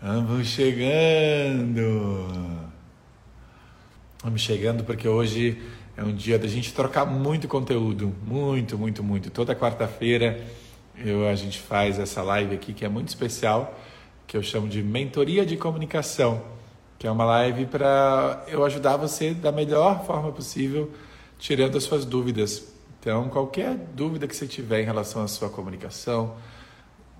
Vamos chegando. Vamos chegando porque hoje é um dia da gente trocar muito conteúdo, muito, muito, muito. Toda quarta-feira eu a gente faz essa live aqui que é muito especial, que eu chamo de mentoria de comunicação, que é uma live para eu ajudar você da melhor forma possível, tirando as suas dúvidas. Então, qualquer dúvida que você tiver em relação à sua comunicação,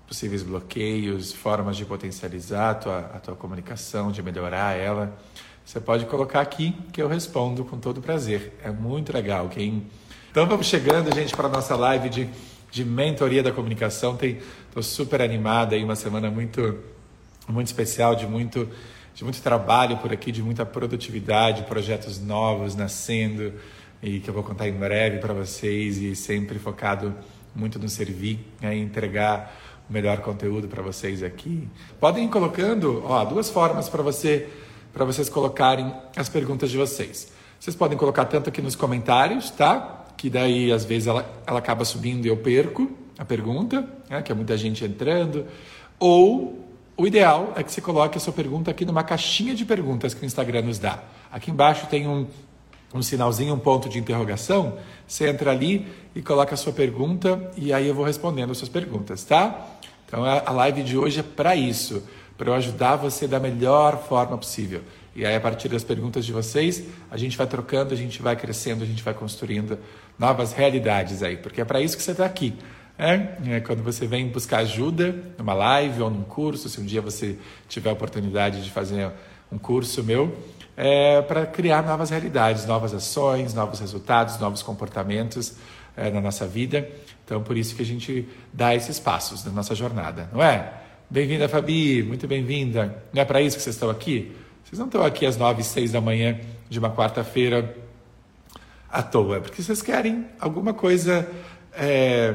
possíveis bloqueios, formas de potencializar a tua, a tua comunicação, de melhorar ela, você pode colocar aqui que eu respondo com todo prazer. É muito legal. Quem... Então vamos chegando, gente, para a nossa live de, de mentoria da comunicação. Estou super animada aí, uma semana muito, muito especial, de muito, de muito trabalho por aqui, de muita produtividade, projetos novos nascendo e que eu vou contar em breve para vocês e sempre focado muito no servir, né, entregar melhor conteúdo para vocês aqui. Podem ir colocando, ó, duas formas para você para vocês colocarem as perguntas de vocês. Vocês podem colocar tanto aqui nos comentários, tá? Que daí às vezes ela, ela acaba subindo e eu perco a pergunta, né? que é muita gente entrando. Ou o ideal é que você coloque a sua pergunta aqui numa caixinha de perguntas que o Instagram nos dá. Aqui embaixo tem um, um sinalzinho, um ponto de interrogação. Você entra ali e coloca a sua pergunta e aí eu vou respondendo as suas perguntas, tá? Então a live de hoje é para isso, para eu ajudar você da melhor forma possível. E aí a partir das perguntas de vocês, a gente vai trocando, a gente vai crescendo, a gente vai construindo novas realidades aí, porque é para isso que você está aqui. É, é, quando você vem buscar ajuda numa live ou num curso, se um dia você tiver a oportunidade de fazer um curso meu, é para criar novas realidades, novas ações, novos resultados, novos comportamentos é, na nossa vida. Então, por isso que a gente dá esses passos na nossa jornada, não é? Bem-vinda, Fabi, muito bem-vinda. Não é para isso que vocês estão aqui? Vocês não estão aqui às nove seis da manhã de uma quarta-feira à toa, porque vocês querem alguma coisa é,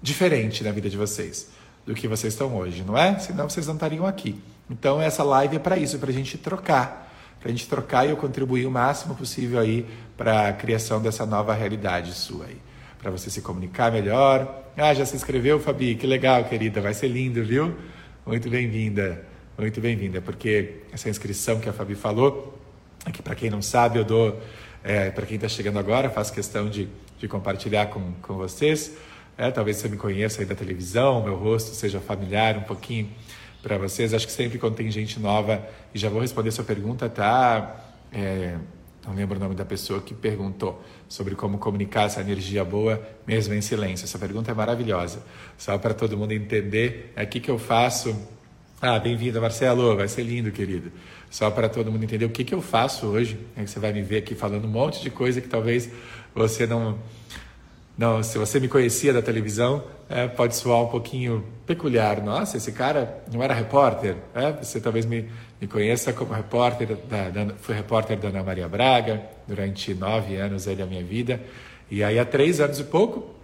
diferente na vida de vocês do que vocês estão hoje, não é? Senão vocês não estariam aqui. Então, essa live é para isso, para a gente trocar, para a gente trocar e eu contribuir o máximo possível aí para a criação dessa nova realidade sua aí para você se comunicar melhor. Ah, já se inscreveu, Fabi? Que legal, querida. Vai ser lindo, viu? Muito bem-vinda. Muito bem-vinda, porque essa inscrição que a Fabi falou, aqui para quem não sabe, eu dou, é, para quem está chegando agora, faço questão de, de compartilhar com, com vocês. É, talvez você me conheça aí da televisão, meu rosto seja familiar um pouquinho para vocês. Acho que sempre quando tem gente nova, e já vou responder sua pergunta, tá? É, não lembro o nome da pessoa que perguntou sobre como comunicar essa energia boa mesmo em silêncio. Essa pergunta é maravilhosa. Só para todo mundo entender, é aqui que eu faço. Ah, bem-vindo, Marcelo, vai ser lindo, querido. Só para todo mundo entender o que, que eu faço hoje. É que você vai me ver aqui falando um monte de coisa que talvez você não. Não, se você me conhecia da televisão, é, pode soar um pouquinho peculiar. Nossa, esse cara não era repórter? É, você talvez me, me conheça como repórter, da, da, fui repórter da Ana Maria Braga durante nove anos aí da minha vida. E aí há três anos e pouco,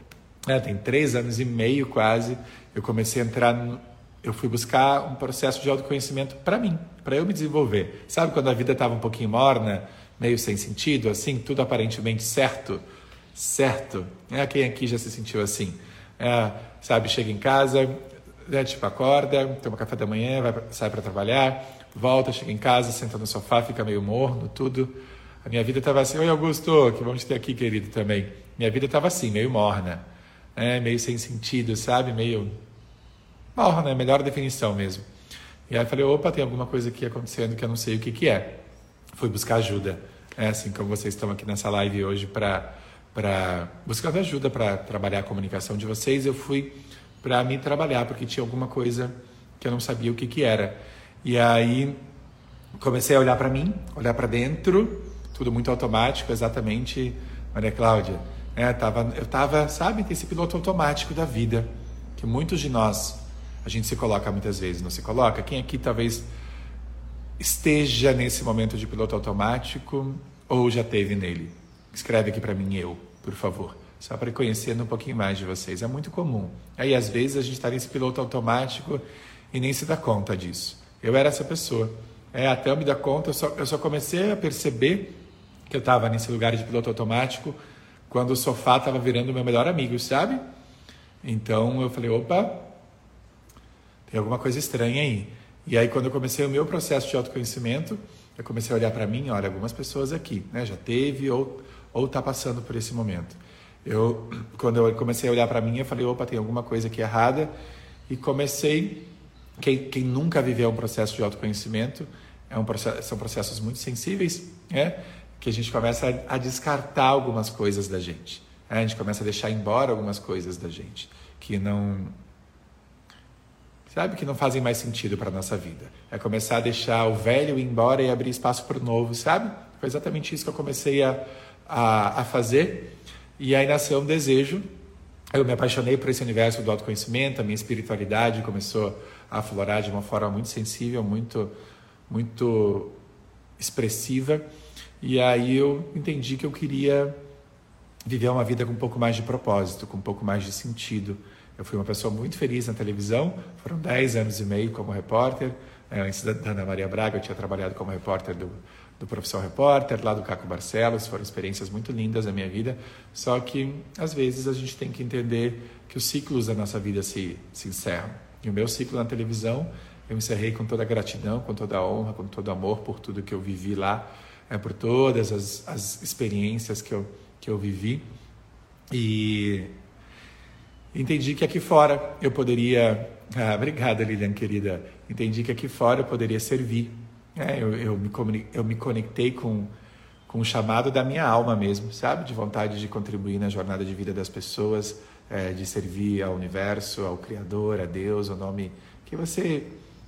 é, tem três anos e meio quase, eu comecei a entrar, no, eu fui buscar um processo de autoconhecimento para mim, para eu me desenvolver. Sabe quando a vida estava um pouquinho morna, meio sem sentido, assim, tudo aparentemente certo? Certo. É, quem aqui já se sentiu assim? É, sabe, chega em casa, né, tipo, acorda, toma café da manhã, vai, sai para trabalhar, volta, chega em casa, senta no sofá, fica meio morno, tudo. A minha vida estava assim, oi Augusto, que vamos ter aqui, querido, também. Minha vida estava assim, meio morna, né? meio sem sentido, sabe? Meio morna, é melhor definição mesmo. E aí eu falei, opa, tem alguma coisa aqui acontecendo que eu não sei o que, que é. Fui buscar ajuda, é assim como vocês estão aqui nessa live hoje para para buscar ajuda para trabalhar a comunicação de vocês, eu fui para me trabalhar porque tinha alguma coisa que eu não sabia o que que era. E aí comecei a olhar para mim, olhar para dentro, tudo muito automático, exatamente, Maria Cláudia. É, tava, eu tava, sabe, esse piloto automático da vida, que muitos de nós, a gente se coloca muitas vezes, não se coloca? Quem aqui talvez esteja nesse momento de piloto automático ou já teve nele? Escreve aqui para mim, eu, por favor. Só para conhecer um pouquinho mais de vocês. É muito comum. Aí, às vezes, a gente está nesse piloto automático e nem se dá conta disso. Eu era essa pessoa. É, até eu me dar conta, eu só, eu só comecei a perceber que eu estava nesse lugar de piloto automático quando o sofá estava virando meu melhor amigo, sabe? Então eu falei, opa, tem alguma coisa estranha aí. E aí, quando eu comecei o meu processo de autoconhecimento, eu comecei a olhar para mim, olha, algumas pessoas aqui, né, já teve ou ou está passando por esse momento. Eu, quando eu comecei a olhar para mim, eu falei, opa, tem alguma coisa aqui errada, e comecei. Quem, quem nunca viveu um processo de autoconhecimento, é um processo, são processos muito sensíveis, né? que a gente começa a, a descartar algumas coisas da gente. Né? A gente começa a deixar embora algumas coisas da gente que não sabe que não fazem mais sentido para nossa vida. É começar a deixar o velho ir embora e abrir espaço para o novo, sabe? Foi exatamente isso que eu comecei a, a, a fazer. E aí nasceu um desejo. Eu me apaixonei por esse universo do autoconhecimento, a minha espiritualidade começou aflorar de uma forma muito sensível, muito, muito expressiva. E aí eu entendi que eu queria viver uma vida com um pouco mais de propósito, com um pouco mais de sentido. Eu fui uma pessoa muito feliz na televisão, foram 10 anos e meio como repórter. É, antes da Ana Maria Braga, eu tinha trabalhado como repórter do, do Profissão Repórter, lá do Caco Barcelos, foram experiências muito lindas na minha vida. Só que, às vezes, a gente tem que entender que os ciclos da nossa vida se, se encerram. E o meu ciclo na televisão, eu encerrei com toda a gratidão, com toda a honra, com todo amor por tudo que eu vivi lá, é, por todas as, as experiências que eu, que eu vivi. E entendi que aqui fora eu poderia. Ah, obrigada, Lilian, querida. Entendi que aqui fora eu poderia servir. É, eu, eu, me eu me conectei com, com o chamado da minha alma mesmo, sabe? De vontade de contribuir na jornada de vida das pessoas, é, de servir ao universo, ao Criador, a Deus, o nome que você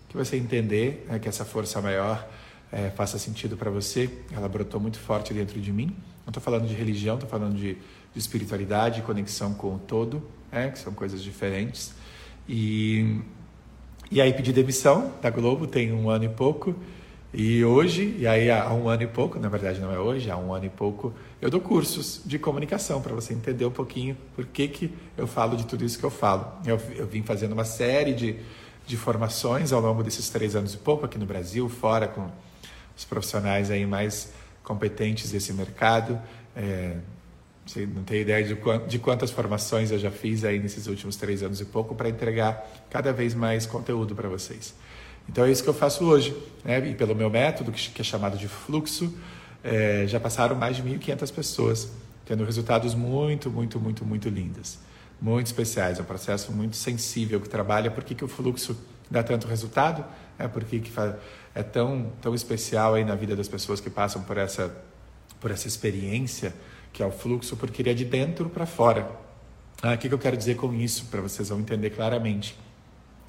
que você entender, né, que essa força maior é, faça sentido para você. Ela brotou muito forte dentro de mim. Não estou falando de religião, estou falando de, de espiritualidade, conexão com o todo né, que são coisas diferentes. E, e aí pedi demissão da Globo, tem um ano e pouco. E hoje, e aí há um ano e pouco, na verdade não é hoje, há um ano e pouco, eu dou cursos de comunicação para você entender um pouquinho por que, que eu falo de tudo isso que eu falo. Eu, eu vim fazendo uma série de, de formações ao longo desses três anos e pouco aqui no Brasil, fora com os profissionais aí mais competentes desse mercado. É, você não tem ideia de, de quantas formações eu já fiz aí nesses últimos três anos e pouco para entregar cada vez mais conteúdo para vocês. Então é isso que eu faço hoje. Né? E pelo meu método, que é chamado de fluxo, é, já passaram mais de 1.500 pessoas, tendo resultados muito, muito, muito, muito lindos. Muito especiais. É um processo muito sensível que trabalha. Por que, que o fluxo dá tanto resultado? É porque que é tão, tão especial aí na vida das pessoas que passam por essa, por essa experiência que é o fluxo, porque ele é de dentro para fora. Ah, o que, que eu quero dizer com isso, para vocês vão entender claramente.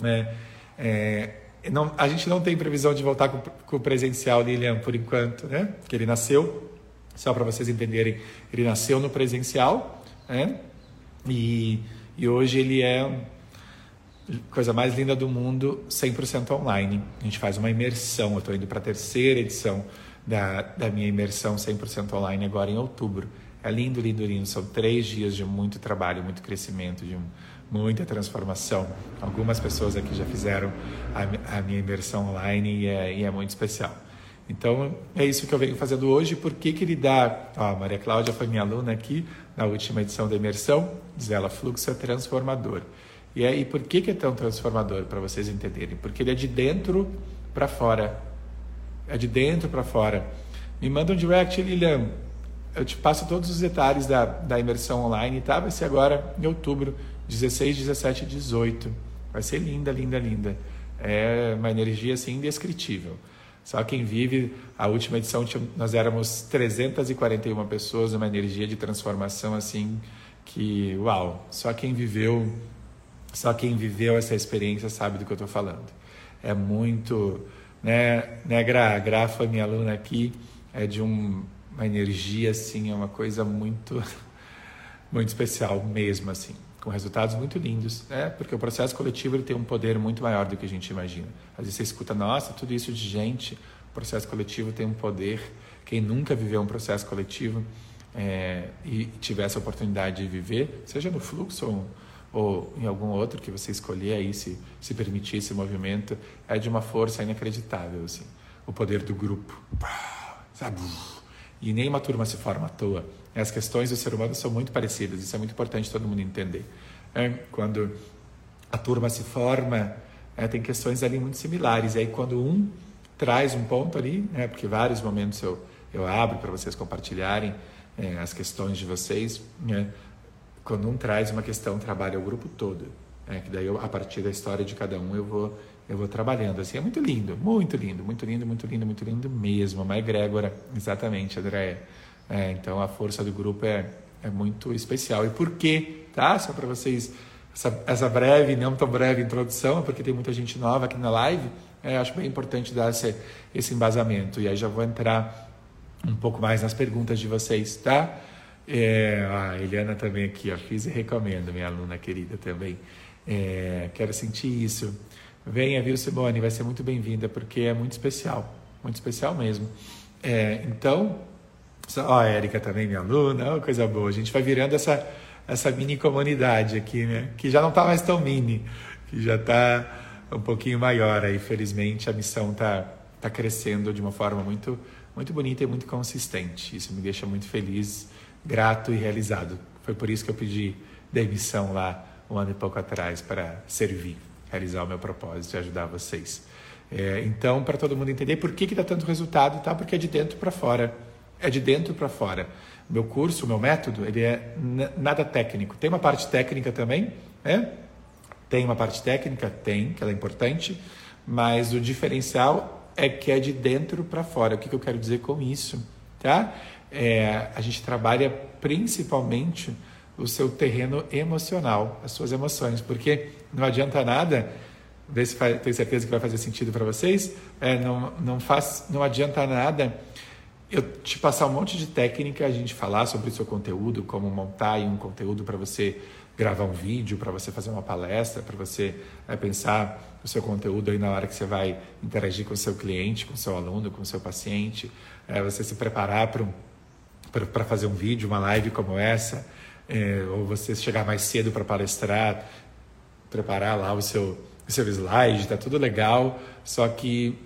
É, é, não, a gente não tem previsão de voltar com, com o presencial, Lilian, por enquanto, né? Porque ele nasceu, só para vocês entenderem, ele nasceu no presencial, né? E, e hoje ele é coisa mais linda do mundo, 100% online. A gente faz uma imersão, eu estou indo para a terceira edição da, da minha imersão 100% online agora em outubro. É lindo, lindo, lindo. São três dias de muito trabalho, muito crescimento, de muita transformação. Algumas pessoas aqui já fizeram a, a minha imersão online e é, e é, muito especial. Então, é isso que eu venho fazendo hoje. Por que, que dá. Ó, a Maria Cláudia foi minha aluna aqui na última edição da imersão. Diz ela: fluxo é transformador. E aí, por que, que é tão transformador? Para vocês entenderem. Porque ele é de dentro para fora. É de dentro para fora. Me manda um direct, Lilian eu te passo todos os detalhes da, da imersão online, tá? Vai ser agora em outubro, 16, 17 e 18. Vai ser linda, linda, linda. É uma energia assim indescritível. Só quem vive, a última edição nós éramos 341 pessoas, uma energia de transformação assim que, uau, só quem viveu, só quem viveu essa experiência sabe do que eu estou falando. É muito, né, né Gra, Gra foi minha aluna aqui, é de um uma energia assim, é uma coisa muito muito especial mesmo assim, com resultados muito lindos, né? Porque o processo coletivo ele tem um poder muito maior do que a gente imagina. Às vezes você escuta, nossa, tudo isso de gente, o processo coletivo tem um poder. Quem nunca viveu um processo coletivo é, e tivesse a oportunidade de viver, seja no fluxo ou, ou em algum outro que você escolher aí se se permitir esse movimento, é de uma força inacreditável assim. O poder do grupo, sabe? E nenhuma turma se forma à toa. As questões do ser humano são muito parecidas, isso é muito importante todo mundo entender. É, quando a turma se forma é, tem questões ali muito similares. E aí quando um traz um ponto ali, né, porque vários momentos eu, eu abro para vocês compartilharem é, as questões de vocês, né, quando um traz uma questão, trabalha o grupo todo. É, que daí eu, a partir da história de cada um eu vou eu vou trabalhando assim é muito lindo muito lindo muito lindo muito lindo muito lindo mesmo uma egrégora exatamente André é, então a força do grupo é é muito especial e por quê tá só para vocês essa, essa breve não tão breve introdução porque tem muita gente nova aqui na live é, acho bem importante dar esse, esse embasamento e aí já vou entrar um pouco mais nas perguntas de vocês tá é, a Eliana também aqui ó, fiz e recomendo minha aluna querida também é, quero sentir isso. Venha, viu, Simone? Vai ser muito bem-vinda, porque é muito especial. Muito especial mesmo. É, então, ó, a Érica também, minha aluna, coisa boa. A gente vai virando essa, essa mini comunidade aqui, né? Que já não está mais tão mini, que já está um pouquinho maior. Aí, felizmente, a missão está tá crescendo de uma forma muito, muito bonita e muito consistente. Isso me deixa muito feliz, grato e realizado. Foi por isso que eu pedi demissão lá um ano e pouco atrás para servir, realizar o meu propósito e ajudar vocês. É, então, para todo mundo entender por que, que dá tanto resultado, tá? Porque é de dentro para fora. É de dentro para fora. Meu curso, meu método, ele é nada técnico. Tem uma parte técnica também, né? Tem uma parte técnica? Tem, que ela é importante, mas o diferencial é que é de dentro para fora. O que, que eu quero dizer com isso? Tá? É, a gente trabalha principalmente o seu terreno emocional, as suas emoções, porque não adianta nada, ver se faz, tenho certeza que vai fazer sentido para vocês, é, não, não, faz, não adianta nada eu te passar um monte de técnica, a gente falar sobre o seu conteúdo, como montar um conteúdo para você gravar um vídeo, para você fazer uma palestra, para você é, pensar o seu conteúdo aí na hora que você vai interagir com o seu cliente, com o seu aluno, com o seu paciente, é, você se preparar para fazer um vídeo, uma live como essa, é, ou você chegar mais cedo para palestrar, preparar lá o seu, o seu slide, está tudo legal, só que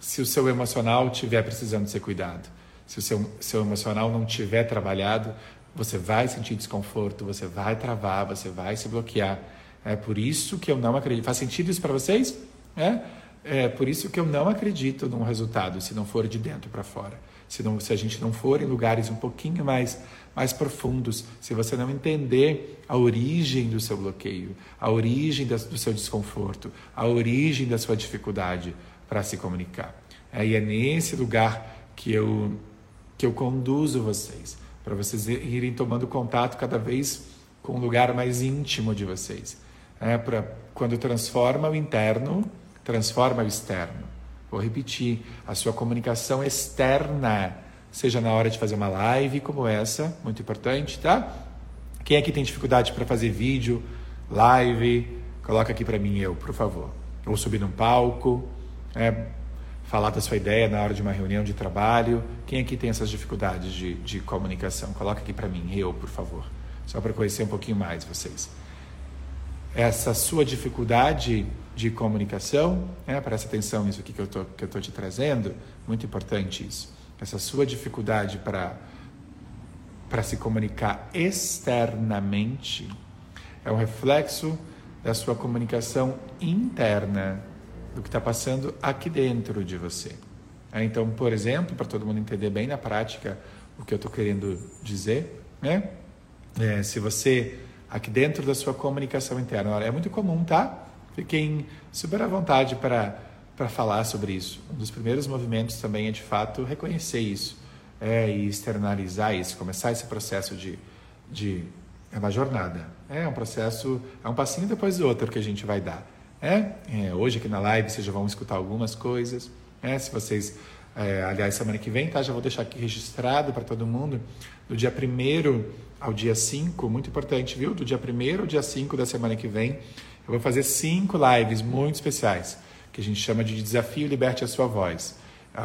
se o seu emocional estiver precisando ser cuidado, se o seu, seu emocional não tiver trabalhado, você vai sentir desconforto, você vai travar, você vai se bloquear. É por isso que eu não acredito. Faz sentido isso para vocês? É? é por isso que eu não acredito num resultado se não for de dentro para fora. Se, não, se a gente não for em lugares um pouquinho mais mais profundos, se você não entender a origem do seu bloqueio, a origem do seu desconforto, a origem da sua dificuldade para se comunicar. É, e é nesse lugar que eu, que eu conduzo vocês, para vocês irem tomando contato cada vez com um lugar mais íntimo de vocês. É, pra, quando transforma o interno, transforma o externo. Vou repetir, a sua comunicação externa seja na hora de fazer uma live como essa, muito importante, tá? Quem aqui tem dificuldade para fazer vídeo, live, coloca aqui para mim eu, por favor. Ou subir num palco, é, falar da sua ideia na hora de uma reunião de trabalho. Quem aqui tem essas dificuldades de, de comunicação? Coloca aqui para mim, eu, por favor. Só para conhecer um pouquinho mais vocês. Essa sua dificuldade de comunicação, é, presta atenção nisso aqui que eu que eu tô te trazendo, muito importante isso essa sua dificuldade para para se comunicar externamente é um reflexo da sua comunicação interna, do que está passando aqui dentro de você. É, então, por exemplo, para todo mundo entender bem na prática o que eu estou querendo dizer, né? É, se você aqui dentro da sua comunicação interna, é muito comum, tá? Fiquem super à vontade para para falar sobre isso. Um dos primeiros movimentos também é de fato reconhecer isso é, e externalizar isso, começar esse processo de, de é uma jornada, é um processo, é um passinho depois do outro que a gente vai dar. É? é hoje aqui na live vocês já vão escutar algumas coisas. É, se vocês, é, aliás, semana que vem, tá? Já vou deixar aqui registrado para todo mundo. Do dia 1 ao dia 5, muito importante, viu? Do dia 1 ao dia 5 da semana que vem, eu vou fazer cinco lives muito especiais que a gente chama de Desafio Liberte a Sua Voz,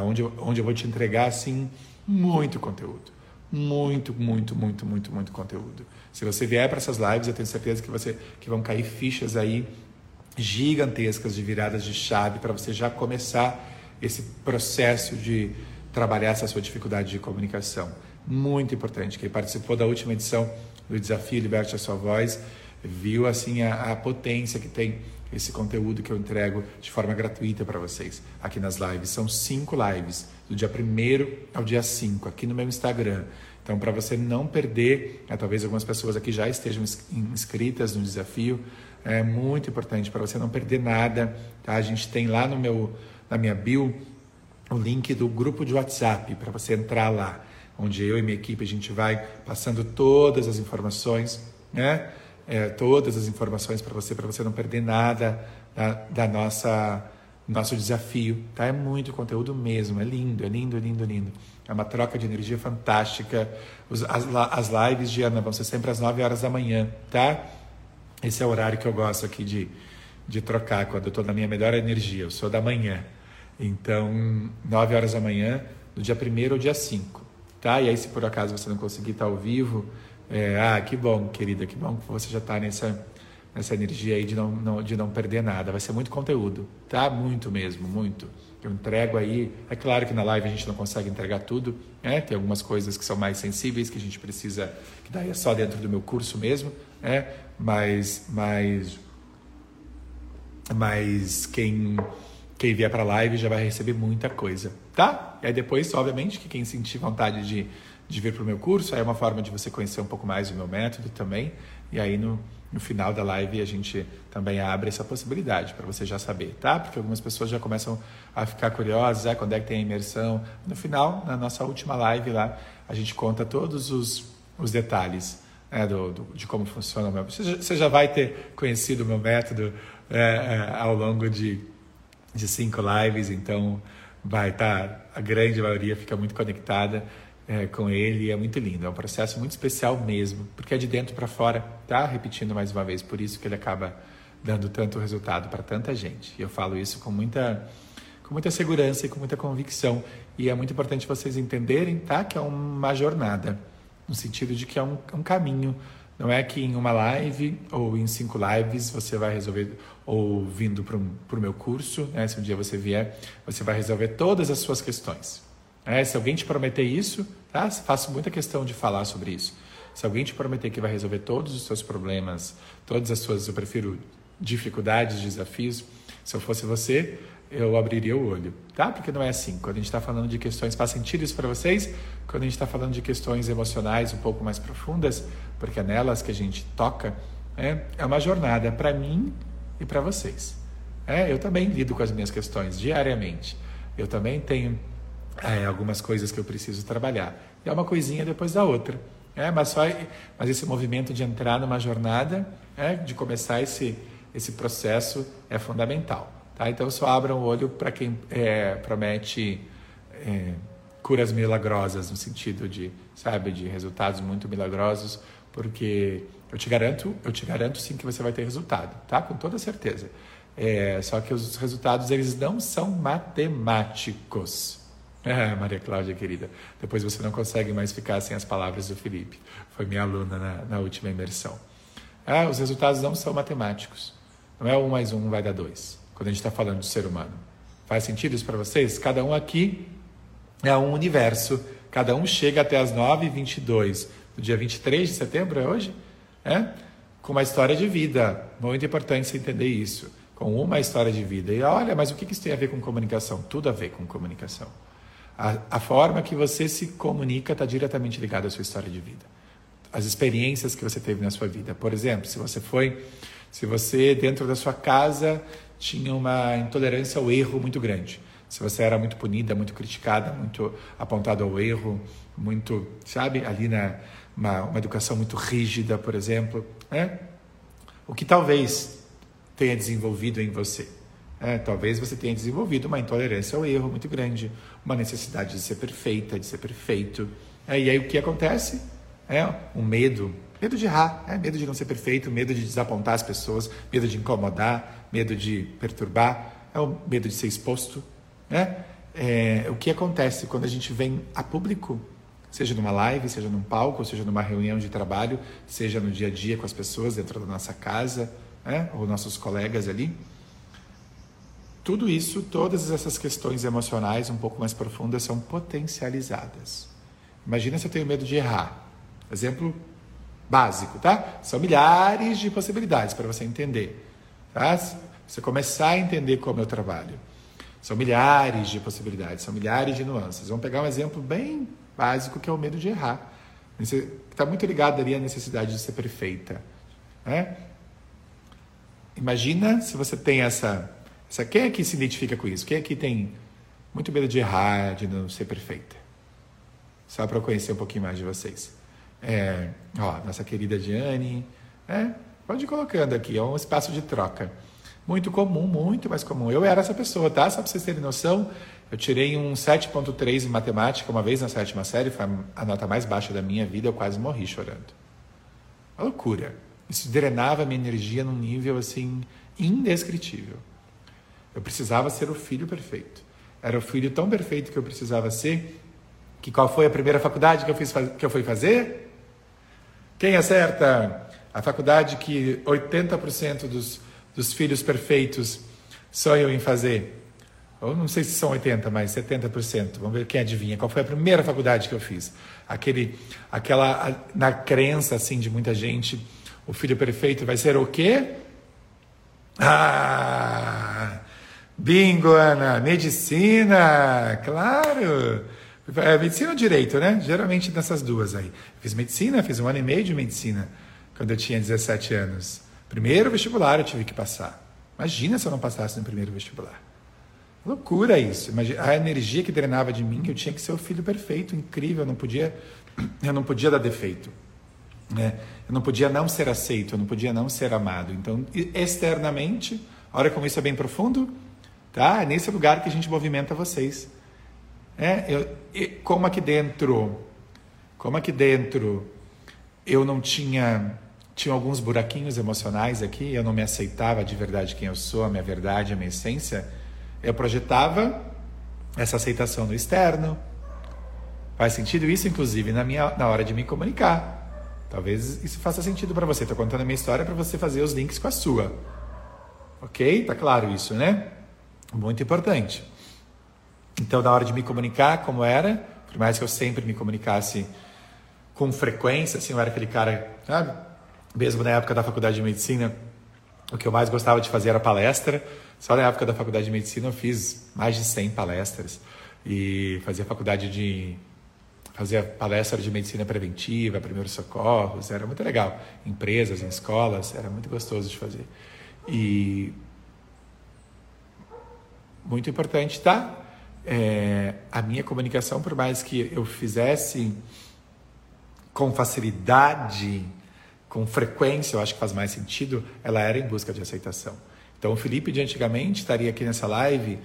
onde, onde eu vou te entregar assim muito conteúdo. Muito, muito, muito, muito, muito conteúdo. Se você vier para essas lives, eu tenho certeza que, você, que vão cair fichas aí gigantescas de viradas de chave para você já começar esse processo de trabalhar essa sua dificuldade de comunicação. Muito importante. Quem participou da última edição do Desafio Liberte a Sua Voz viu assim a, a potência que tem esse conteúdo que eu entrego de forma gratuita para vocês aqui nas lives. São cinco lives, do dia 1 ao dia 5, aqui no meu Instagram. Então, para você não perder, né, talvez algumas pessoas aqui já estejam inscritas no desafio, é muito importante para você não perder nada. Tá? A gente tem lá no meu, na minha bio o link do grupo de WhatsApp para você entrar lá, onde eu e minha equipe a gente vai passando todas as informações, né? é, todas as informações para você, para você não perder nada da, da, nossa nosso desafio, tá? É muito conteúdo mesmo, é lindo, é lindo, é lindo, é lindo. É uma troca de energia fantástica. Os, as, as lives de Ana vão ser sempre às 9 horas da manhã, tá? Esse é o horário que eu gosto aqui de, de trocar, quando eu estou na minha melhor energia. Eu sou da manhã. Então, 9 horas da manhã, do dia 1 ao dia 5, tá? E aí, se por acaso você não conseguir estar ao vivo, é, ah, que bom, querida, que bom que você já está nessa, nessa energia aí de não, não, de não perder nada. Vai ser muito conteúdo, tá? Muito mesmo, muito. Eu entrego aí. É claro que na live a gente não consegue entregar tudo, né? Tem algumas coisas que são mais sensíveis que a gente precisa, que daí é só dentro do meu curso mesmo, né? Mas, mas, mas quem quem vier para a live já vai receber muita coisa, tá? E aí depois, obviamente, que quem sentir vontade de de vir para o meu curso. Aí é uma forma de você conhecer um pouco mais o meu método também. E aí no, no final da live a gente também abre essa possibilidade para você já saber, tá? Porque algumas pessoas já começam a ficar curiosas, ah, quando é que tem a imersão. No final, na nossa última live lá, a gente conta todos os, os detalhes né, do, do, de como funciona o meu. Você já, você já vai ter conhecido o meu método é, é, ao longo de, de cinco lives, então vai estar, tá, a grande maioria fica muito conectada é, com ele é muito lindo. É um processo muito especial mesmo, porque é de dentro para fora, tá? Repetindo mais uma vez, por isso que ele acaba dando tanto resultado para tanta gente. E eu falo isso com muita, com muita segurança e com muita convicção. E é muito importante vocês entenderem, tá? Que é uma jornada, no sentido de que é um, um caminho. Não é que em uma live ou em cinco lives você vai resolver, ou vindo para o meu curso, né? se um dia você vier, você vai resolver todas as suas questões. É, se alguém te prometer isso, tá? faço muita questão de falar sobre isso. Se alguém te prometer que vai resolver todos os seus problemas, todas as suas, eu prefiro, dificuldades, desafios, se eu fosse você, eu abriria o olho, tá? Porque não é assim. Quando a gente está falando de questões, faz sentido isso para vocês? Quando a gente está falando de questões emocionais um pouco mais profundas, porque é nelas que a gente toca, é, é uma jornada para mim e para vocês. É, eu também lido com as minhas questões diariamente. Eu também tenho é, algumas coisas que eu preciso trabalhar. E é uma coisinha depois da outra. É, mas, só, mas esse movimento de entrar numa jornada, é, de começar esse, esse processo, é fundamental. Tá? Então, só abram o olho para quem é, promete é, curas milagrosas, no sentido de, sabe, de resultados muito milagrosos, porque eu te garanto, eu te garanto sim que você vai ter resultado, tá? Com toda certeza. É, só que os resultados eles não são matemáticos. É, Maria Cláudia, querida. Depois você não consegue mais ficar sem as palavras do Felipe. Foi minha aluna na, na última imersão. Ah, os resultados não são matemáticos. Não é um mais um vai dar dois. Quando a gente está falando de ser humano. Faz sentido isso para vocês? Cada um aqui é um universo. Cada um chega até as 9h22 do dia 23 de setembro, é hoje? É? Com uma história de vida. Muito importante você entender isso. Com uma história de vida. E olha, mas o que isso tem a ver com comunicação? Tudo a ver com comunicação. A, a forma que você se comunica está diretamente ligada à sua história de vida. As experiências que você teve na sua vida. Por exemplo, se você foi, se você dentro da sua casa tinha uma intolerância ao erro muito grande. Se você era muito punida, muito criticada, muito apontado ao erro, muito, sabe, ali na uma, uma educação muito rígida, por exemplo, né? O que talvez tenha desenvolvido em você. É, talvez você tenha desenvolvido uma intolerância ao erro muito grande, uma necessidade de ser perfeita, de ser perfeito. É, e aí o que acontece? É um medo, medo de errar, é, medo de não ser perfeito, medo de desapontar as pessoas, medo de incomodar, medo de perturbar, é o medo de ser exposto. Né? É, o que acontece quando a gente vem a público, seja numa live, seja num palco, seja numa reunião de trabalho, seja no dia a dia com as pessoas dentro da nossa casa, né? ou nossos colegas ali? Tudo isso, todas essas questões emocionais um pouco mais profundas são potencializadas. Imagina se eu tenho medo de errar. Exemplo Básico, tá? São milhares de possibilidades para você entender, tá? Você começar a entender como eu trabalho. São milhares de possibilidades, são milhares de nuances. Vamos pegar um exemplo bem básico que é o medo de errar. Está muito ligado ali à necessidade de ser perfeita. Né? Imagina se você tem essa, essa. Quem aqui se identifica com isso? Quem aqui tem muito medo de errar, de não ser perfeita? Só para eu conhecer um pouquinho mais de vocês. É, ó, nossa querida Diane. É, pode ir colocando aqui, é um espaço de troca. Muito comum, muito mais comum. Eu era essa pessoa, tá? Só para vocês terem noção, eu tirei um 7.3 em matemática uma vez na sétima série, foi a nota mais baixa da minha vida, eu quase morri chorando. Uma loucura. Isso drenava minha energia num nível assim indescritível. Eu precisava ser o filho perfeito. Era o filho tão perfeito que eu precisava ser, que qual foi a primeira faculdade que eu, fiz, que eu fui fazer? Quem acerta? A faculdade que 80% dos dos filhos perfeitos sonham em fazer? Eu não sei se são 80, mas 70%. Vamos ver quem adivinha. Qual foi a primeira faculdade que eu fiz? Aquele, aquela, na crença assim de muita gente, o filho perfeito vai ser o quê? Ah, bingo, Ana, medicina, claro. É, medicina ou direito, né? Geralmente nessas duas aí. Fiz medicina, fiz um ano e meio de medicina quando eu tinha 17 anos. Primeiro vestibular eu tive que passar. Imagina se eu não passasse no primeiro vestibular. Loucura isso. Imagina, a energia que drenava de mim, eu tinha que ser o filho perfeito, incrível, eu não podia, eu não podia dar defeito. Né? Eu não podia não ser aceito, eu não podia não ser amado. Então, externamente, olha como isso é bem profundo, tá? É nesse lugar que a gente movimenta vocês. É, eu, como aqui dentro, como aqui dentro eu não tinha tinha alguns buraquinhos emocionais aqui, eu não me aceitava de verdade quem eu sou, a minha verdade, a minha essência. Eu projetava essa aceitação no externo. Faz sentido isso, inclusive, na, minha, na hora de me comunicar. Talvez isso faça sentido para você. Estou contando a minha história para você fazer os links com a sua. Ok? Tá claro isso, né? Muito importante. Então, na hora de me comunicar, como era, por mais que eu sempre me comunicasse com frequência, assim, eu era aquele cara, sabe? Mesmo na época da faculdade de medicina, o que eu mais gostava de fazer era palestra. Só na época da faculdade de medicina eu fiz mais de 100 palestras e fazia faculdade de fazia palestra de medicina preventiva, primeiros socorros, era muito legal. Empresas, em escolas, era muito gostoso de fazer. E muito importante, tá? É, a minha comunicação, por mais que eu fizesse com facilidade com frequência, eu acho que faz mais sentido, ela era em busca de aceitação. Então, o Felipe de antigamente estaria aqui nessa live,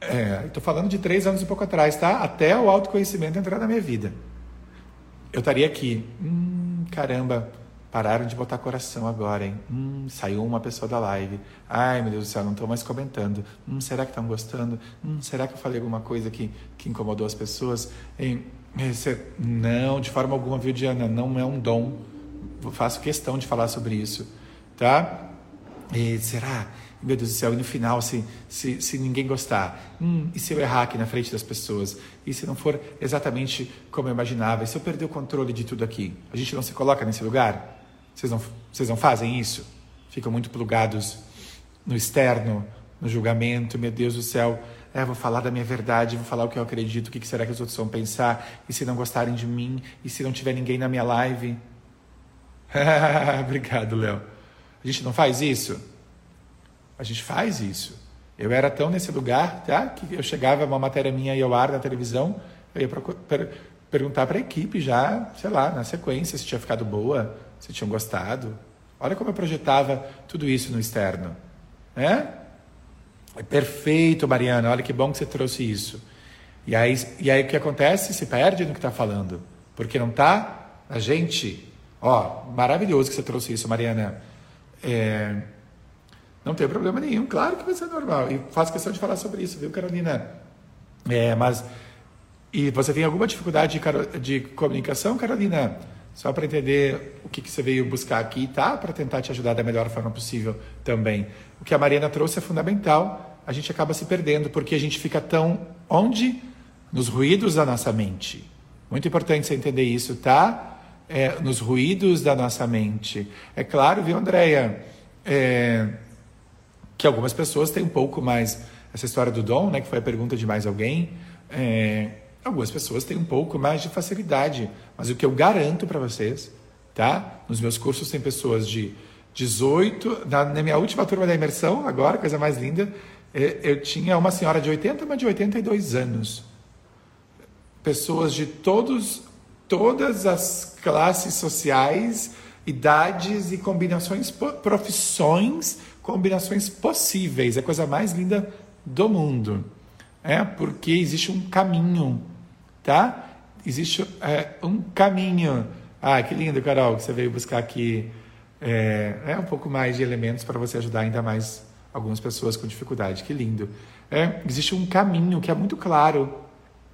é, estou falando de três anos e pouco atrás, tá? Até o autoconhecimento entrar na minha vida. Eu estaria aqui, hum, caramba, pararam de botar coração agora, hein? Hum, saiu uma pessoa da live. Ai, meu Deus do céu, não estou mais comentando. Hum, será que estão gostando? Hum, será que eu falei alguma coisa que, que incomodou as pessoas? Hein? Esse, não, de forma alguma, viu, Diana? Não é um dom faço questão de falar sobre isso, tá? E será? Meu Deus do céu, e no final, se, se, se ninguém gostar? Hum, e se eu errar aqui na frente das pessoas? E se não for exatamente como eu imaginava? E se eu perder o controle de tudo aqui? A gente não se coloca nesse lugar? Vocês não, vocês não fazem isso? Ficam muito plugados no externo, no julgamento, meu Deus do céu. É, vou falar da minha verdade, vou falar o que eu acredito, o que será que os outros vão pensar? E se não gostarem de mim? E se não tiver ninguém na minha live? Obrigado, Léo. A gente não faz isso? A gente faz isso. Eu era tão nesse lugar, tá? Que eu chegava uma matéria minha e ao ar na televisão, eu ia per perguntar para a equipe já, sei lá, na sequência, se tinha ficado boa, se tinham gostado. Olha como eu projetava tudo isso no externo, né? É perfeito, Mariana. Olha que bom que você trouxe isso. E aí, e aí o que acontece? Se perde no que está falando, porque não está a gente Ó, maravilhoso que você trouxe isso, Mariana. É, não tem problema nenhum, claro que vai ser normal. E faço questão de falar sobre isso, viu, Carolina? É, mas. E você tem alguma dificuldade de, de comunicação, Carolina? Só para entender o que, que você veio buscar aqui, tá? Para tentar te ajudar da melhor forma possível também. O que a Mariana trouxe é fundamental. A gente acaba se perdendo porque a gente fica tão. Onde? Nos ruídos da nossa mente. Muito importante você entender isso, tá? É, nos ruídos da nossa mente. É claro, viu, Andréia, é, que algumas pessoas têm um pouco mais essa história do dom, né, que foi a pergunta de mais alguém. É, algumas pessoas têm um pouco mais de facilidade, mas o que eu garanto para vocês, tá? Nos meus cursos tem pessoas de 18, na, na minha última turma da imersão, agora, coisa mais linda, é, eu tinha uma senhora de 80, uma de 82 anos. Pessoas de todos, todas as classes sociais, idades e combinações, profissões, combinações possíveis. É a coisa mais linda do mundo. É porque existe um caminho, tá? Existe é, um caminho. Ah, que lindo, Carol, que você veio buscar aqui é, é um pouco mais de elementos para você ajudar ainda mais algumas pessoas com dificuldade. Que lindo. É, existe um caminho que é muito claro.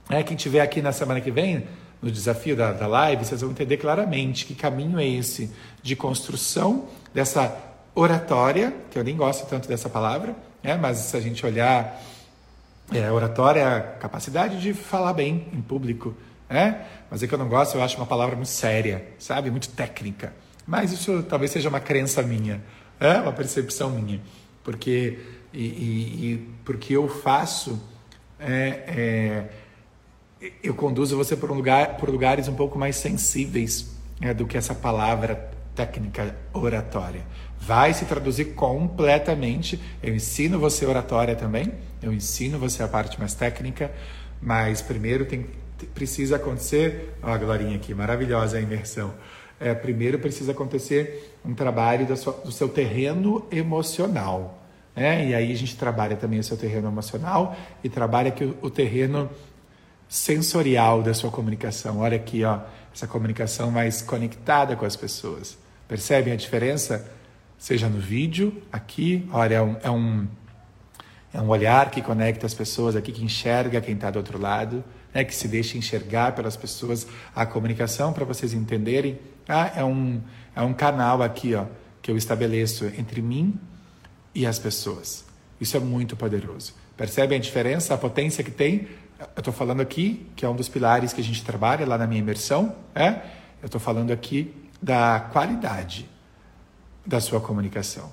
É, quem tiver aqui na semana que vem, no desafio da, da live, vocês vão entender claramente que caminho é esse de construção dessa oratória, que eu nem gosto tanto dessa palavra, é, mas se a gente olhar, é, oratória é a capacidade de falar bem em público, é? mas é que eu não gosto, eu acho uma palavra muito séria, sabe? Muito técnica. Mas isso talvez seja uma crença minha, é? uma percepção minha porque e, e, e porque eu faço é, é, eu conduzo você por um lugar por lugares um pouco mais sensíveis é, do que essa palavra técnica oratória vai se traduzir completamente eu ensino você oratória também eu ensino você a parte mais técnica mas primeiro tem precisa acontecer ó, a Glorinha aqui maravilhosa a imersão é, primeiro precisa acontecer um trabalho sua, do seu terreno emocional. Né? E aí a gente trabalha também o seu terreno emocional e trabalha aqui o, o terreno sensorial da sua comunicação. Olha aqui, ó, essa comunicação mais conectada com as pessoas. Percebem a diferença? Seja no vídeo, aqui, olha, é um, é um, é um olhar que conecta as pessoas aqui, que enxerga quem está do outro lado, né, que se deixa enxergar pelas pessoas a comunicação, para vocês entenderem ah, é, um, é um canal aqui ó, que eu estabeleço entre mim e as pessoas. Isso é muito poderoso. Percebem a diferença, a potência que tem? Eu estou falando aqui, que é um dos pilares que a gente trabalha lá na minha imersão, é? eu estou falando aqui da qualidade da sua comunicação.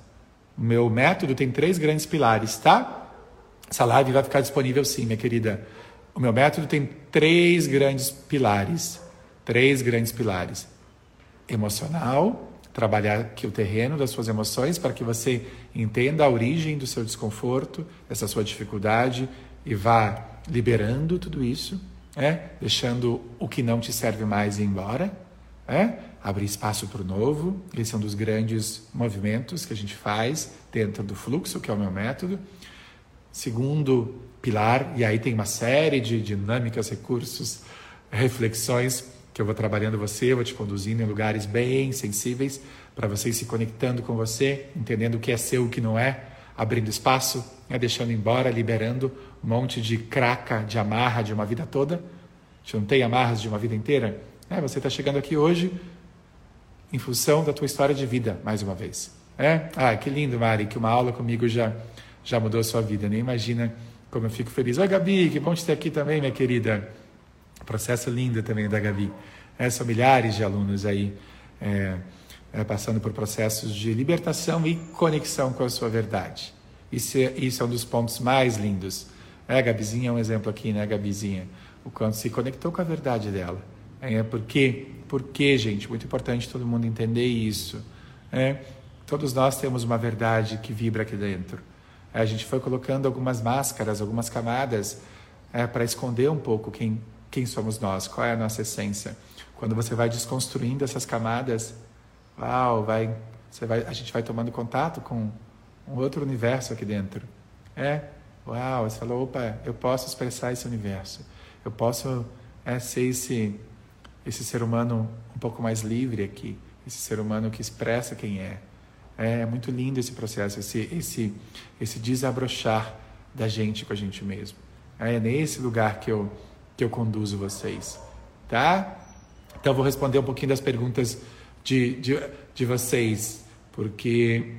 O meu método tem três grandes pilares, tá? Essa live vai ficar disponível sim, minha querida. O meu método tem três grandes pilares. Três grandes pilares emocional, trabalhar aqui o terreno das suas emoções para que você entenda a origem do seu desconforto, dessa sua dificuldade e vá liberando tudo isso, é? deixando o que não te serve mais ir embora, é? abrir espaço para o novo. Esse é um dos grandes movimentos que a gente faz dentro do fluxo, que é o meu método. Segundo pilar, e aí tem uma série de dinâmicas, recursos, reflexões que eu vou trabalhando você, eu vou te conduzindo em lugares bem sensíveis para você ir se conectando com você, entendendo o que é seu o que não é, abrindo espaço, né, deixando embora, liberando um monte de craca, de amarra de uma vida toda. A gente não tem amarras de uma vida inteira. É, você está chegando aqui hoje em função da tua história de vida, mais uma vez. É? Ah, que lindo, Mari, que uma aula comigo já, já mudou a sua vida. Nem imagina como eu fico feliz. Oi, Gabi, que bom te ter aqui também, minha querida. Processo lindo também da Gabi. É, são milhares de alunos aí é, é, passando por processos de libertação e conexão com a sua verdade. Isso é, isso é um dos pontos mais lindos. É, a Gabizinha é um exemplo aqui, né, Gabizinha? O quanto se conectou com a verdade dela. É, por quê? Porque, gente, muito importante todo mundo entender isso. É, todos nós temos uma verdade que vibra aqui dentro. É, a gente foi colocando algumas máscaras, algumas camadas é, para esconder um pouco quem quem somos nós, qual é a nossa essência. Quando você vai desconstruindo essas camadas, uau, vai, você vai, a gente vai tomando contato com um outro universo aqui dentro. É, uau, você falou, opa, eu posso expressar esse universo. Eu posso é, ser esse, esse ser humano um pouco mais livre aqui, esse ser humano que expressa quem é. É muito lindo esse processo, esse, esse, esse desabrochar da gente com a gente mesmo. É nesse lugar que eu que eu conduzo vocês, tá? Então, vou responder um pouquinho das perguntas de, de, de vocês, porque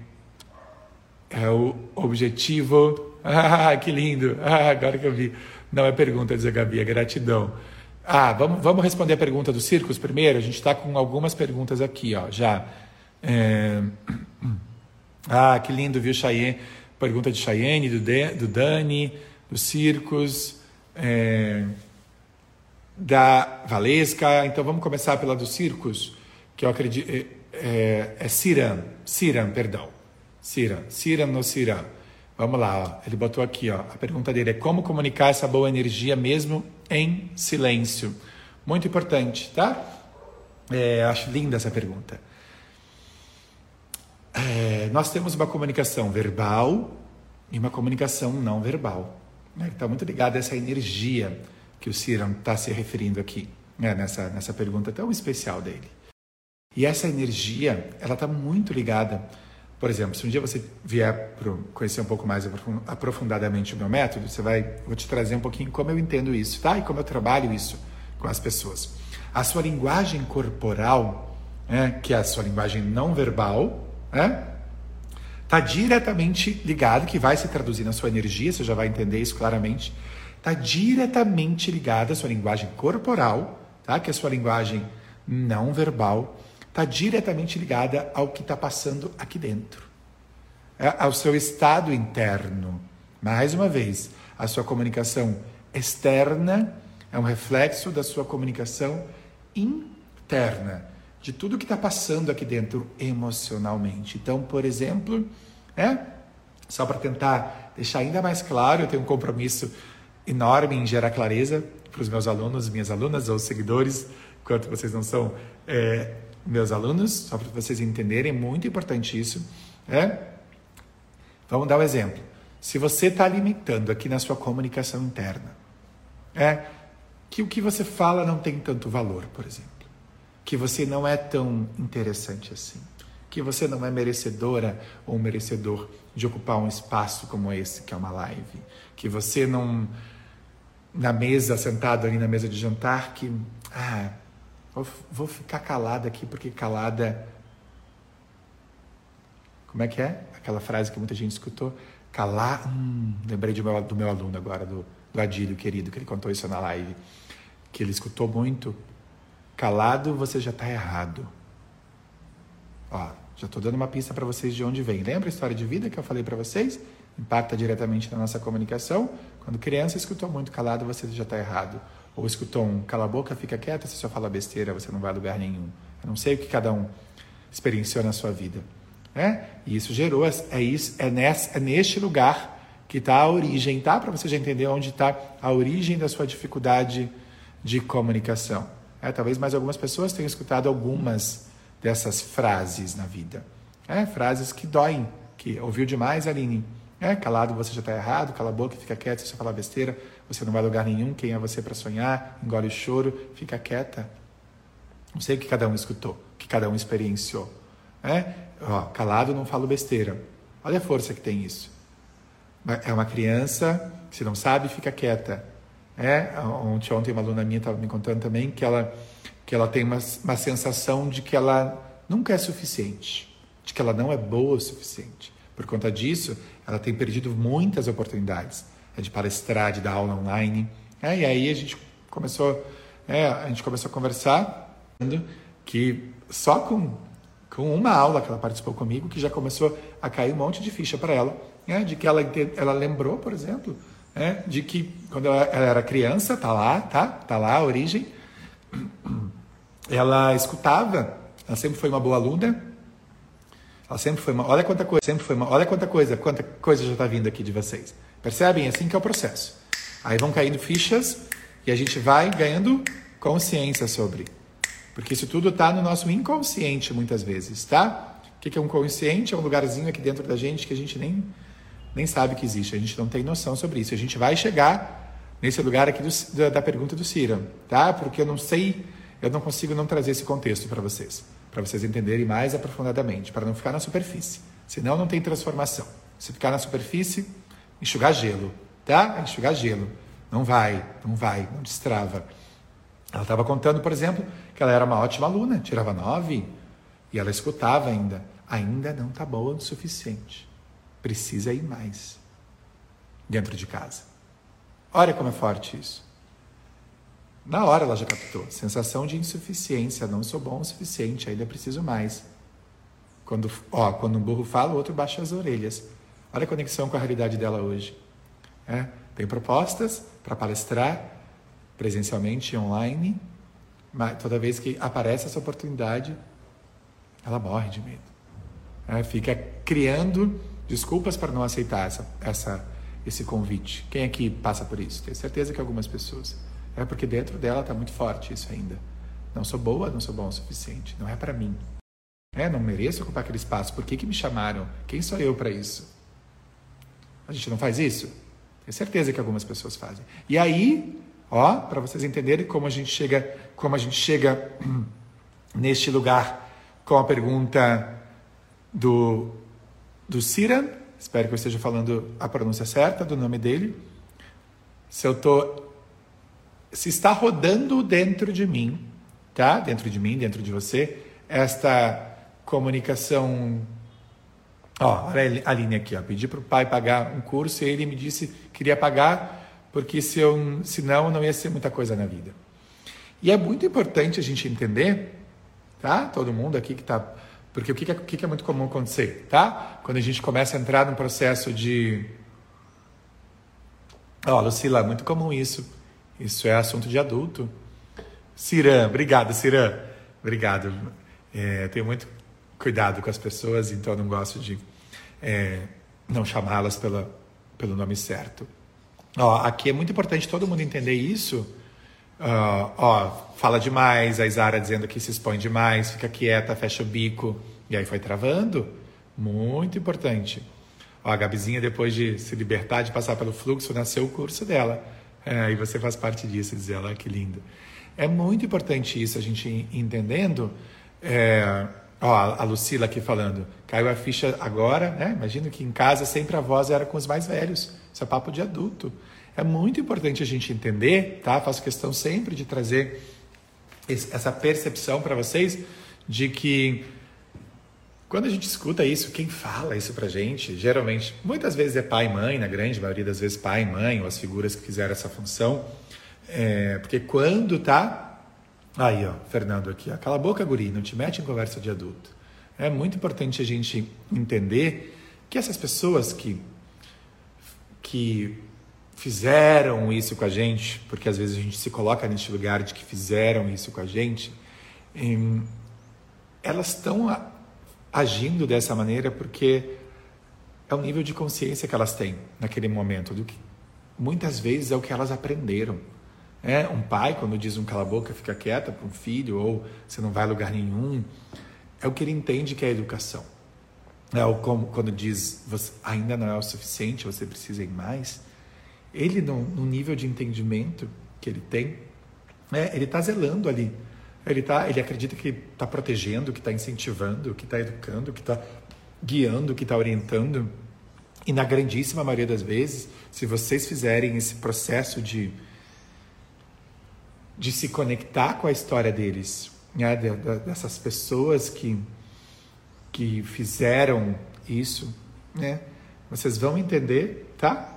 é o objetivo. Ah, que lindo! Ah, agora que eu vi. Não é pergunta, diz a Gabi, é gratidão. Ah, vamos, vamos responder a pergunta do Circos primeiro? A gente está com algumas perguntas aqui, ó, já. É... Ah, que lindo, viu, Cheyenne? Pergunta de Cheyenne, do, de, do Dani, do Circos, é... da Valesca. Então vamos começar pela do Circos, que eu acredito. É, é, é Ciram, Ciram, perdão. Ciram, Ciram no Ciram. Vamos lá, ó. ele botou aqui, ó. a pergunta dele é como comunicar essa boa energia mesmo em silêncio. Muito importante, tá? É, acho linda essa pergunta. É, nós temos uma comunicação verbal e uma comunicação não verbal. Né? Está muito ligada a essa energia que o Ciram está se referindo aqui, né? nessa, nessa pergunta tão especial dele. E essa energia, ela está muito ligada por exemplo, se um dia você vier para conhecer um pouco mais aprofundadamente o meu método, você vai, vou te trazer um pouquinho como eu entendo isso, tá? E como eu trabalho isso com as pessoas. A sua linguagem corporal, né, que é a sua linguagem não verbal, né, está diretamente ligado, que vai se traduzir na sua energia, você já vai entender isso claramente, está diretamente ligada à sua linguagem corporal, tá? que é a sua linguagem não verbal, está diretamente ligada ao que está passando aqui dentro, é, ao seu estado interno. Mais uma vez, a sua comunicação externa é um reflexo da sua comunicação interna, de tudo que está passando aqui dentro emocionalmente. Então, por exemplo, é, só para tentar deixar ainda mais claro, eu tenho um compromisso enorme em gerar clareza para os meus alunos, minhas alunas ou seguidores, enquanto vocês não são é, meus alunos, só para vocês entenderem, muito importante isso. É? Vamos dar um exemplo. Se você está limitando aqui na sua comunicação interna, é que o que você fala não tem tanto valor, por exemplo, que você não é tão interessante assim, que você não é merecedora ou merecedor de ocupar um espaço como esse, que é uma live, que você não na mesa, sentado ali na mesa de jantar, que ah, Vou, vou ficar calada aqui porque calada. Como é que é? Aquela frase que muita gente escutou. Calar. Hum, lembrei meu, do meu aluno agora, do, do Adílio, querido, que ele contou isso na live. Que ele escutou muito. Calado você já está errado. Ó, já estou dando uma pista para vocês de onde vem. Lembra a história de vida que eu falei para vocês? Impacta diretamente na nossa comunicação. Quando criança escutou muito calado, você já está errado. Ou escutou um cala a boca, fica quieta, você só fala besteira, você não vai a lugar nenhum. Eu não sei o que cada um experienciou na sua vida. Né? E isso gerou, é, isso, é, nesse, é neste lugar que está a origem, tá? Para você já entender onde está a origem da sua dificuldade de comunicação. É, talvez mais algumas pessoas tenham escutado algumas dessas frases na vida. É, frases que doem, que ouviu demais, Aline. É, calado você já está errado, cala a boca, fica quieto, se você falar besteira, você não vai a lugar nenhum, quem é você para sonhar, engole o choro, fica quieta. Não sei o que cada um escutou, o que cada um experienciou. É? Ó, calado não falo besteira. Olha a força que tem isso. É uma criança, se não sabe, fica quieta. É? Ontem, ontem uma aluna minha estava me contando também que ela, que ela tem uma, uma sensação de que ela nunca é suficiente, de que ela não é boa o suficiente. Por conta disso, ela tem perdido muitas oportunidades de palestrar, de dar aula online. É, e aí a gente começou, é, a gente começou a conversar que só com, com uma aula que ela participou comigo, que já começou a cair um monte de ficha para ela, é, de que ela, ela lembrou, por exemplo, é, de que quando ela, ela era criança, tá lá, tá, tá lá a origem, ela escutava, ela sempre foi uma boa aluna, ela sempre foi uma, olha quanta coisa, sempre foi uma, olha quanta coisa, quanta coisa já está vindo aqui de vocês. Percebem? Assim que é o processo. Aí vão caindo fichas e a gente vai ganhando consciência sobre. Porque isso tudo está no nosso inconsciente muitas vezes, tá? O que é um consciente? É um lugarzinho aqui dentro da gente que a gente nem, nem sabe que existe. A gente não tem noção sobre isso. A gente vai chegar nesse lugar aqui do, da pergunta do Cira, tá? Porque eu não sei, eu não consigo não trazer esse contexto para vocês, para vocês entenderem mais aprofundadamente, para não ficar na superfície. Senão não tem transformação. Se ficar na superfície, enxugar gelo, tá? Enxugar gelo. Não vai, não vai, não destrava. Ela estava contando, por exemplo, que ela era uma ótima aluna, tirava nove, e ela escutava ainda. Ainda não está boa o suficiente. Precisa ir mais dentro de casa. Olha como é forte isso. Na hora ela já captou. Sensação de insuficiência, não sou bom o suficiente, ainda preciso mais. Quando, ó, quando um burro fala, o outro baixa as orelhas. Olha a conexão com a realidade dela hoje. É, tem propostas para palestrar presencialmente online, mas toda vez que aparece essa oportunidade, ela morre de medo. É, fica criando desculpas para não aceitar essa, essa, esse convite. Quem aqui passa por isso? Tenho certeza que algumas pessoas. É porque dentro dela está muito forte isso ainda. Não sou boa, não sou bom o suficiente. Não é para mim. É, não mereço ocupar aquele espaço. Por que, que me chamaram? Quem sou eu para isso? A gente não faz isso? Tenho certeza que algumas pessoas fazem. E aí, ó, para vocês entenderem como a gente chega, como a gente chega neste lugar com a pergunta do do Siran, espero que eu esteja falando a pronúncia certa do nome dele. Se eu tô se está rodando dentro de mim, tá? Dentro de mim, dentro de você, esta comunicação. Ó, olha a linha aqui, ó. Pedi para o pai pagar um curso e ele me disse que queria pagar porque se eu, senão não ia ser muita coisa na vida. E é muito importante a gente entender, tá? Todo mundo aqui que está. Porque o que, é, o que é muito comum acontecer, tá? Quando a gente começa a entrar num processo de. Ó, Lucila, é muito comum isso isso é assunto de adulto. Cirã, obrigado, Cirã. Obrigado. É, tenho muito cuidado com as pessoas, então não gosto de é, não chamá-las pelo nome certo. Ó, aqui é muito importante todo mundo entender isso. Uh, ó, fala demais, a Isara dizendo que se expõe demais, fica quieta, fecha o bico, e aí foi travando. Muito importante. Ó, a Gabizinha, depois de se libertar, de passar pelo fluxo, nasceu o curso dela. É, e você faz parte disso, dizer, olha que lindo. É muito importante isso, a gente entendendo. É, ó, a Lucila aqui falando, caiu a ficha agora, né? Imagino que em casa sempre a voz era com os mais velhos. Isso é papo de adulto. É muito importante a gente entender, tá? Faço questão sempre de trazer essa percepção para vocês de que quando a gente escuta isso, quem fala isso pra gente, geralmente, muitas vezes é pai e mãe, na grande maioria das vezes pai e mãe, ou as figuras que fizeram essa função. É, porque quando tá. Aí, ó, Fernando aqui, cala a boca, guri, não te mete em conversa de adulto. É muito importante a gente entender que essas pessoas que, que fizeram isso com a gente, porque às vezes a gente se coloca neste lugar de que fizeram isso com a gente, em, elas estão agindo dessa maneira porque é o nível de consciência que elas têm naquele momento, do que muitas vezes é o que elas aprenderam. É, um pai, quando diz um cala boca, fica quieta para um filho, ou você não vai a lugar nenhum, é o que ele entende que é educação. É, ou como, quando diz você ainda não é o suficiente, você precisa ir mais. Ele, no, no nível de entendimento que ele tem, é, ele está zelando ali ele, tá, ele acredita que está protegendo, que está incentivando, que está educando, que está guiando, que está orientando. E na grandíssima maioria das vezes, se vocês fizerem esse processo de, de se conectar com a história deles, né, dessas pessoas que, que fizeram isso, né, vocês vão entender, tá?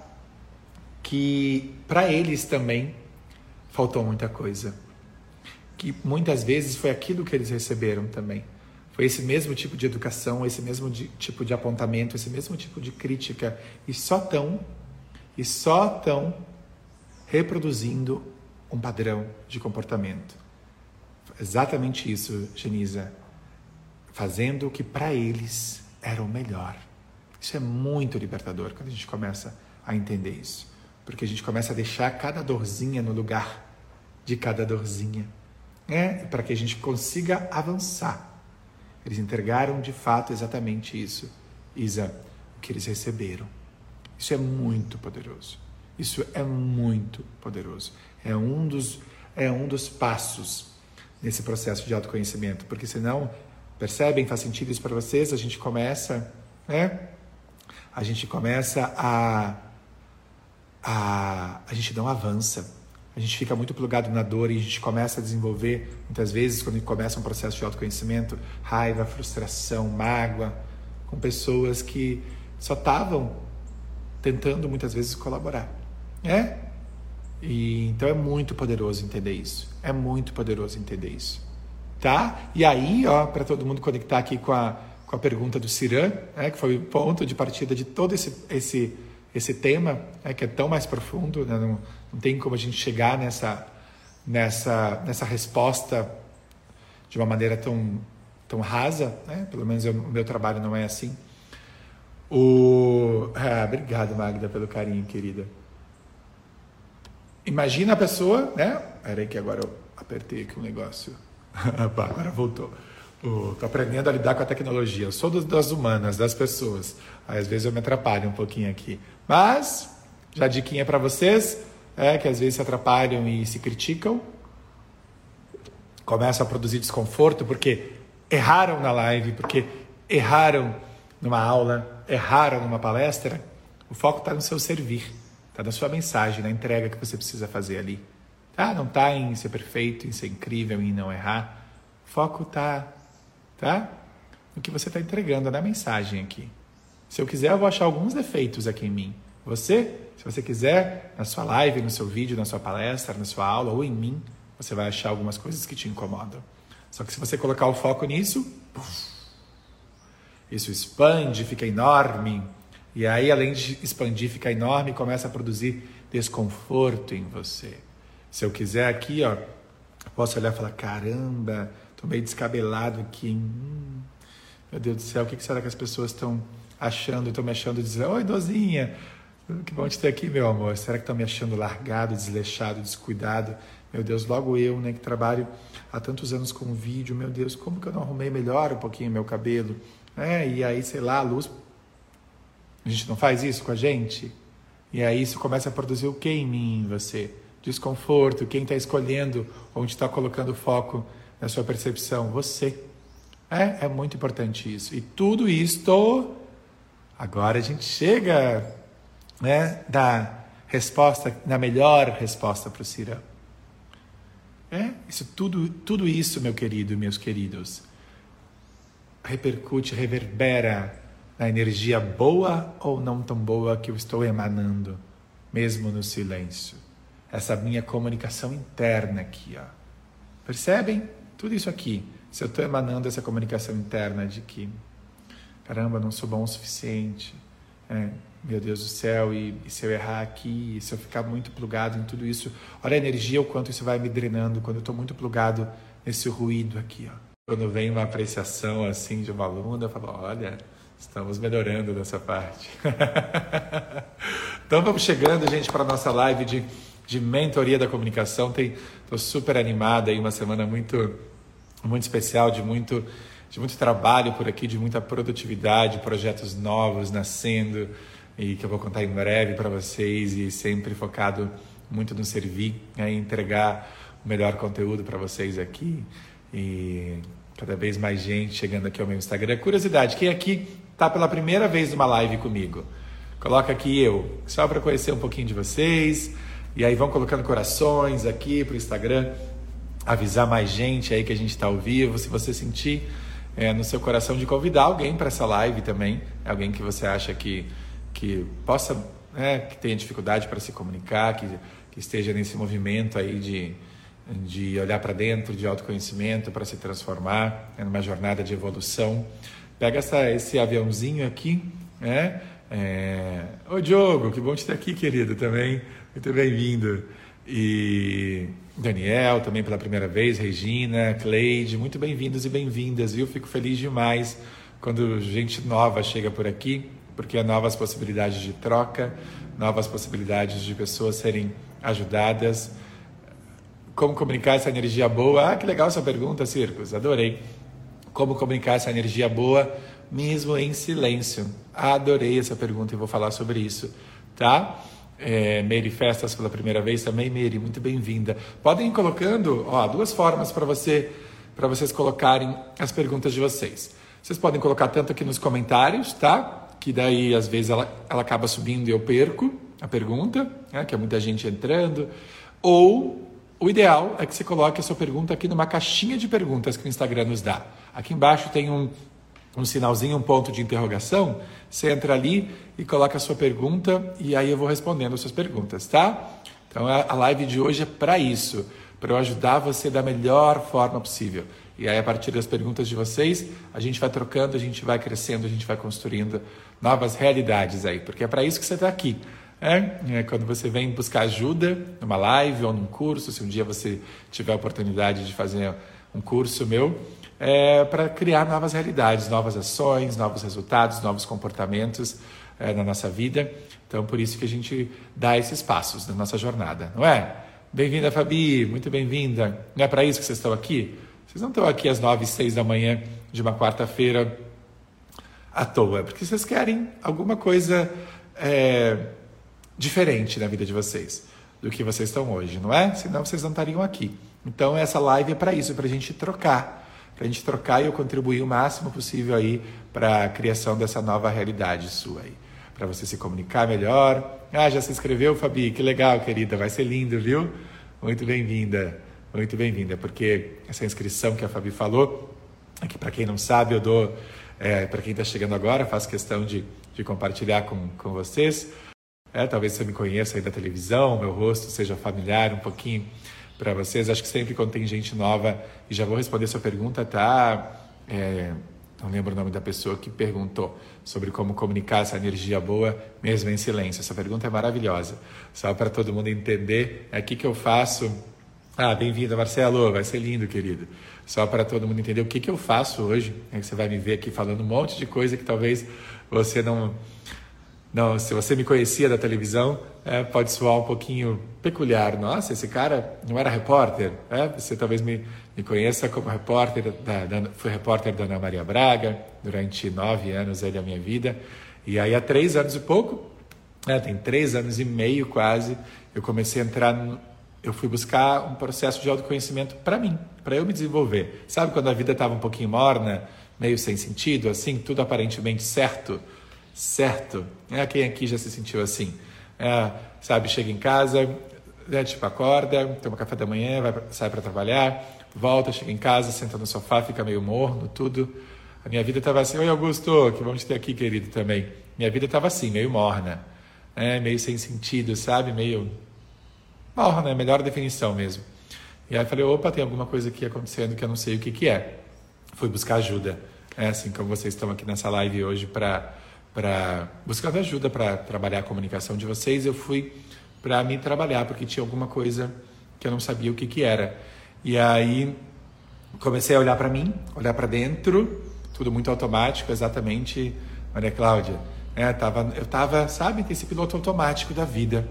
Que para eles também faltou muita coisa que muitas vezes foi aquilo que eles receberam também. Foi esse mesmo tipo de educação, esse mesmo de, tipo de apontamento, esse mesmo tipo de crítica e só tão e só tão reproduzindo um padrão de comportamento. Exatamente isso, Genisa, fazendo o que para eles era o melhor. Isso é muito libertador quando a gente começa a entender isso, porque a gente começa a deixar cada dorzinha no lugar de cada dorzinha né, para que a gente consiga avançar. Eles entregaram de fato exatamente isso, Isa, o que eles receberam. Isso é muito poderoso. Isso é muito poderoso. É um dos, é um dos passos nesse processo de autoconhecimento, porque senão, percebem, faz sentido isso para vocês, a gente começa, né? A gente começa a, a, a gente não avança a gente fica muito plugado na dor e a gente começa a desenvolver, muitas vezes, quando começa um processo de autoconhecimento, raiva, frustração, mágoa, com pessoas que só estavam tentando muitas vezes colaborar. É? E, então é muito poderoso entender isso. É muito poderoso entender isso. Tá? E aí, ó, para todo mundo conectar aqui com a, com a pergunta do Ciran, né, que foi o ponto de partida de todo esse, esse, esse tema, né, que é tão mais profundo, né, não, não tem como a gente chegar nessa, nessa, nessa resposta de uma maneira tão, tão rasa, né? pelo menos o meu trabalho não é assim. O... Ah, obrigado, Magda, pelo carinho, querida. Imagina a pessoa, né? Peraí que agora eu apertei aqui um negócio. agora voltou. Estou aprendendo a lidar com a tecnologia. Eu sou das humanas, das pessoas. Às vezes eu me atrapalho um pouquinho aqui. Mas, já diquinha para vocês, é que às vezes se atrapalham e se criticam. Começam a produzir desconforto porque erraram na live, porque erraram numa aula, erraram numa palestra. O foco está no seu servir. Está na sua mensagem, na entrega que você precisa fazer ali. Tá? Não está em ser perfeito, em ser incrível, em não errar. O foco está tá? no que você está entregando, na mensagem aqui. Se eu quiser, eu vou achar alguns defeitos aqui em mim. Você, se você quiser, na sua live, no seu vídeo, na sua palestra, na sua aula ou em mim, você vai achar algumas coisas que te incomodam. Só que se você colocar o foco nisso, isso expande, fica enorme, e aí, além de expandir, fica enorme, começa a produzir desconforto em você. Se eu quiser aqui, ó, posso olhar e falar: caramba, tô meio descabelado aqui. Hum, meu Deus do céu, o que será que as pessoas estão achando? Estão me achando dizer: Oi, dozinha, que bom te ter aqui, meu amor. Será que estão me achando largado, desleixado, descuidado? Meu Deus, logo eu, né, que trabalho há tantos anos com vídeo, meu Deus, como que eu não arrumei melhor um pouquinho meu cabelo? É, e aí, sei lá, a luz a gente não faz isso com a gente? E aí isso começa a produzir o que em mim, em você? Desconforto. Quem está escolhendo onde está colocando foco na sua percepção? Você. É, é muito importante isso. E tudo isto, agora a gente chega né, da resposta, na melhor resposta para o Cira. É, isso tudo, tudo isso, meu querido e meus queridos, repercute, reverbera na energia boa ou não tão boa que eu estou emanando, mesmo no silêncio. Essa minha comunicação interna aqui, ó. Percebem? Tudo isso aqui. Se eu estou emanando essa comunicação interna de que, caramba, não sou bom o suficiente, é, meu Deus do céu, e, e, se eu errar aqui, e se eu ficar muito plugado em tudo isso, olha a energia, o quanto isso vai me drenando quando eu estou muito plugado nesse ruído aqui, ó. Quando vem uma apreciação assim de uma aluna, eu falo, olha, Estamos melhorando nessa parte. então vamos chegando, gente, para a nossa live de, de mentoria da comunicação. Estou super animada aí, uma semana muito, muito especial, de muito, de muito trabalho por aqui, de muita produtividade, projetos novos nascendo e que eu vou contar em breve para vocês e sempre focado muito no servir, né, em entregar o melhor conteúdo para vocês aqui e cada vez mais gente chegando aqui ao meu Instagram. Curiosidade, quem aqui está pela primeira vez numa live comigo, coloca aqui eu, só para conhecer um pouquinho de vocês. E aí vão colocando corações aqui para o Instagram, avisar mais gente aí que a gente está ao vivo. Se você sentir é, no seu coração de convidar alguém para essa live também, alguém que você acha que, que possa, né, que tenha dificuldade para se comunicar, que, que esteja nesse movimento aí de, de olhar para dentro, de autoconhecimento, para se transformar, é numa jornada de evolução. Pega essa, esse aviãozinho aqui, né? É... Ô Diogo, que bom te ter aqui, querido, também. Muito bem-vindo. E Daniel, também pela primeira vez, Regina, Cleide, muito bem-vindos e bem-vindas, viu? Fico feliz demais quando gente nova chega por aqui, porque há novas possibilidades de troca, novas possibilidades de pessoas serem ajudadas. Como comunicar essa energia boa? Ah, que legal essa pergunta, Circos, adorei como comunicar essa energia boa mesmo em silêncio? Adorei essa pergunta e vou falar sobre isso, tá? É, Mary Festas pela primeira vez também, Mary, muito bem-vinda. Podem ir colocando, ó, duas formas para você, para vocês colocarem as perguntas de vocês. Vocês podem colocar tanto aqui nos comentários, tá? Que daí às vezes ela, ela acaba subindo e eu perco a pergunta, né? que é muita gente entrando. Ou o ideal é que você coloque a sua pergunta aqui numa caixinha de perguntas que o Instagram nos dá. Aqui embaixo tem um, um sinalzinho, um ponto de interrogação. Você entra ali e coloca a sua pergunta e aí eu vou respondendo as suas perguntas, tá? Então a live de hoje é para isso, para eu ajudar você da melhor forma possível. E aí, a partir das perguntas de vocês, a gente vai trocando, a gente vai crescendo, a gente vai construindo novas realidades aí, porque é para isso que você está aqui. É, é, quando você vem buscar ajuda numa live ou num curso, se um dia você tiver a oportunidade de fazer um curso meu, é para criar novas realidades, novas ações, novos resultados, novos comportamentos é, na nossa vida. Então, por isso que a gente dá esses passos na nossa jornada, não é? Bem-vinda, Fabi, muito bem-vinda. Não é para isso que vocês estão aqui? Vocês não estão aqui às nove seis da manhã de uma quarta-feira à toa, porque vocês querem alguma coisa é, diferente na vida de vocês do que vocês estão hoje, não é? Senão vocês não estariam aqui. Então essa live é para isso, para a gente trocar, para a gente trocar e eu contribuir o máximo possível aí para a criação dessa nova realidade sua aí, para você se comunicar melhor. Ah, já se inscreveu, Fabi? Que legal, querida, vai ser lindo, viu? Muito bem-vinda, muito bem-vinda, porque essa inscrição que a Fabi falou, é que para quem não sabe, eu dou, é, para quem está chegando agora, faço questão de, de compartilhar com, com vocês. É, talvez você me conheça aí da televisão, meu rosto seja familiar um pouquinho para vocês. Acho que sempre quando tem gente nova, e já vou responder sua pergunta, tá? É, não lembro o nome da pessoa que perguntou sobre como comunicar essa energia boa mesmo em silêncio. Essa pergunta é maravilhosa. Só para todo mundo entender, é aqui que eu faço. Ah, bem-vindo, Marcelo, vai ser lindo, querido. Só para todo mundo entender o que, que eu faço hoje. É que você vai me ver aqui falando um monte de coisa que talvez você não não, se você me conhecia da televisão, é, pode soar um pouquinho peculiar. Nossa, esse cara não era repórter? É, você talvez me, me conheça como repórter, da, da, fui repórter da Ana Maria Braga durante nove anos aí da minha vida. E aí há três anos e pouco, é, tem três anos e meio quase, eu comecei a entrar, no, eu fui buscar um processo de autoconhecimento para mim, para eu me desenvolver. Sabe quando a vida estava um pouquinho morna, meio sem sentido, assim, tudo aparentemente certo? Certo. É, quem aqui já se sentiu assim? É, sabe, chega em casa, né, tipo, acorda, toma café da manhã, vai, sai para trabalhar, volta, chega em casa, senta no sofá, fica meio morno, tudo. A minha vida estava assim, oi Augusto, que vamos ter aqui, querido, também. Minha vida estava assim, meio morna, né, meio sem sentido, sabe? Meio morna, é a melhor definição mesmo. E aí falei, opa, tem alguma coisa aqui acontecendo que eu não sei o que, que é. Fui buscar ajuda. É assim como vocês estão aqui nessa live hoje para para buscar ajuda para trabalhar a comunicação de vocês, eu fui para me trabalhar, porque tinha alguma coisa que eu não sabia o que, que era. E aí comecei a olhar para mim, olhar para dentro, tudo muito automático, exatamente, Maria Cláudia. É, tava, eu estava, sabe, esse piloto automático da vida,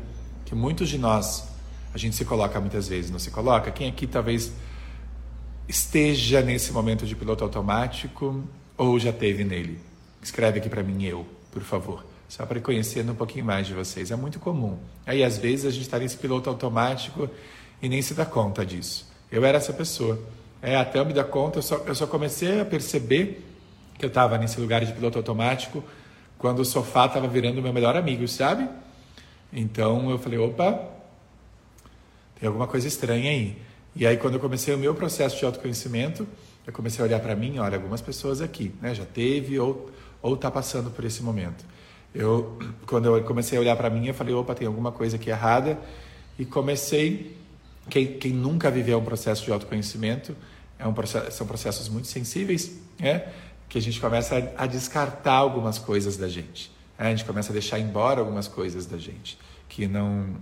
que muitos de nós, a gente se coloca muitas vezes, não se coloca? Quem aqui talvez esteja nesse momento de piloto automático ou já teve nele? Escreve aqui para mim, eu por favor. Só para conhecer um pouquinho mais de vocês. É muito comum. Aí, às vezes, a gente está nesse piloto automático e nem se dá conta disso. Eu era essa pessoa. É, até eu me dar conta, eu só, eu só comecei a perceber que eu estava nesse lugar de piloto automático quando o sofá estava virando meu melhor amigo, sabe? Então eu falei, opa, tem alguma coisa estranha aí. E aí quando eu comecei o meu processo de autoconhecimento, eu comecei a olhar para mim, olha, algumas pessoas aqui, né, já teve ou ou está passando por esse momento. Eu, quando eu comecei a olhar para mim, eu falei, opa, tem alguma coisa aqui errada, e comecei. Quem, quem nunca viveu um processo de autoconhecimento, é um processo, são processos muito sensíveis, né? que a gente começa a, a descartar algumas coisas da gente. Né? A gente começa a deixar embora algumas coisas da gente que não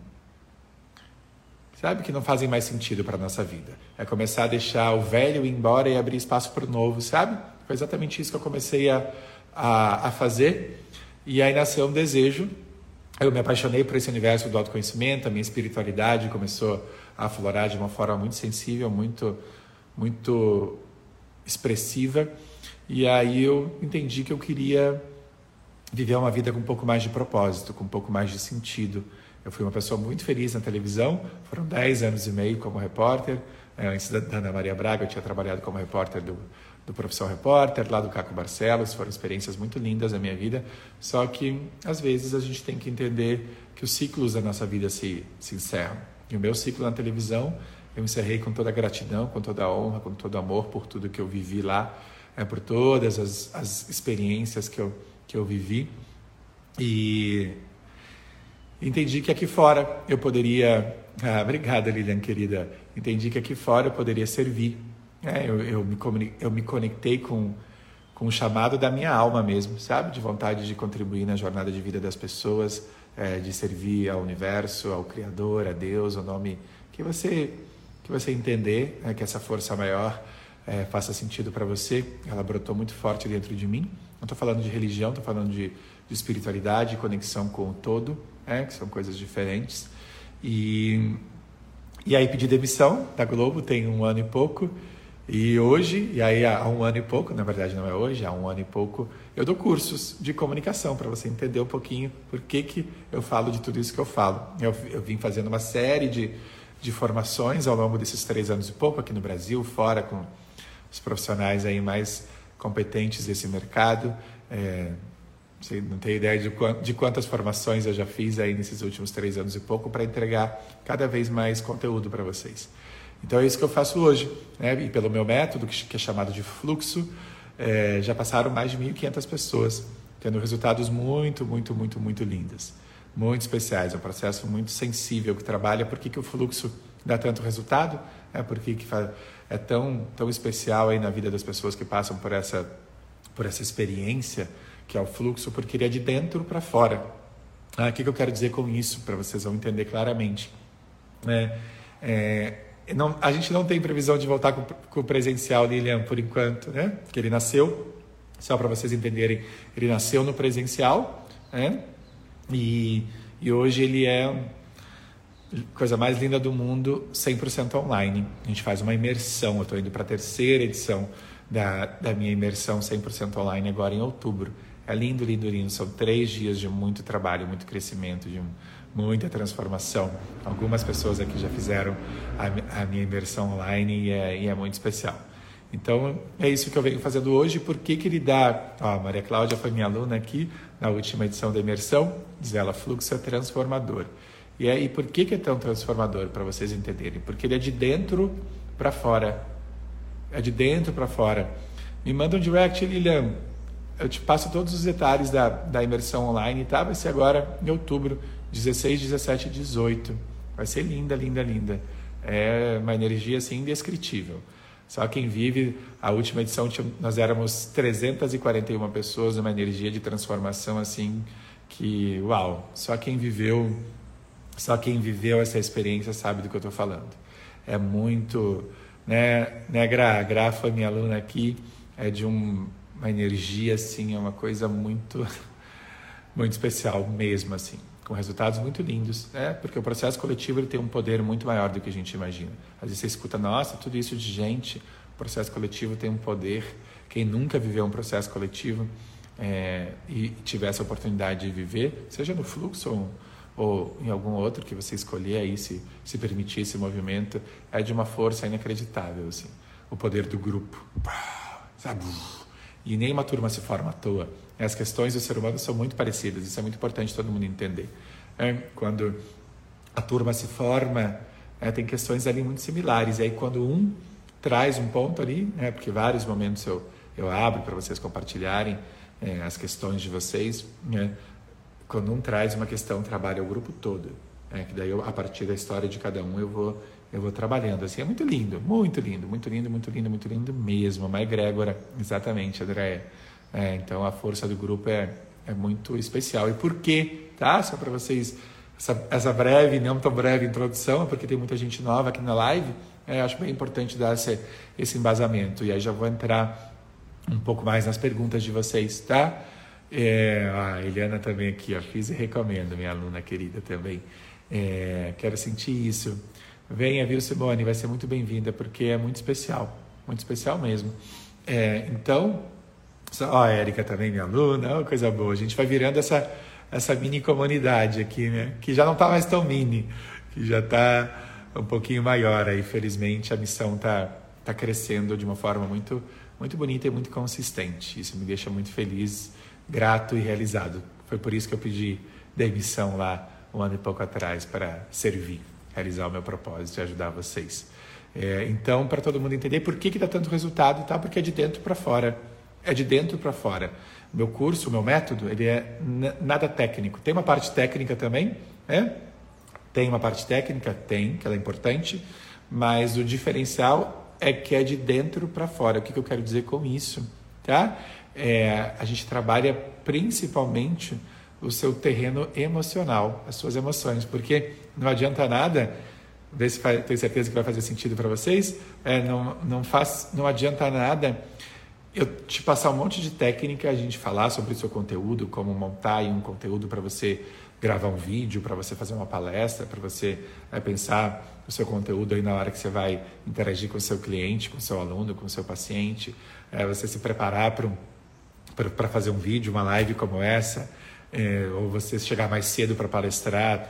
sabe que não fazem mais sentido para nossa vida. É começar a deixar o velho ir embora e abrir espaço para o novo, sabe? Foi exatamente isso que eu comecei a, a, a fazer. E aí nasceu um desejo. Eu me apaixonei por esse universo do autoconhecimento, a minha espiritualidade começou a aflorar de uma forma muito sensível, muito, muito expressiva. E aí eu entendi que eu queria viver uma vida com um pouco mais de propósito, com um pouco mais de sentido. Eu fui uma pessoa muito feliz na televisão, foram 10 anos e meio como repórter. Antes da Ana Maria Braga, eu tinha trabalhado como repórter do, do Profissão Repórter, lá do Caco Barcelos, foram experiências muito lindas na minha vida, só que às vezes a gente tem que entender que os ciclos da nossa vida se, se encerram. E o meu ciclo na televisão, eu encerrei com toda a gratidão, com toda a honra, com todo amor por tudo que eu vivi lá, é, por todas as, as experiências que eu, que eu vivi. E entendi que aqui fora eu poderia Ah, obrigada, Lilian, querida. Entendi que aqui fora eu poderia servir. É, eu, eu, me eu me conectei com, com o chamado da minha alma mesmo, sabe? De vontade de contribuir na jornada de vida das pessoas, é, de servir ao universo, ao Criador, a Deus, o nome que você que você entender, né, que essa força maior é, faça sentido para você. Ela brotou muito forte dentro de mim. Não estou falando de religião, estou falando de, de espiritualidade, conexão com o todo, é, que são coisas diferentes. E, e aí pedi demissão da Globo, tem um ano e pouco. E hoje, e aí há um ano e pouco, na verdade não é hoje, há um ano e pouco, eu dou cursos de comunicação para você entender um pouquinho por que, que eu falo de tudo isso que eu falo. Eu, eu vim fazendo uma série de, de formações ao longo desses três anos e pouco aqui no Brasil, fora com os profissionais aí mais competentes desse mercado. É, você não tem ideia de, de quantas formações eu já fiz aí nesses últimos três anos e pouco para entregar cada vez mais conteúdo para vocês. Então é isso que eu faço hoje. Né? E pelo meu método, que é chamado de fluxo, é, já passaram mais de 1.500 pessoas, tendo resultados muito, muito, muito, muito lindos. Muito especiais. É um processo muito sensível que trabalha. Por que, que o fluxo dá tanto resultado? É por que, é tão, tão especial aí na vida das pessoas que passam por essa, por essa experiência que é o fluxo, porque ele é de dentro para fora. Ah, o que, que eu quero dizer com isso, para vocês vão entender claramente. É, é, não, a gente não tem previsão de voltar com, com, o presencial, Lilian, por enquanto, né? Porque ele nasceu, só para vocês entenderem, ele nasceu no presencial, né? E, e hoje ele é coisa mais linda do mundo, 100% online. A gente faz uma imersão, eu estou indo para a terceira edição da, da minha imersão 100% online agora em outubro. É lindo, lindo, lindo. São três dias de muito trabalho, muito crescimento, de muita transformação. Algumas pessoas aqui já fizeram a, a minha imersão online e é, e é, muito especial. Então, é isso que eu venho fazendo hoje. Por que, que ele dá... Ó, a Maria Cláudia foi minha aluna aqui na última edição da imersão. Diz ela, fluxo é transformador. E aí, por que, que é tão transformador? Para vocês entenderem. Porque ele é de dentro para fora. É de dentro para fora. Me manda um direct, Lilian eu te passo todos os detalhes da, da imersão online, tá? Vai ser agora em outubro, 16, 17 e 18. Vai ser linda, linda, linda. É uma energia assim indescritível. Só quem vive, a última edição nós éramos 341 pessoas, uma energia de transformação assim que, uau, só quem viveu, só quem viveu essa experiência sabe do que eu estou falando. É muito, né, né Gra, a Gra foi minha aluna aqui, é de um uma energia assim, é uma coisa muito muito especial mesmo assim, com resultados muito lindos, né? Porque o processo coletivo ele tem um poder muito maior do que a gente imagina. Às vezes você escuta, nossa, tudo isso de gente, o processo coletivo tem um poder. Quem nunca viveu um processo coletivo é, e tiver essa oportunidade de viver, seja no fluxo ou, ou em algum outro que você escolher aí se se permitir esse movimento, é de uma força inacreditável assim. O poder do grupo, sabe? E nenhuma turma se forma à toa. As questões do ser humano são muito parecidas, isso é muito importante todo mundo entender. É, quando a turma se forma, é, tem questões ali muito similares. E aí, quando um traz um ponto ali, é, porque vários momentos eu, eu abro para vocês compartilharem é, as questões de vocês, né? quando um traz uma questão, trabalha o grupo todo. É, que daí, eu, a partir da história de cada um, eu vou eu vou trabalhando assim. É muito lindo, muito lindo, muito lindo, muito lindo, muito lindo mesmo. Uma egrégora, exatamente, Andréia. É, então a força do grupo é, é muito especial. E por quê? Tá? Só para vocês, essa, essa, breve, não tão breve introdução, porque tem muita gente nova aqui na live, é, acho bem importante dar esse, esse embasamento. E aí já vou entrar um pouco mais nas perguntas de vocês, tá? É, a Eliana também aqui, ó, fiz e recomendo, minha aluna querida também. É, quero sentir isso. Venha, viu, Simone? Vai ser muito bem-vinda, porque é muito especial. Muito especial mesmo. É, então, ó, a Érica também, minha aluna, oh, coisa boa. A gente vai virando essa, essa mini comunidade aqui, né? Que já não está mais tão mini, que já está um pouquinho maior aí. Felizmente, a missão está tá crescendo de uma forma muito, muito bonita e muito consistente. Isso me deixa muito feliz, grato e realizado. Foi por isso que eu pedi demissão lá um ano e pouco atrás para servir realizar o meu propósito e ajudar vocês. É, então, para todo mundo entender por que, que dá tanto resultado, tá? porque é de dentro para fora. É de dentro para fora. Meu curso, meu método, ele é nada técnico. Tem uma parte técnica também, né? Tem uma parte técnica? Tem, que ela é importante, mas o diferencial é que é de dentro para fora. O que, que eu quero dizer com isso? Tá? É, a gente trabalha principalmente o seu terreno emocional, as suas emoções, porque não adianta nada, ver se tenho certeza que vai fazer sentido para vocês, é, não, não, faz, não adianta nada eu te passar um monte de técnica, a gente falar sobre o seu conteúdo, como montar um conteúdo para você gravar um vídeo, para você fazer uma palestra, para você é, pensar o seu conteúdo aí na hora que você vai interagir com o seu cliente, com o seu aluno, com o seu paciente, é, você se preparar para um, fazer um vídeo, uma live como essa, é, ou você chegar mais cedo para palestrar,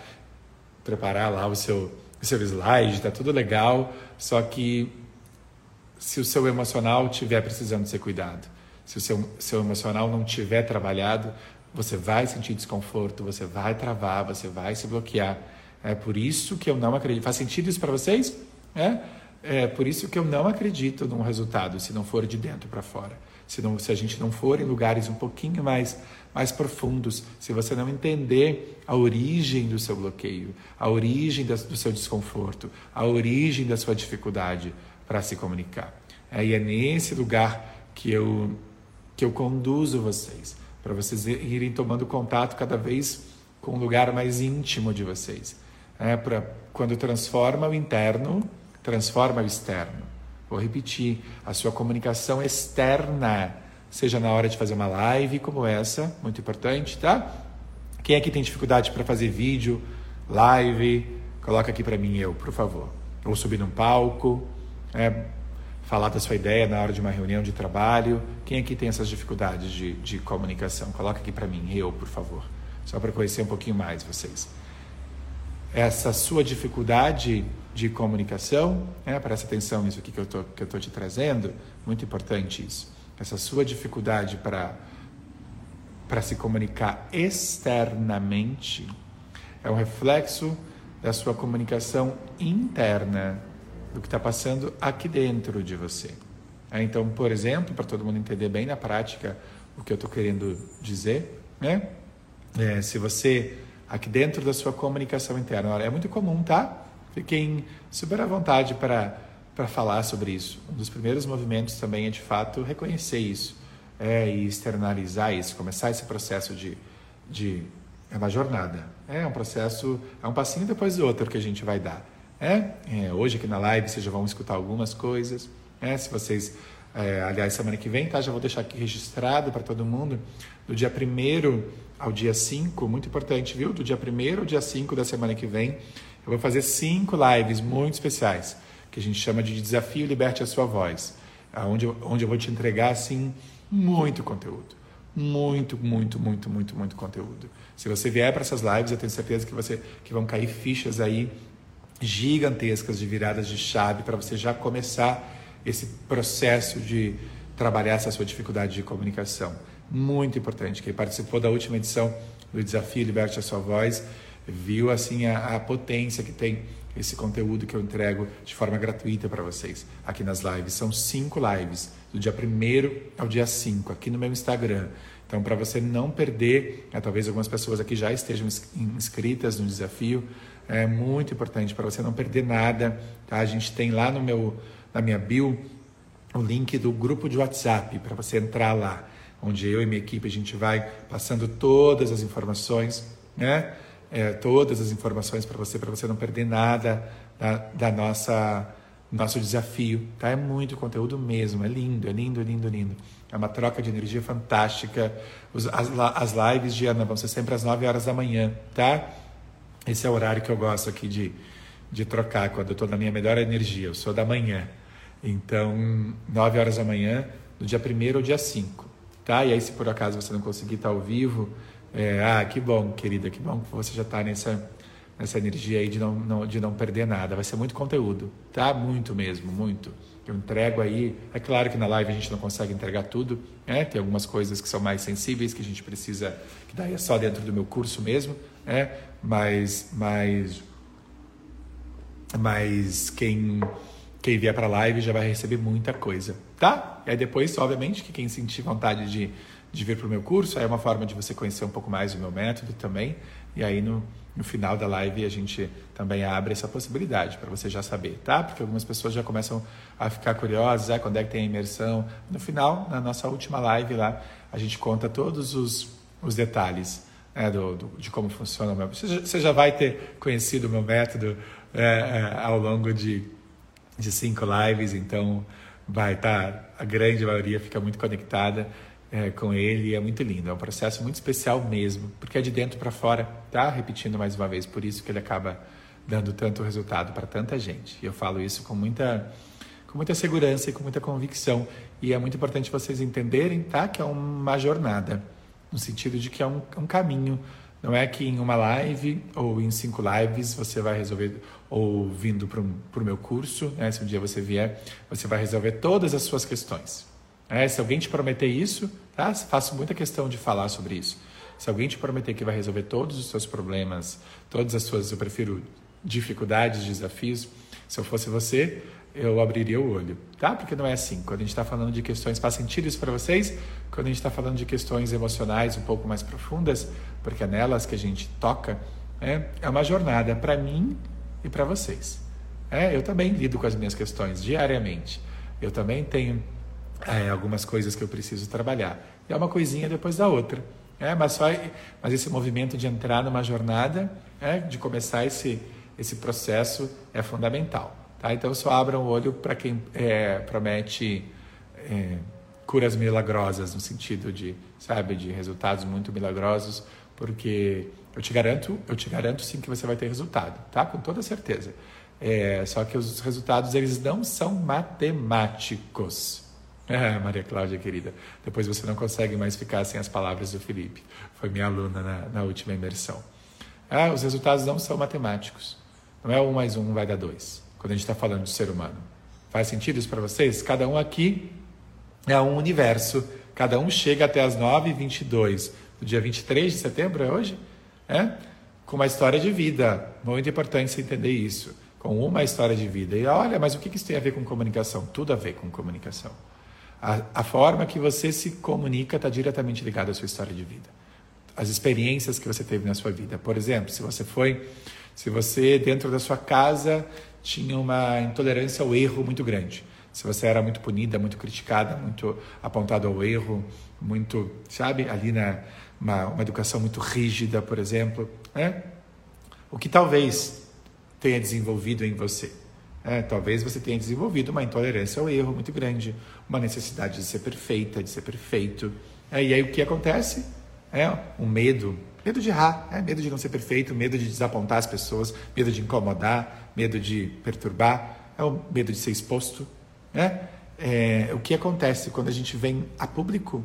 preparar lá o seu, o seu slide, está tudo legal, só que se o seu emocional estiver precisando ser cuidado, se o seu, seu emocional não tiver trabalhado, você vai sentir desconforto, você vai travar, você vai se bloquear. É por isso que eu não acredito. Faz sentido isso para vocês? É? é por isso que eu não acredito num resultado se não for de dentro para fora. Se, não, se a gente não for em lugares um pouquinho mais, mais profundos, se você não entender a origem do seu bloqueio, a origem do seu desconforto, a origem da sua dificuldade, para se comunicar. E é nesse lugar que eu, que eu conduzo vocês, para vocês irem tomando contato cada vez com um lugar mais íntimo de vocês. É, para quando transforma o interno, transforma o externo. Vou repetir, a sua comunicação externa, seja na hora de fazer uma live como essa, muito importante, tá? Quem aqui tem dificuldade para fazer vídeo, live, coloca aqui para mim eu, por favor. Ou subir num palco, é, falar da sua ideia na hora de uma reunião de trabalho. Quem aqui tem essas dificuldades de, de comunicação? Coloca aqui para mim, eu, por favor, só para conhecer um pouquinho mais vocês. Essa sua dificuldade de comunicação, né, presta atenção nisso aqui que eu tô, que eu estou te trazendo, muito importante isso. Essa sua dificuldade para para se comunicar externamente é um reflexo da sua comunicação interna do que está passando aqui dentro de você. É, então, por exemplo, para todo mundo entender bem na prática o que eu estou querendo dizer, né? É, se você aqui dentro da sua comunicação interna, olha, é muito comum, tá? Fiquem super à vontade para para falar sobre isso. Um dos primeiros movimentos também é de fato reconhecer isso é, e externalizar isso, começar esse processo de, de é uma jornada, é um processo, é um passinho depois do outro que a gente vai dar. É, é, hoje aqui na live vocês já vão escutar algumas coisas. É, se vocês, é, aliás, semana que vem, tá? Já vou deixar aqui registrado para todo mundo. Do dia 1 ao dia 5, muito importante, viu? Do dia 1 ao dia 5 da semana que vem, eu vou fazer cinco lives muito especiais, que a gente chama de Desafio Liberte a Sua Voz, onde, onde eu vou te entregar, assim, muito conteúdo. Muito, muito, muito, muito, muito conteúdo. Se você vier para essas lives, eu tenho certeza que, você, que vão cair fichas aí gigantescas de viradas de chave para você já começar esse processo de trabalhar essa sua dificuldade de comunicação. Muito importante. Quem participou da última edição do Desafio Liberte a Sua Voz viu assim a, a potência que tem esse conteúdo que eu entrego de forma gratuita para vocês aqui nas lives. São cinco lives, do dia 1 ao dia 5, aqui no meu Instagram. Então, para você não perder, né, talvez algumas pessoas aqui já estejam inscritas no desafio, é muito importante para você não perder nada. Tá? A gente tem lá no meu, na minha bio o link do grupo de WhatsApp para você entrar lá, onde eu e minha equipe a gente vai passando todas as informações, né? É, todas as informações para você, para você não perder nada da, da nossa nosso desafio, tá? É muito conteúdo mesmo, é lindo, é lindo, é lindo, é lindo. É uma troca de energia fantástica. As, as lives de Ana vão ser sempre às 9 horas da manhã, tá? Esse é o horário que eu gosto aqui de, de trocar, quando eu estou na minha melhor energia. Eu sou da manhã. Então, 9 horas da manhã, do dia 1 ao dia 5. Tá? E aí, se por acaso você não conseguir estar ao vivo, é, ah, que bom, querida, que bom que você já está nessa, nessa energia aí de não, não, de não perder nada. Vai ser muito conteúdo, tá? Muito mesmo, muito. Eu entrego aí. É claro que na live a gente não consegue entregar tudo, né? Tem algumas coisas que são mais sensíveis que a gente precisa, que daí é só dentro do meu curso mesmo, né? Mas, mas, mas quem, quem vier para a live já vai receber muita coisa, tá? E aí depois, obviamente, que quem sentir vontade de, de vir para o meu curso, é uma forma de você conhecer um pouco mais o meu método também. E aí no, no final da live a gente também abre essa possibilidade para você já saber, tá? Porque algumas pessoas já começam a ficar curiosas, ah, quando é que tem a imersão. No final, na nossa última live lá, a gente conta todos os, os detalhes né, do, do, de como funciona o meu. Você já, você já vai ter conhecido o meu método é, é, ao longo de, de cinco lives, então vai estar, tá, a grande maioria fica muito conectada é, com ele é muito lindo. É um processo muito especial mesmo, porque é de dentro para fora, tá? Repetindo mais uma vez, por isso que ele acaba dando tanto resultado para tanta gente. E eu falo isso com muita, com muita segurança e com muita convicção. E é muito importante vocês entenderem, tá? Que é uma jornada, no sentido de que é um, um caminho. Não é que em uma live ou em cinco lives você vai resolver, ou vindo para o meu curso, né? se um dia você vier, você vai resolver todas as suas questões. É, se alguém te prometer isso, tá? faço muita questão de falar sobre isso. Se alguém te prometer que vai resolver todos os seus problemas, todas as suas, eu prefiro dificuldades, desafios, se eu fosse você, eu abriria o olho, tá? Porque não é assim. Quando a gente está falando de questões, faz sentido isso para vocês? Quando a gente está falando de questões emocionais um pouco mais profundas, porque é nelas que a gente toca, é, é uma jornada para mim e para vocês. É, eu também lido com as minhas questões diariamente. Eu também tenho é, algumas coisas que eu preciso trabalhar. E é uma coisinha depois da outra. É, mas, só, mas esse movimento de entrar numa jornada, é, de começar esse, esse processo, é fundamental. Tá? Então, só abram o olho para quem é, promete é, curas milagrosas, no sentido de, sabe, de resultados muito milagrosos, porque eu te garanto, eu te garanto sim que você vai ter resultado, tá? Com toda certeza. É, só que os resultados eles não são matemáticos. É, Maria Cláudia, querida. Depois você não consegue mais ficar sem as palavras do Felipe. Foi minha aluna na, na última imersão. É, os resultados não são matemáticos. Não é um mais um vai dar dois. Quando a gente está falando de ser humano. Faz sentido isso para vocês? Cada um aqui é um universo. Cada um chega até as 9h22 do dia 23 de setembro, é hoje? É? Com uma história de vida. Muito importante você entender isso. Com uma história de vida. E olha, mas o que isso tem a ver com comunicação? Tudo a ver com comunicação. A, a forma que você se comunica está diretamente ligada à sua história de vida. As experiências que você teve na sua vida. Por exemplo, se você foi, se você dentro da sua casa tinha uma intolerância ao erro muito grande. Se você era muito punida, muito criticada, muito apontado ao erro, muito, sabe, ali na uma, uma educação muito rígida, por exemplo, né? O que talvez tenha desenvolvido em você. É, talvez você tenha desenvolvido uma intolerância ao erro muito grande, uma necessidade de ser perfeita, de ser perfeito. É, e aí o que acontece? É um medo, medo de errar, é, medo de não ser perfeito, medo de desapontar as pessoas, medo de incomodar, medo de perturbar, é o medo de ser exposto. Né? É, o que acontece quando a gente vem a público,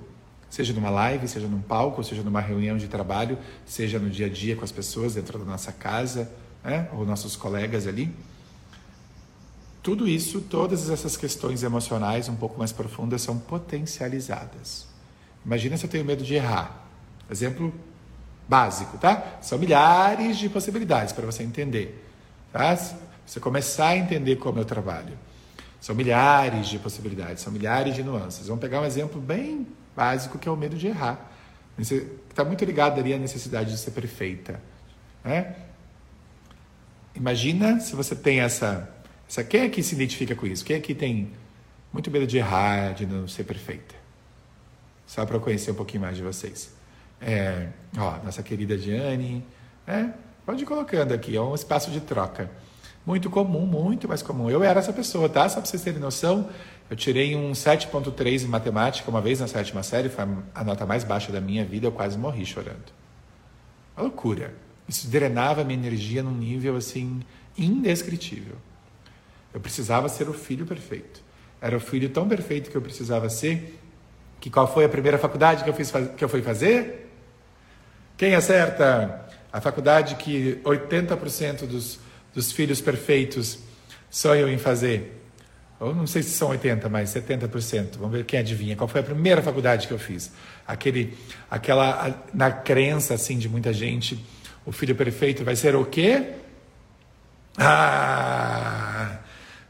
seja numa live, seja num palco, seja numa reunião de trabalho, seja no dia a dia com as pessoas dentro da nossa casa, né? ou nossos colegas ali? Tudo isso, todas essas questões emocionais um pouco mais profundas são potencializadas. Imagina se eu tenho medo de errar. Exemplo básico, tá? São milhares de possibilidades para você entender. Tá? Você começar a entender como eu trabalho. São milhares de possibilidades, são milhares de nuances. Vamos pegar um exemplo bem básico que é o medo de errar. Está muito ligado ali à necessidade de ser perfeita. Né? Imagina se você tem essa quem aqui se identifica com isso? Quem aqui tem muito medo de errar, de não ser perfeita? Só para eu conhecer um pouquinho mais de vocês. É, ó, nossa querida Diane, é, pode ir colocando aqui, é um espaço de troca. Muito comum, muito mais comum. Eu era essa pessoa, tá? Só para vocês terem noção, eu tirei um 7.3 em matemática uma vez na sétima série, foi a nota mais baixa da minha vida, eu quase morri chorando. Uma loucura. Isso drenava minha energia num nível assim indescritível. Eu precisava ser o filho perfeito. Era o filho tão perfeito que eu precisava ser, que qual foi a primeira faculdade que eu, fiz, que eu fui fazer? Quem acerta? A faculdade que 80% dos, dos filhos perfeitos sonham em fazer. Ou não sei se são 80, mas 70%. Vamos ver quem adivinha. Qual foi a primeira faculdade que eu fiz? Aquele, aquela, na crença assim de muita gente, o filho perfeito vai ser o quê? Ah,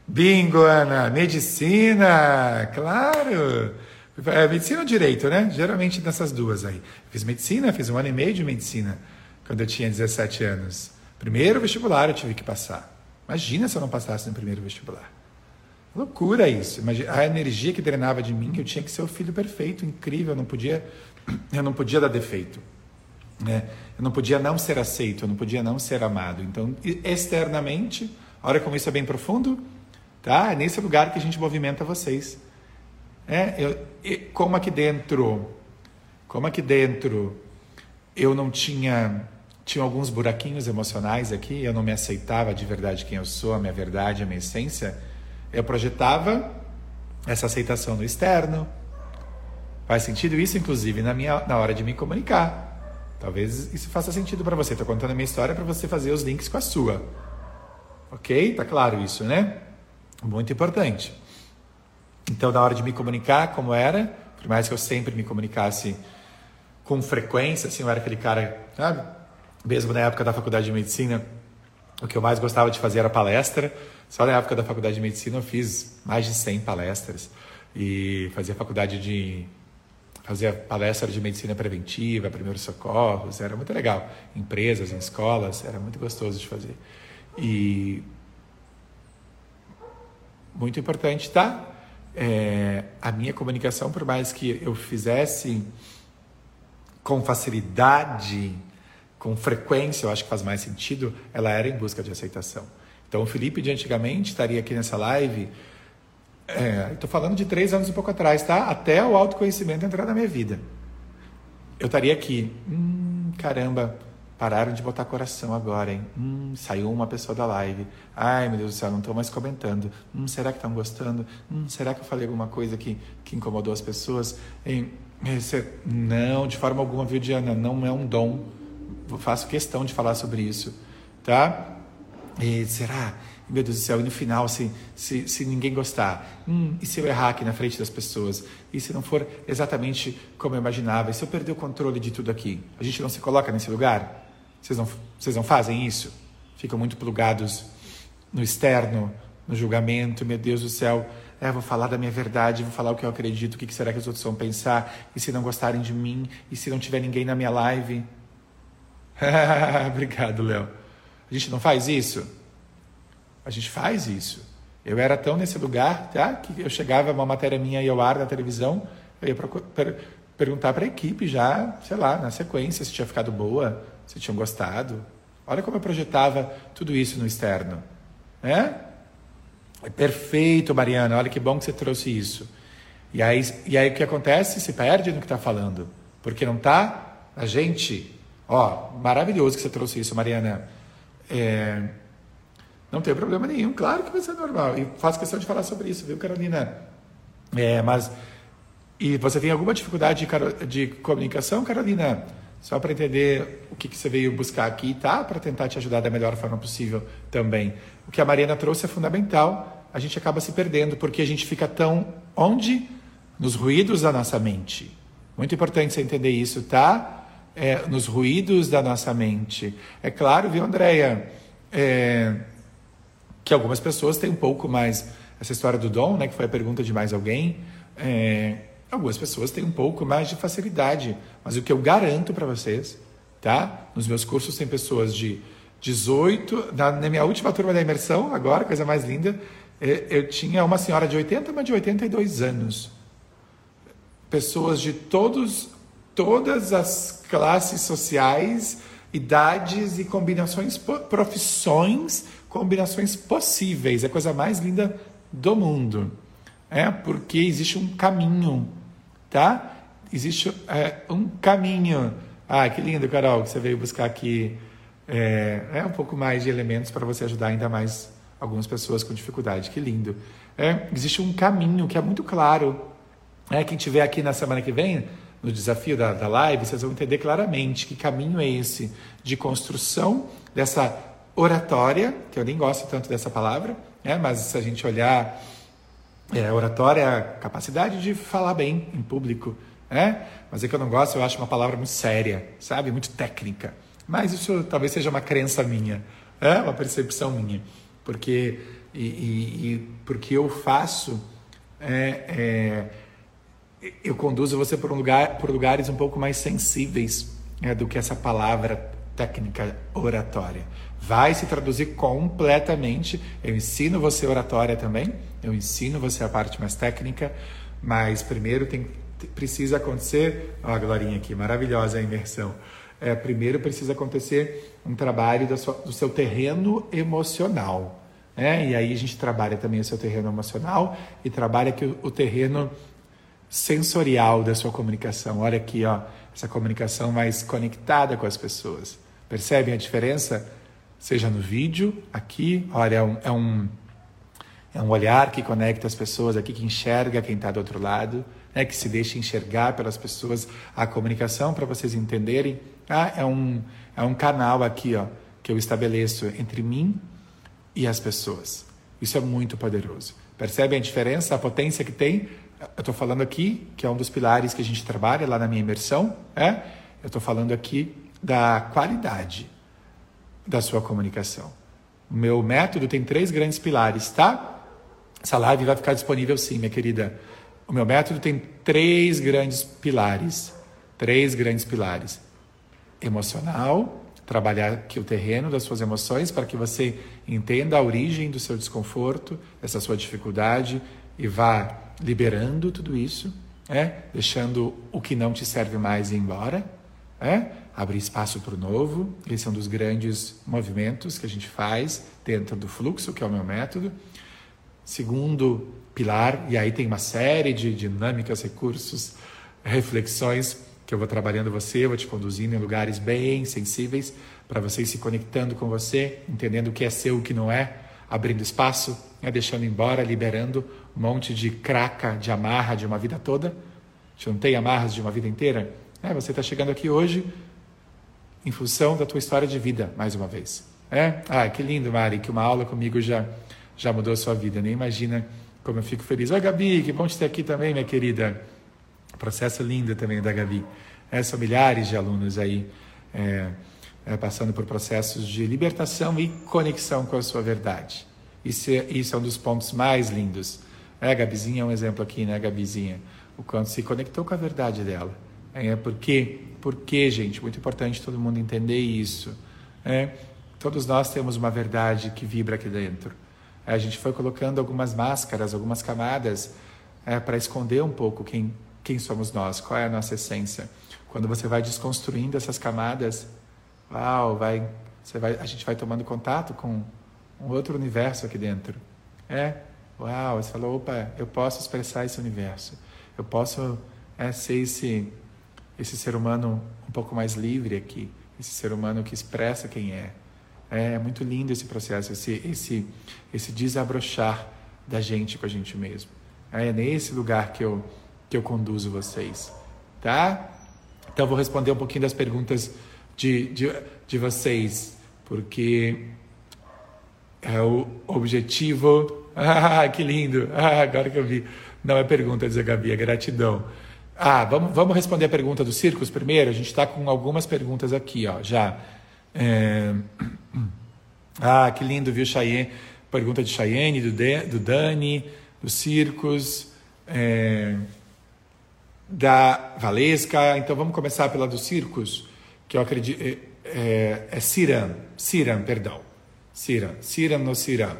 Bingo, Ana. Medicina, claro. É, medicina ou direito, né? Geralmente nessas duas aí. Fiz medicina, fiz um ano e meio de medicina. quando eu tinha 17 anos. Primeiro vestibular eu tive que passar. Imagina se eu não passasse no primeiro vestibular. Loucura isso. Imagina, a energia que drenava de mim, eu tinha que ser o filho perfeito, incrível, eu não podia, eu não podia dar defeito. Né? Eu não podia não ser aceito, eu não podia não ser amado. Então, externamente, olha como isso é bem profundo, tá? É nesse lugar que a gente movimenta vocês. É, eu, como aqui dentro, como aqui dentro eu não tinha tinha alguns buraquinhos emocionais aqui, eu não me aceitava de verdade quem eu sou, a minha verdade, a minha essência, eu projetava essa aceitação no externo. Faz sentido isso, inclusive, na, minha, na hora de me comunicar. Talvez isso faça sentido para você. Estou contando a minha história para você fazer os links com a sua. Ok? Tá claro isso, né? Muito importante. Então, na hora de me comunicar, como era, por mais que eu sempre me comunicasse com frequência, assim, eu era aquele cara, sabe? Mesmo na época da faculdade de medicina, o que eu mais gostava de fazer era palestra. Só na época da faculdade de medicina eu fiz mais de 100 palestras e fazia faculdade de fazia palestra de medicina preventiva, primeiros socorros, era muito legal. Empresas, em escolas, era muito gostoso de fazer. E muito importante, tá? É, a minha comunicação, por mais que eu fizesse com facilidade, com frequência, eu acho que faz mais sentido, ela era em busca de aceitação. Então, o Felipe de antigamente estaria aqui nessa live é, estou falando de três anos e pouco atrás, tá? Até o autoconhecimento entrar na minha vida. Eu estaria aqui. Hum, caramba, pararam de botar coração agora, hein? Hum, saiu uma pessoa da live. Ai, meu Deus do céu, não estou mais comentando. Hum, será que estão gostando? Hum, será que eu falei alguma coisa que, que incomodou as pessoas? Hein? Esse, não, de forma alguma, viu, Diana? Não é um dom. Faço questão de falar sobre isso, tá? E será? meu Deus do céu, e no final, se, se, se ninguém gostar? Hum, e se eu errar aqui na frente das pessoas? E se não for exatamente como eu imaginava? E se eu perder o controle de tudo aqui? A gente não se coloca nesse lugar? Vocês não, vocês não fazem isso? Ficam muito plugados no externo, no julgamento, meu Deus do céu. É, vou falar da minha verdade, vou falar o que eu acredito, o que será que os outros vão pensar? E se não gostarem de mim? E se não tiver ninguém na minha live? Obrigado, Léo. A gente não faz isso? A gente faz isso. Eu era tão nesse lugar tá, que eu chegava uma matéria minha e ao ar na televisão, eu ia per perguntar para a equipe já, sei lá, na sequência, se tinha ficado boa, se tinham gostado. Olha como eu projetava tudo isso no externo. É? é perfeito, Mariana. Olha que bom que você trouxe isso. E aí, e aí o que acontece? Se perde no que está falando. Porque não está a gente. Ó, maravilhoso que você trouxe isso, Mariana. É, não tem problema nenhum, claro que vai ser normal. E faço questão de falar sobre isso, viu, Carolina? É, mas. E você tem alguma dificuldade de, de comunicação, Carolina? Só para entender o que, que, você veio buscar aqui, tá? Para tentar te ajudar da melhor forma possível também. O que a Mariana trouxe é fundamental. A gente acaba se perdendo porque a gente fica tão. Onde? Nos ruídos da nossa mente. Muito importante você entender isso, tá? É, nos ruídos da nossa mente. É claro, viu, Andréia? É, que algumas pessoas têm um pouco mais essa história do dom, né, que foi a pergunta de mais alguém. É, algumas pessoas têm um pouco mais de facilidade, mas o que eu garanto para vocês, tá? Nos meus cursos tem pessoas de 18, na, na, minha última turma da imersão, agora, coisa mais linda, é, eu tinha uma senhora de 80, mas de 82 anos. Pessoas de todos, todas as classes sociais, idades e combinações, profissões combinações possíveis. É a coisa mais linda do mundo. É porque existe um caminho, tá? Existe é, um caminho. Ah, que lindo, Carol, que você veio buscar aqui. É, é um pouco mais de elementos para você ajudar ainda mais algumas pessoas com dificuldade. Que lindo. É, existe um caminho que é muito claro. É, quem estiver aqui na semana que vem, no desafio da, da live, vocês vão entender claramente que caminho é esse de construção dessa oratória, que eu nem gosto tanto dessa palavra, né? mas se a gente olhar, é, oratória é a capacidade de falar bem em público, né? mas é que eu não gosto, eu acho uma palavra muito séria, sabe? Muito técnica. Mas isso talvez seja uma crença minha, é uma percepção minha, porque e, e, e porque eu faço é, é, eu conduzo você por um lugar por lugares um pouco mais sensíveis é, do que essa palavra técnica oratória. Vai se traduzir completamente. Eu ensino você oratória também, eu ensino você a parte mais técnica, mas primeiro tem, precisa acontecer. Ó, a Glorinha aqui, maravilhosa a imersão. É, primeiro precisa acontecer um trabalho do seu terreno emocional. Né? E aí a gente trabalha também o seu terreno emocional e trabalha aqui o, o terreno sensorial da sua comunicação. Olha aqui, ó, essa comunicação mais conectada com as pessoas. Percebem a diferença? Seja no vídeo, aqui, olha, é um, é um, é um olhar que conecta as pessoas aqui, que enxerga quem está do outro lado, né, que se deixa enxergar pelas pessoas. A comunicação, para vocês entenderem, ah, é, um, é um canal aqui ó, que eu estabeleço entre mim e as pessoas. Isso é muito poderoso. Percebem a diferença, a potência que tem? Eu estou falando aqui, que é um dos pilares que a gente trabalha lá na minha imersão, é? eu estou falando aqui da qualidade da sua comunicação. O meu método tem três grandes pilares, tá? Essa live vai ficar disponível sim, minha querida. O meu método tem três grandes pilares. Três grandes pilares: emocional, trabalhar aqui o terreno das suas emoções para que você entenda a origem do seu desconforto, essa sua dificuldade e vá liberando tudo isso, é? deixando o que não te serve mais ir embora, é? Abrir espaço para o novo. Esse é um dos grandes movimentos que a gente faz dentro do fluxo, que é o meu método. Segundo pilar, e aí tem uma série de dinâmicas, recursos, reflexões que eu vou trabalhando você, vou te conduzindo em lugares bem sensíveis para você ir se conectando com você, entendendo o que é seu, o que não é, abrindo espaço, né, deixando embora, liberando um monte de craca, de amarra de uma vida toda. A gente não tem amarras de uma vida inteira? É, você está chegando aqui hoje em função da tua história de vida, mais uma vez. É? Ah, que lindo, Mari, que uma aula comigo já, já mudou a sua vida. Nem imagina como eu fico feliz. Oi, Gabi, que bom te ter aqui também, minha querida. Processo lindo também da Gabi. É, são milhares de alunos aí é, é, passando por processos de libertação e conexão com a sua verdade. Isso é, isso é um dos pontos mais lindos. É, Gabizinha é um exemplo aqui, né, Gabizinha? O quanto se conectou com a verdade dela. É, porque, porque, gente, muito importante todo mundo entender isso. É, todos nós temos uma verdade que vibra aqui dentro. A gente foi colocando algumas máscaras, algumas camadas é, para esconder um pouco quem, quem somos nós, qual é a nossa essência. Quando você vai desconstruindo essas camadas, uau, vai, você vai, a gente vai tomando contato com um outro universo aqui dentro. É, uau, você falou, opa, eu posso expressar esse universo. Eu posso é, ser esse, esse ser humano um pouco mais livre aqui, esse ser humano que expressa quem é. É, é muito lindo esse processo, esse, esse, esse desabrochar da gente com a gente mesmo. É, é nesse lugar que eu, que eu conduzo vocês, tá? Então, vou responder um pouquinho das perguntas de, de, de vocês, porque é o objetivo. Ah, que lindo! Ah, agora que eu vi. Não é pergunta, diz a Gabi, é gratidão. Ah, vamos, vamos responder a pergunta dos circos primeiro? A gente está com algumas perguntas aqui, ó, já. É... Ah, que lindo, viu, Cheyenne? Pergunta de Cheyenne, do, de, do Dani, dos circos, é... da Valesca. Então vamos começar pela dos circos, que eu acredito. É, é, é Ciram, Ciram, perdão. Ciram, Ciram no Ciram.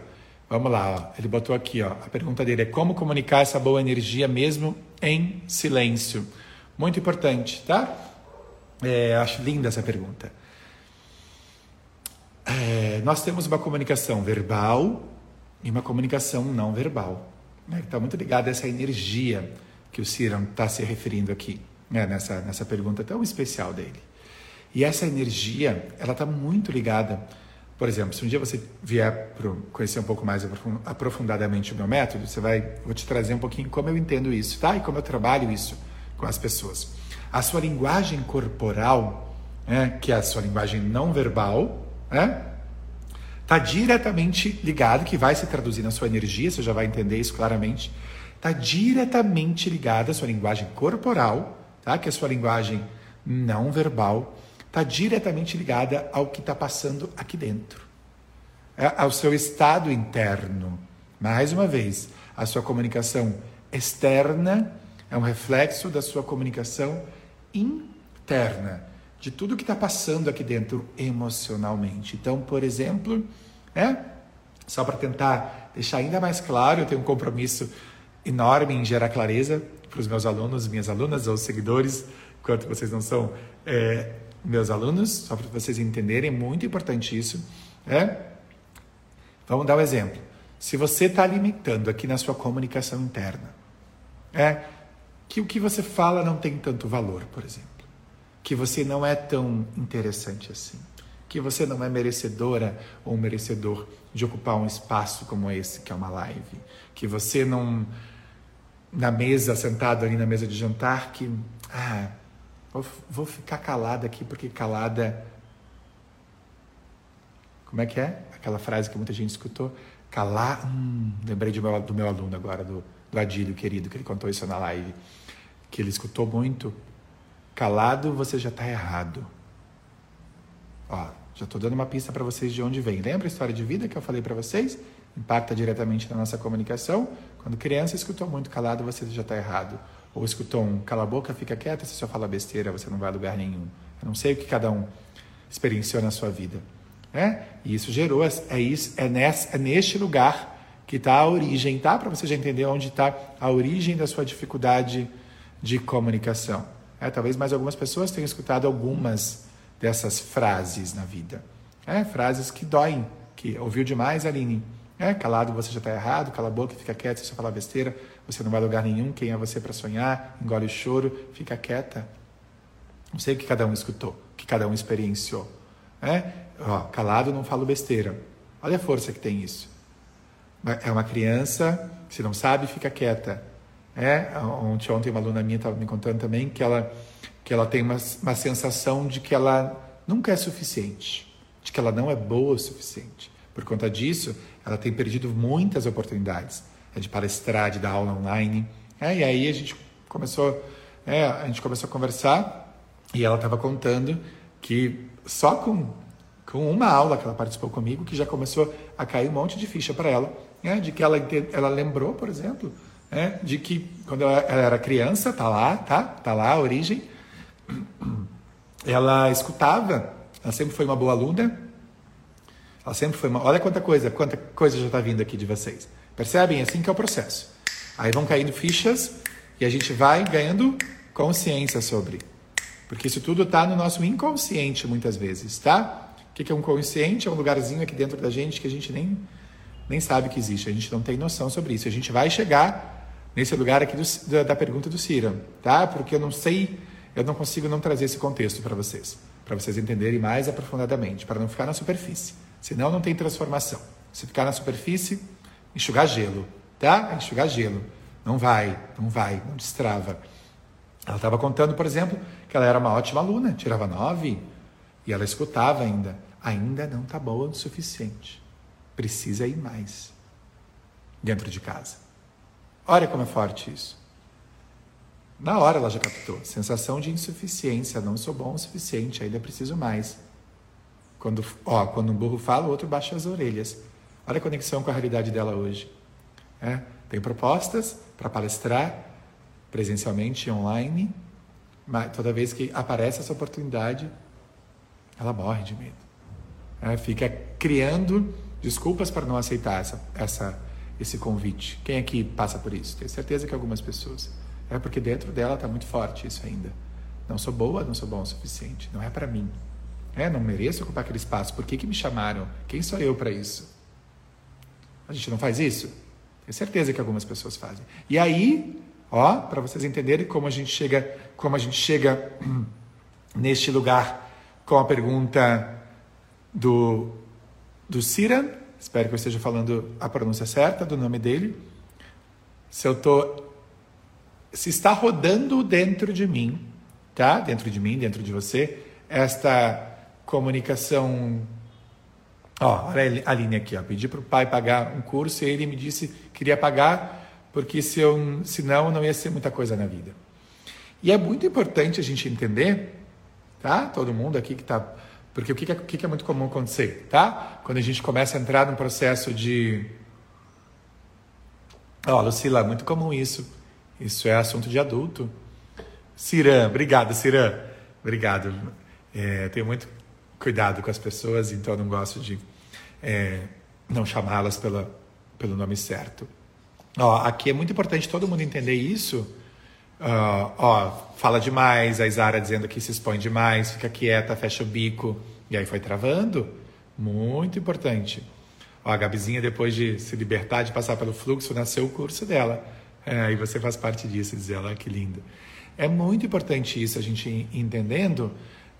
Vamos lá, ele botou aqui, ó. A pergunta dele é como comunicar essa boa energia mesmo em silêncio. Muito importante, tá? É, acho linda essa pergunta. É, nós temos uma comunicação verbal e uma comunicação não verbal, né? Está muito ligada a essa energia que o Ciram está se referindo aqui, né? nessa, nessa pergunta tão especial dele. E essa energia, ela está muito ligada por exemplo, se um dia você vier conhecer um pouco mais aprofundadamente o meu método, você vai, vou te trazer um pouquinho como eu entendo isso, tá? E como eu trabalho isso com as pessoas. A sua linguagem corporal, né, que é a sua linguagem não verbal, né, está diretamente ligado, que vai se traduzir na sua energia, você já vai entender isso claramente, está diretamente ligada à sua linguagem corporal, tá? que é a sua linguagem não verbal, está diretamente ligada ao que está passando aqui dentro, é, ao seu estado interno. Mais uma vez, a sua comunicação externa é um reflexo da sua comunicação interna. de tudo que está passando aqui dentro emocionalmente. Então, por exemplo, é, só para tentar deixar ainda mais claro, eu tenho um compromisso enorme em gerar clareza para os meus alunos, minhas alunas ou seguidores, enquanto vocês não são é, meus alunos, só para vocês entenderem, muito importante isso. É? Vamos dar um exemplo. Se você está alimentando aqui na sua comunicação interna, é que o que você fala não tem tanto valor, por exemplo, que você não é tão interessante assim, que você não é merecedora ou merecedor de ocupar um espaço como esse, que é uma live, que você não na mesa, sentado ali na mesa de jantar, que ah, vou, ficar calada aqui porque calada como é que é? Aquela frase que muita gente escutou. Calar. Hum, lembrei do meu, do meu aluno agora, do, do Adílio, querido, que ele contou isso na live. Que ele escutou muito. Calado, você já está errado. Ó, já estou dando uma pista para vocês de onde vem. Lembra a história de vida que eu falei para vocês? Impacta diretamente na nossa comunicação. Quando criança escutou muito calado, você já está errado. Ou escutou um cala a boca, fica quieta, você só fala besteira, você não vai a lugar nenhum. Eu não sei o que cada um experienciou na sua vida. Né? E isso gerou, é, isso, é, nesse, é neste lugar que está a origem, tá? Para você já entender onde está a origem da sua dificuldade de comunicação. É, talvez mais algumas pessoas tenham escutado algumas dessas frases na vida. É, frases que doem, que ouviu demais, Aline. É, calado você já está errado, cala a boca, fica quieto, você falar besteira, você não vai a lugar nenhum, quem é você para sonhar, engole o choro, fica quieta. Não sei o que cada um escutou, o que cada um experienciou. É? Ó, calado não falo besteira. Olha a força que tem isso. É uma criança, se não sabe, fica quieta. É? Ontem, ontem uma aluna minha estava me contando também que ela, que ela tem uma, uma sensação de que ela nunca é suficiente, de que ela não é boa o suficiente. Por conta disso, ela tem perdido muitas oportunidades de palestrar, de dar aula online. É, e aí a gente começou, é, a gente começou a conversar e ela estava contando que só com, com uma aula que ela participou comigo, que já começou a cair um monte de ficha para ela, né? de que ela, ela lembrou, por exemplo, né? de que quando ela, ela era criança, tá lá, tá? Tá lá a origem, ela escutava, ela sempre foi uma boa aluna, ela sempre foi uma. Olha quanta coisa, quanta coisa já está vindo aqui de vocês. Percebem? É assim que é o processo. Aí vão caindo fichas e a gente vai ganhando consciência sobre. Porque isso tudo está no nosso inconsciente muitas vezes, tá? O que é um consciente? É um lugarzinho aqui dentro da gente que a gente nem, nem sabe que existe, a gente não tem noção sobre isso. A gente vai chegar nesse lugar aqui do, da, pergunta do Cira, tá? Porque eu não sei, eu não consigo não trazer esse contexto para vocês, para vocês entenderem mais aprofundadamente, para não ficar na superfície. Senão não tem transformação. Se ficar na superfície, enxugar gelo, tá? Enxugar gelo. Não vai, não vai, não destrava. Ela estava contando, por exemplo, que ela era uma ótima aluna, tirava nove, e ela escutava ainda. Ainda não está boa o suficiente. Precisa ir mais dentro de casa. Olha como é forte isso. Na hora ela já captou. Sensação de insuficiência. Não sou bom o suficiente, ainda preciso mais. Quando, ó, quando um burro fala, o outro baixa as orelhas. Olha a conexão com a realidade dela hoje. É, tem propostas para palestrar presencialmente online, mas toda vez que aparece essa oportunidade, ela morre de medo. É, fica criando desculpas para não aceitar essa, essa, esse convite. Quem aqui passa por isso? Tenho certeza que algumas pessoas. É porque dentro dela está muito forte isso ainda. Não sou boa, não sou bom o suficiente. Não é para mim. É, não mereço ocupar aquele espaço. Por que, que me chamaram? Quem sou eu para isso? A gente não faz isso? Tenho certeza que algumas pessoas fazem. E aí, ó, para vocês entenderem como a gente chega como a gente chega neste lugar com a pergunta do, do Cira. Espero que eu esteja falando a pronúncia certa do nome dele. Se eu tô se está rodando dentro de mim, tá? Dentro de mim, dentro de você, esta comunicação. Ó, olha a linha aqui, ó. Pedi para o pai pagar um curso e ele me disse que queria pagar porque se eu, senão não ia ser muita coisa na vida. E é muito importante a gente entender, tá? Todo mundo aqui que está. Porque o que é, o que é muito comum acontecer, tá? Quando a gente começa a entrar num processo de. Ó, Lucila, muito comum isso. Isso é assunto de adulto. Cirã, obrigado, Cirã. Obrigado. É, tenho muito cuidado com as pessoas, então não gosto de é, não chamá-las pela, pelo nome certo. Ó, aqui é muito importante todo mundo entender isso. Uh, ó, fala demais, a Isara dizendo que se expõe demais, fica quieta, fecha o bico, e aí foi travando. Muito importante. Ó, a Gabizinha, depois de se libertar, de passar pelo fluxo, nasceu o curso dela. É, e você faz parte disso, diz ela, que lindo. É muito importante isso, a gente entendendo.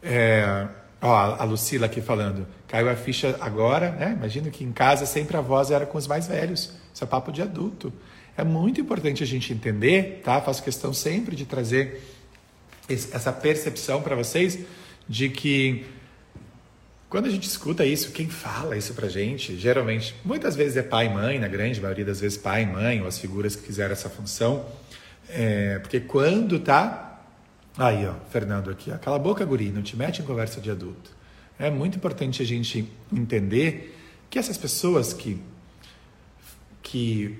É, ó, a Lucila aqui falando, caiu a ficha agora, né? Imagino que em casa sempre a voz era com os mais velhos. Isso é papo de adulto. É muito importante a gente entender, tá? Faço questão sempre de trazer essa percepção para vocês de que quando a gente escuta isso, quem fala isso pra gente, geralmente, muitas vezes é pai e mãe, na grande maioria das vezes pai e mãe, ou as figuras que fizeram essa função. É, porque quando tá. Aí, ó, Fernando aqui, ó, cala a boca, guri, não te mete em conversa de adulto. É muito importante a gente entender que essas pessoas que, que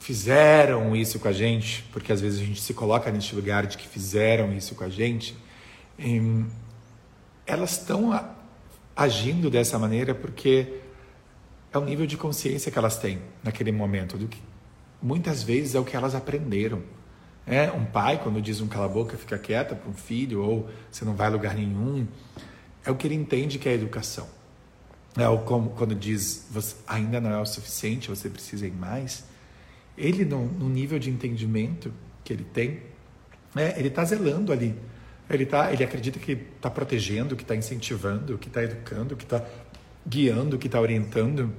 fizeram isso com a gente, porque às vezes a gente se coloca nesse lugar de que fizeram isso com a gente, em, elas estão agindo dessa maneira porque é o nível de consciência que elas têm naquele momento, do que muitas vezes é o que elas aprenderam. É, um pai, quando diz um cala a boca, fica quieta para um filho, ou você não vai a lugar nenhum, é o que ele entende que é educação. É o como quando diz você ainda não é o suficiente, você precisa ir mais. Ele, no, no nível de entendimento que ele tem, é, ele está zelando ali ele, tá, ele acredita que está protegendo, que está incentivando, que está educando, que está guiando, que está orientando.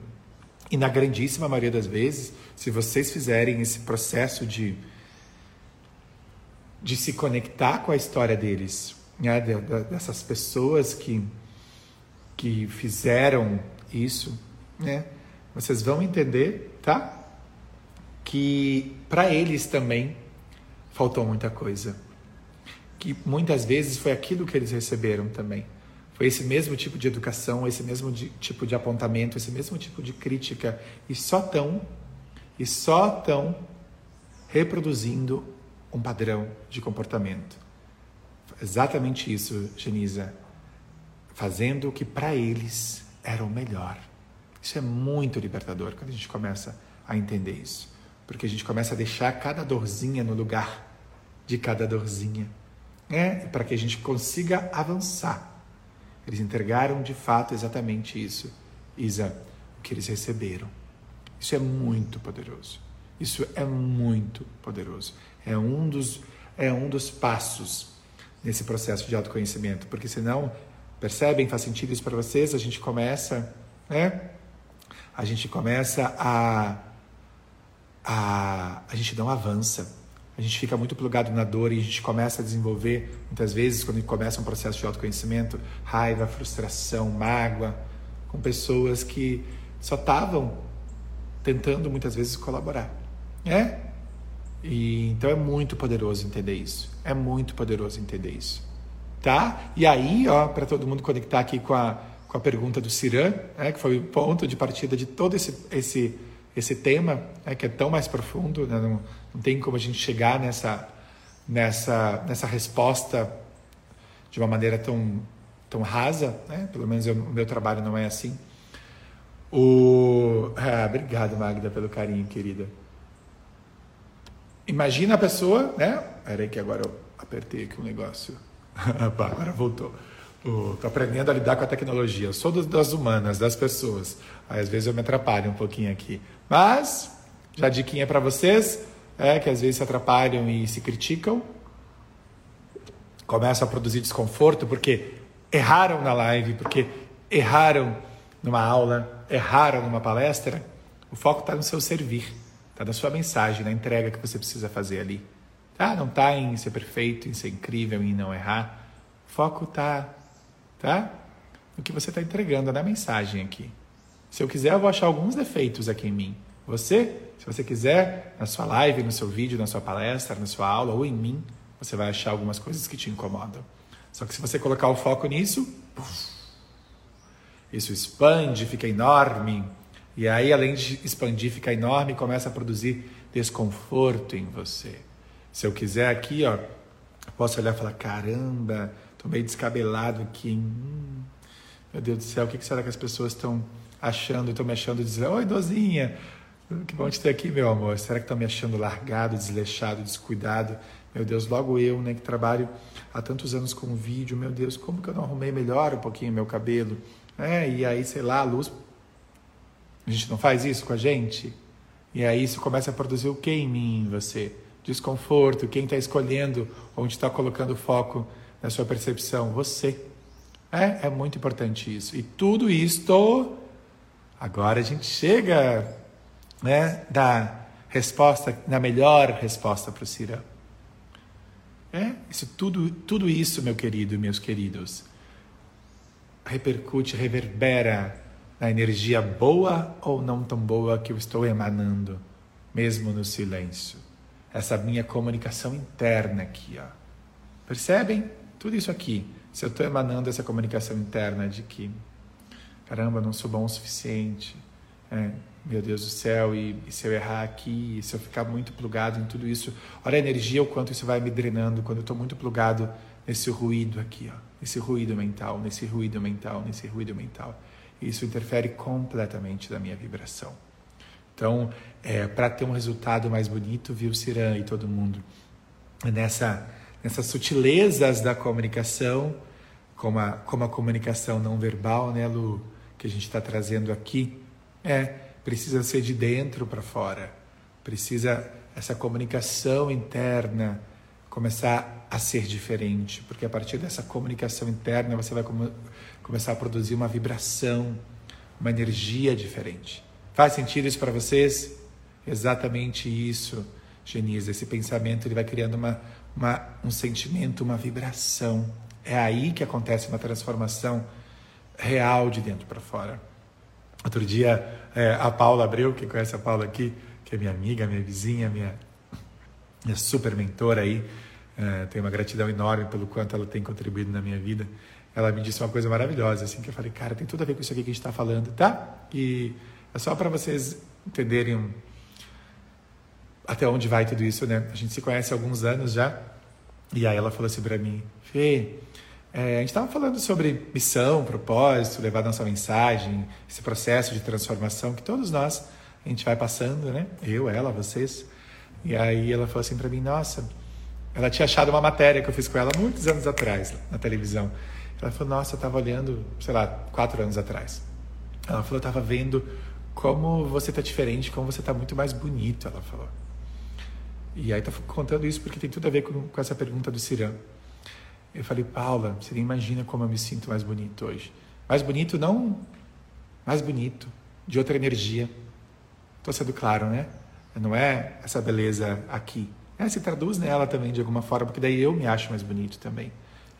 E na grandíssima maioria das vezes, se vocês fizerem esse processo de, de se conectar com a história deles, né, dessas pessoas que, que fizeram isso, né, vocês vão entender, tá? Que para eles também faltou muita coisa que muitas vezes foi aquilo que eles receberam também. Foi esse mesmo tipo de educação, esse mesmo de, tipo de apontamento, esse mesmo tipo de crítica e só tão e só tão reproduzindo um padrão de comportamento. Exatamente isso, Genisa. Fazendo o que para eles era o melhor. Isso é muito libertador quando a gente começa a entender isso. Porque a gente começa a deixar cada dorzinha no lugar de cada dorzinha né, para que a gente consiga avançar. Eles entregaram de fato exatamente isso, Isa, o que eles receberam. Isso é muito poderoso. Isso é muito poderoso. É um dos, é um dos passos nesse processo de autoconhecimento, porque senão, percebem, faz sentido isso para vocês, a gente começa, né? A gente começa a, a, a gente não avança a gente fica muito plugado na dor e a gente começa a desenvolver, muitas vezes, quando começa um processo de autoconhecimento, raiva, frustração, mágoa, com pessoas que só estavam tentando muitas vezes colaborar. É? E, então é muito poderoso entender isso. É muito poderoso entender isso. Tá? E aí, ó, para todo mundo conectar aqui com a, com a pergunta do Ciran, é, que foi o ponto de partida de todo esse, esse, esse tema, é, que é tão mais profundo, né? não, não tem como a gente chegar nessa, nessa, nessa resposta de uma maneira tão, tão rasa, né? pelo menos o meu trabalho não é assim. O... Ah, obrigado, Magda, pelo carinho, querida. Imagina a pessoa, né? Peraí que agora eu apertei aqui um negócio. agora voltou. Estou aprendendo a lidar com a tecnologia. Eu sou das humanas, das pessoas. Aí, às vezes eu me atrapalho um pouquinho aqui. Mas, já diquinha para vocês, é, que às vezes se atrapalham e se criticam, começam a produzir desconforto porque erraram na live, porque erraram numa aula, erraram numa palestra. O foco está no seu servir, na sua mensagem, na entrega que você precisa fazer ali. Tá? Não está em ser perfeito, em ser incrível, em não errar. O foco está tá? no que você está entregando, na mensagem aqui. Se eu quiser, eu vou achar alguns defeitos aqui em mim. Você se você quiser, na sua live, no seu vídeo, na sua palestra, na sua aula ou em mim, você vai achar algumas coisas que te incomodam. Só que se você colocar o foco nisso, isso expande, fica enorme. E aí, além de expandir, fica enorme, começa a produzir desconforto em você. Se eu quiser aqui, ó, posso olhar e falar: caramba, Tô meio descabelado aqui. Meu Deus do céu, o que será que as pessoas estão achando? Estão me achando dizer, oi, dozinha, que bom te ter aqui, meu amor. Será que estão me achando largado, desleixado, descuidado? Meu Deus, logo eu, né, que trabalho há tantos anos com vídeo, meu Deus, como que eu não arrumei melhor um pouquinho meu cabelo? É, e aí, sei lá, a luz. A gente não faz isso com a gente? E aí isso começa a produzir o que em mim, em você? Desconforto, quem está escolhendo onde está colocando foco na sua percepção? Você. É, é muito importante isso. E tudo isto, agora a gente chega né, da resposta, na melhor resposta para o Cirão. É, isso tudo, tudo isso, meu querido meus queridos, repercute, reverbera na energia boa ou não tão boa que eu estou emanando, mesmo no silêncio. Essa minha comunicação interna aqui, ó. Percebem? Tudo isso aqui. Se eu estou emanando essa comunicação interna de que, caramba, não sou bom o suficiente, é, meu Deus do céu, e, e, se eu errar aqui, se eu ficar muito plugado em tudo isso, olha a energia, o quanto isso vai me drenando quando eu estou muito plugado nesse ruído aqui, ó, nesse ruído mental, nesse ruído mental, nesse ruído mental. Isso interfere completamente na minha vibração. Então, é, para ter um resultado mais bonito, viu, Ciran e todo mundo, nessa, nessas sutilezas da comunicação, como a, como a comunicação não verbal, né, Lu, que a gente está trazendo aqui, é precisa ser de dentro para fora. Precisa essa comunicação interna começar a ser diferente, porque a partir dessa comunicação interna você vai começar a produzir uma vibração, uma energia diferente. Faz sentido isso para vocês? Exatamente isso, Genisa. Esse pensamento ele vai criando uma, uma, um sentimento, uma vibração. É aí que acontece uma transformação real de dentro para fora. Outro dia, é, a Paula Abreu, que conhece a Paula aqui, que é minha amiga, minha vizinha, minha, minha super mentora aí, é, tenho uma gratidão enorme pelo quanto ela tem contribuído na minha vida. Ela me disse uma coisa maravilhosa, assim, que eu falei, cara, tem tudo a ver com isso aqui que a gente está falando, tá? E é só para vocês entenderem até onde vai tudo isso, né? A gente se conhece há alguns anos já, e aí ela falou assim para mim, Fê, é, a gente estava falando sobre missão, propósito, levar nossa mensagem, esse processo de transformação que todos nós a gente vai passando, né? Eu, ela, vocês. E aí ela falou assim para mim: Nossa, ela tinha achado uma matéria que eu fiz com ela muitos anos atrás na televisão. Ela falou: Nossa, eu estava olhando, sei lá, quatro anos atrás. Ela falou: Eu estava vendo como você está diferente, como você está muito mais bonito. Ela falou. E aí tá contando isso porque tem tudo a ver com, com essa pergunta do Cirão. Eu falei, Paula, você nem imagina como eu me sinto mais bonito hoje. Mais bonito não, mais bonito, de outra energia. Estou sendo claro, né? Não é essa beleza aqui. É, se traduz nela também de alguma forma, porque daí eu me acho mais bonito também.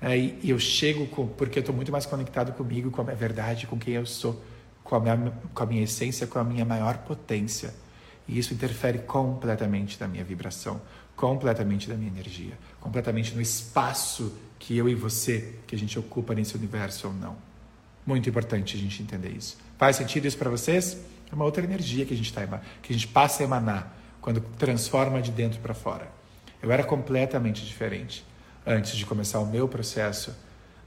E, eu chego com, porque eu estou muito mais conectado comigo, com a minha verdade, com quem eu sou, com a, minha, com a minha essência, com a minha maior potência. E isso interfere completamente na minha vibração, completamente na minha energia, completamente no espaço que eu e você, que a gente ocupa nesse universo ou não. Muito importante a gente entender isso. Faz sentido isso para vocês? É uma outra energia que a gente tá, que a gente passa a emanar quando transforma de dentro para fora. Eu era completamente diferente antes de começar o meu processo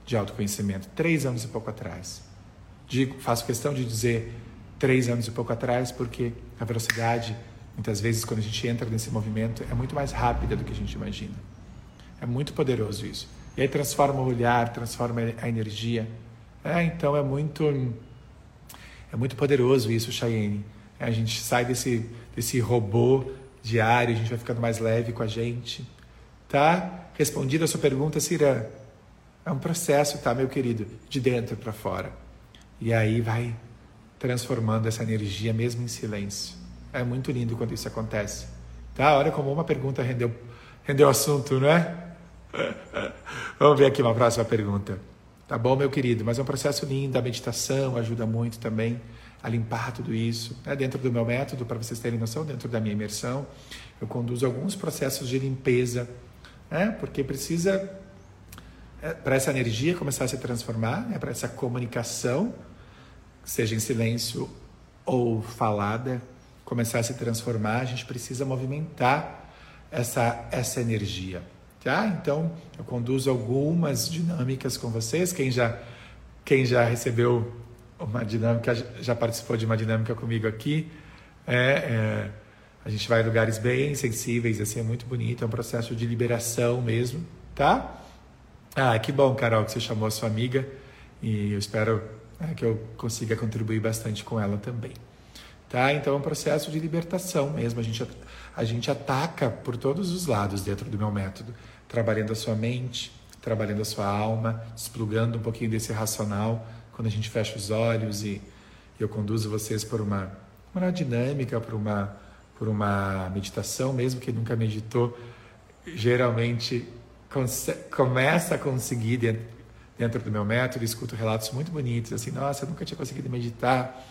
de autoconhecimento, três anos e pouco atrás. Digo, faço questão de dizer três anos e pouco atrás, porque a velocidade, muitas vezes, quando a gente entra nesse movimento, é muito mais rápida do que a gente imagina. É muito poderoso isso. E aí transforma o olhar, transforma a energia. É, então é muito é muito poderoso isso, Cheyenne. É, a gente sai desse, desse robô diário, a gente vai ficando mais leve com a gente. Tá? Respondida a sua pergunta, Cira. É um processo, tá, meu querido? De dentro para fora. E aí vai transformando essa energia mesmo em silêncio. É muito lindo quando isso acontece. Tá? Olha como uma pergunta rendeu, rendeu assunto, não é? Vamos ver aqui uma próxima pergunta. Tá bom, meu querido? Mas é um processo lindo, a meditação ajuda muito também a limpar tudo isso. É dentro do meu método, para vocês terem noção, dentro da minha imersão, eu conduzo alguns processos de limpeza, né? porque precisa, é, para essa energia começar a se transformar, né? para essa comunicação, seja em silêncio ou falada, começar a se transformar, a gente precisa movimentar essa, essa energia tá? Então, eu conduzo algumas dinâmicas com vocês. Quem já, quem já recebeu uma dinâmica, já participou de uma dinâmica comigo aqui, é, é, a gente vai em lugares bem sensíveis, assim, é muito bonito, é um processo de liberação mesmo, tá? Ah, que bom, Carol, que você chamou a sua amiga e eu espero é, que eu consiga contribuir bastante com ela também. Tá? Então é um processo de libertação mesmo. A gente, a gente ataca por todos os lados dentro do meu método, trabalhando a sua mente, trabalhando a sua alma, desplugando um pouquinho desse racional quando a gente fecha os olhos e eu conduzo vocês por uma, uma dinâmica, por uma, por uma meditação, mesmo que nunca meditou, geralmente começa a conseguir dentro, dentro do meu método, escuto relatos muito bonitos, assim, nossa, eu nunca tinha conseguido meditar,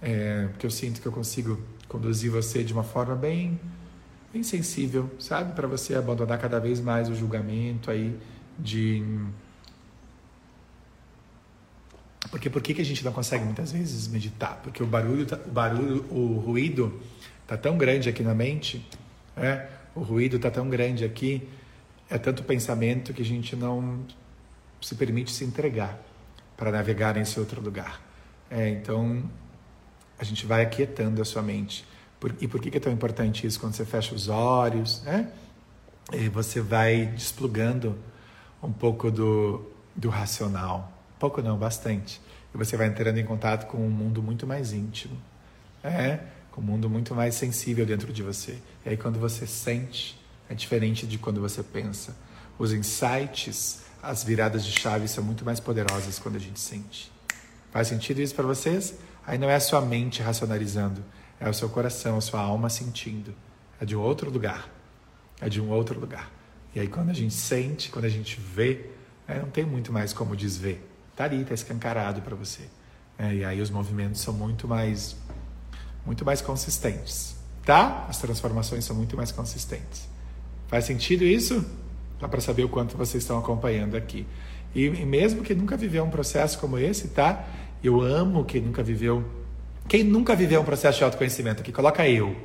é, porque eu sinto que eu consigo conduzir você de uma forma bem, bem sensível, sabe? Para você abandonar cada vez mais o julgamento aí de. Porque por que, que a gente não consegue muitas vezes meditar? Porque o barulho, tá, o barulho, o ruído tá tão grande aqui na mente, é? O ruído tá tão grande aqui, é tanto pensamento que a gente não se permite se entregar para navegar nesse outro lugar. É, então a gente vai aquietando a sua mente. Por, e por que, que é tão importante isso? Quando você fecha os olhos, né? E você vai desplugando um pouco do, do racional. Pouco não, bastante. E você vai entrando em contato com um mundo muito mais íntimo. É, com um mundo muito mais sensível dentro de você. E aí quando você sente, é diferente de quando você pensa. Os insights, as viradas de chave são muito mais poderosas quando a gente sente. Faz sentido isso para vocês? Aí não é a sua mente racionalizando, é o seu coração, a sua alma sentindo. É de um outro lugar. É de um outro lugar. E aí quando a gente sente, quando a gente vê, né, não tem muito mais como desver. Tá ali, tá escancarado para você. É, e aí os movimentos são muito mais, muito mais consistentes, tá? As transformações são muito mais consistentes. Faz sentido isso? Só para saber o quanto vocês estão acompanhando aqui. E, e mesmo que nunca viveu um processo como esse, tá? Eu amo quem nunca viveu. Quem nunca viveu um processo de autoconhecimento aqui, coloca eu.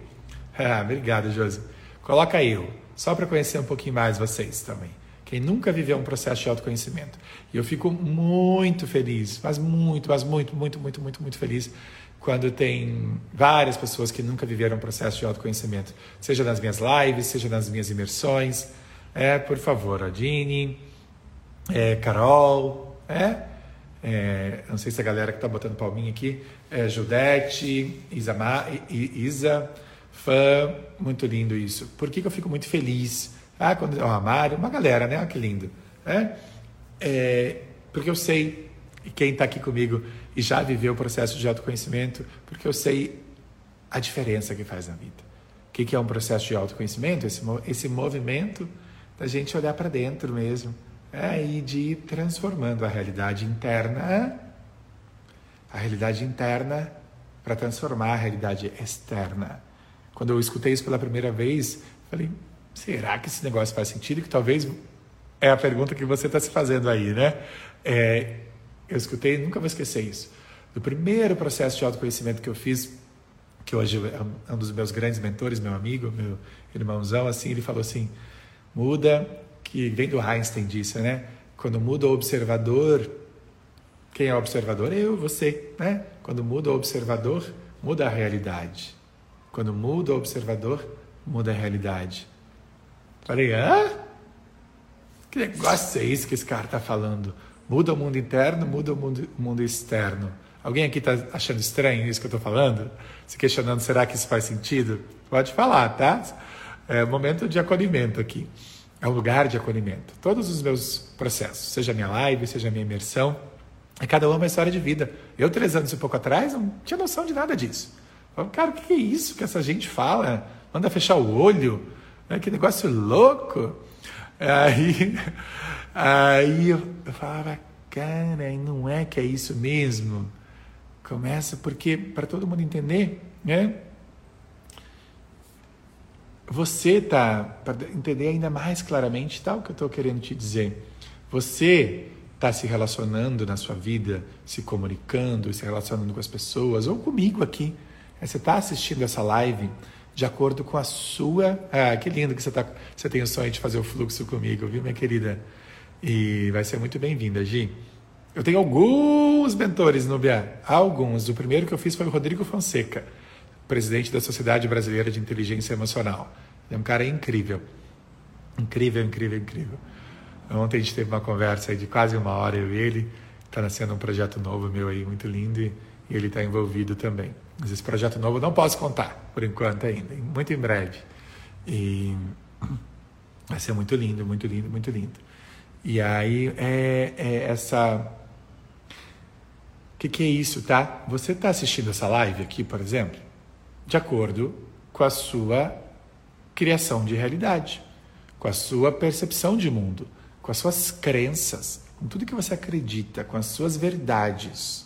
Ah, obrigado, Josi. Coloca eu, só para conhecer um pouquinho mais vocês também. Quem nunca viveu um processo de autoconhecimento. E eu fico muito feliz, mas muito, mas muito, muito, muito, muito, muito feliz quando tem várias pessoas que nunca viveram um processo de autoconhecimento, seja nas minhas lives, seja nas minhas imersões. É, por favor, Adine, é, Carol, é, é, não sei se a galera que está botando palminha aqui, é Judete, Isama, Isa, fã, muito lindo isso. Por que, que eu fico muito feliz? Ah, quando, ó, Mário, uma galera, né? Que lindo. É, é, porque eu sei, e quem está aqui comigo e já viveu o processo de autoconhecimento, porque eu sei a diferença que faz na vida. O que, que é um processo de autoconhecimento? Esse, esse movimento da gente olhar para dentro mesmo é, e de ir transformando a realidade interna, a realidade interna para transformar a realidade externa. Quando eu escutei isso pela primeira vez, falei, será que esse negócio faz sentido? Que talvez é a pergunta que você está se fazendo aí, né? É, eu escutei, nunca vou esquecer isso. Do primeiro processo de autoconhecimento que eu fiz, que hoje é um dos meus grandes mentores, meu amigo, meu irmãozão, assim, ele falou assim: muda que vem do Einstein disso, né? Quando muda o observador, quem é o observador? Eu, você, né? Quando muda o observador, muda a realidade. Quando muda o observador, muda a realidade. Falei, hã? Que negócio é isso que esse cara está falando? Muda o mundo interno, muda o mundo, o mundo externo. Alguém aqui está achando estranho isso que eu estou falando? Se questionando, será que isso faz sentido? Pode falar, tá? É momento de acolhimento aqui. É um lugar de acolhimento. Todos os meus processos, seja minha live, seja minha imersão, é cada uma uma história de vida. Eu, três anos e pouco atrás, não tinha noção de nada disso. Falei, cara, o que é isso que essa gente fala? Manda fechar o olho, né? que negócio louco. Aí, aí eu, eu falava, cara, não é que é isso mesmo. Começa porque, para todo mundo entender, né? você tá para entender ainda mais claramente tal tá, que eu estou querendo te dizer. Você está se relacionando na sua vida, se comunicando, se relacionando com as pessoas ou comigo aqui. Você está assistindo essa live de acordo com a sua. Ah, que lindo que você, tá, você tem o sonho de fazer o fluxo comigo, viu, minha querida? E vai ser muito bem-vinda, Gi. Eu tenho alguns mentores no BA, alguns. O primeiro que eu fiz foi o Rodrigo Fonseca, presidente da Sociedade Brasileira de Inteligência Emocional. É um cara incrível. Incrível, incrível, incrível. Ontem a gente teve uma conversa de quase uma hora, eu e ele. Está nascendo um projeto novo meu aí, muito lindo, e ele está envolvido também. Mas esse projeto novo eu não posso contar, por enquanto ainda, muito em breve. E vai ser muito lindo, muito lindo, muito lindo. E aí é, é essa. O que, que é isso, tá? Você está assistindo essa live aqui, por exemplo, de acordo com a sua criação de realidade, com a sua percepção de mundo, com as suas crenças, com tudo que você acredita, com as suas verdades.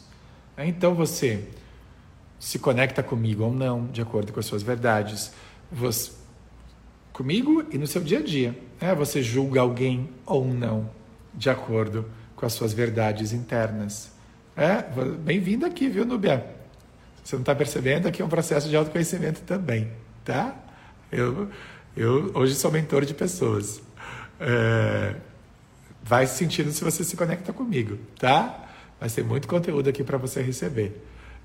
Então você se conecta comigo ou não, de acordo com as suas verdades. Você, comigo e no seu dia a dia. É, você julga alguém ou não, de acordo com as suas verdades internas. É, bem-vindo aqui, viu, Nubia? Você não está percebendo? Aqui é um processo de autoconhecimento também, tá? Eu, eu hoje sou mentor de pessoas. É, vai sentindo se você se conecta comigo, tá? Vai ter muito conteúdo aqui para você receber.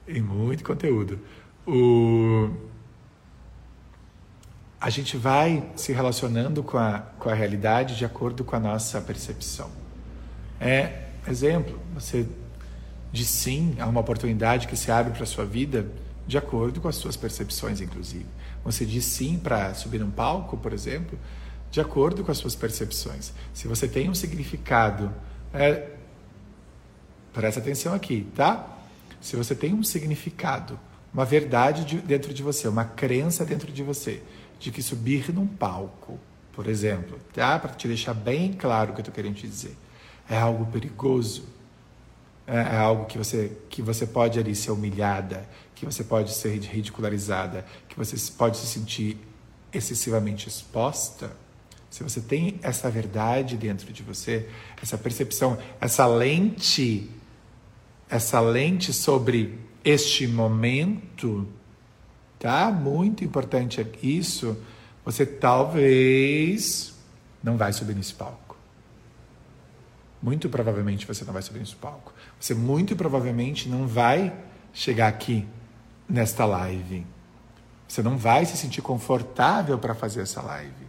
E muito conteúdo. O a gente vai se relacionando com a, com a realidade de acordo com a nossa percepção. É, exemplo, você diz sim a uma oportunidade que se abre para a sua vida de acordo com as suas percepções, inclusive. Você diz sim para subir num palco, por exemplo, de acordo com as suas percepções. Se você tem um significado, é, presta atenção aqui, tá? Se você tem um significado, uma verdade de, dentro de você, uma crença dentro de você, de que subir num palco, por exemplo, tá? Para te deixar bem claro o que eu estou querendo te dizer, é algo perigoso. É, é algo que você, que você pode ali ser humilhada, que você pode ser ridicularizada, que você pode se sentir excessivamente exposta. Se você tem essa verdade dentro de você, essa percepção, essa lente, essa lente sobre este momento, Tá? Muito importante isso. Você talvez não vai subir nesse palco. Muito provavelmente você não vai subir nesse palco. Você muito provavelmente não vai chegar aqui nesta live. Você não vai se sentir confortável para fazer essa live.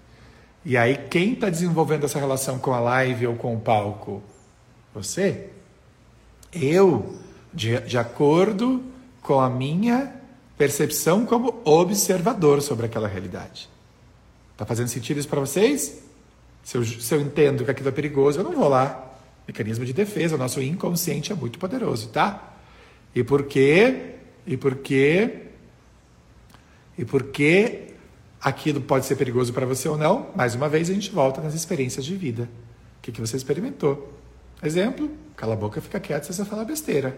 E aí, quem está desenvolvendo essa relação com a live ou com o palco? Você? Eu, de, de acordo com a minha percepção como observador sobre aquela realidade. Está fazendo sentido isso para vocês? Se eu, se eu entendo que aquilo é perigoso, eu não vou lá. Mecanismo de defesa, o nosso inconsciente é muito poderoso, tá? E por quê? E por quê? E por que aquilo pode ser perigoso para você ou não? Mais uma vez a gente volta nas experiências de vida. O que, que você experimentou? Exemplo, cala a boca, fica quieto se você falar besteira.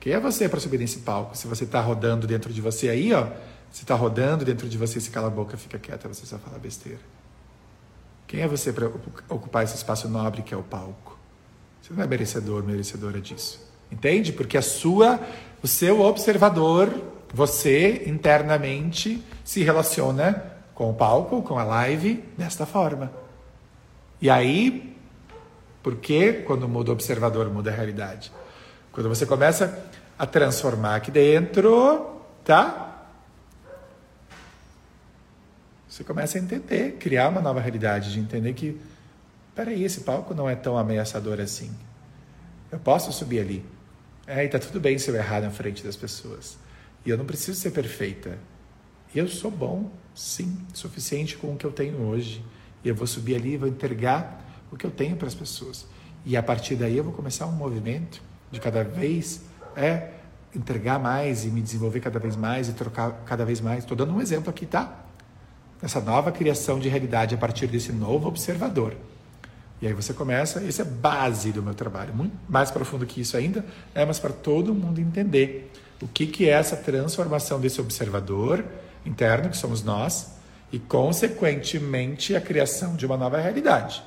Quem é você para subir nesse palco? Se você está rodando dentro de você aí, ó, se está rodando dentro de você, se cala a boca, fica quieta, você só fala besteira. Quem é você para ocupar esse espaço nobre que é o palco? Você não é merecedor, merecedora disso. Entende? Porque a sua, o seu observador, você internamente se relaciona com o palco, com a live, desta forma. E aí, porque quando muda o observador, muda a realidade? Quando você começa a transformar aqui dentro, tá? Você começa a entender, criar uma nova realidade, de entender que, peraí, esse palco não é tão ameaçador assim. Eu posso subir ali. É, e tá tudo bem se eu errar na frente das pessoas. E eu não preciso ser perfeita. Eu sou bom, sim, suficiente com o que eu tenho hoje. E eu vou subir ali e vou entregar o que eu tenho para as pessoas. E a partir daí eu vou começar um movimento de cada vez é entregar mais e me desenvolver cada vez mais e trocar cada vez mais. Estou dando um exemplo aqui, tá? Essa nova criação de realidade a partir desse novo observador. E aí você começa, esse é base do meu trabalho, muito mais profundo que isso ainda, é mas para todo mundo entender o que, que é essa transformação desse observador interno, que somos nós, e consequentemente a criação de uma nova realidade.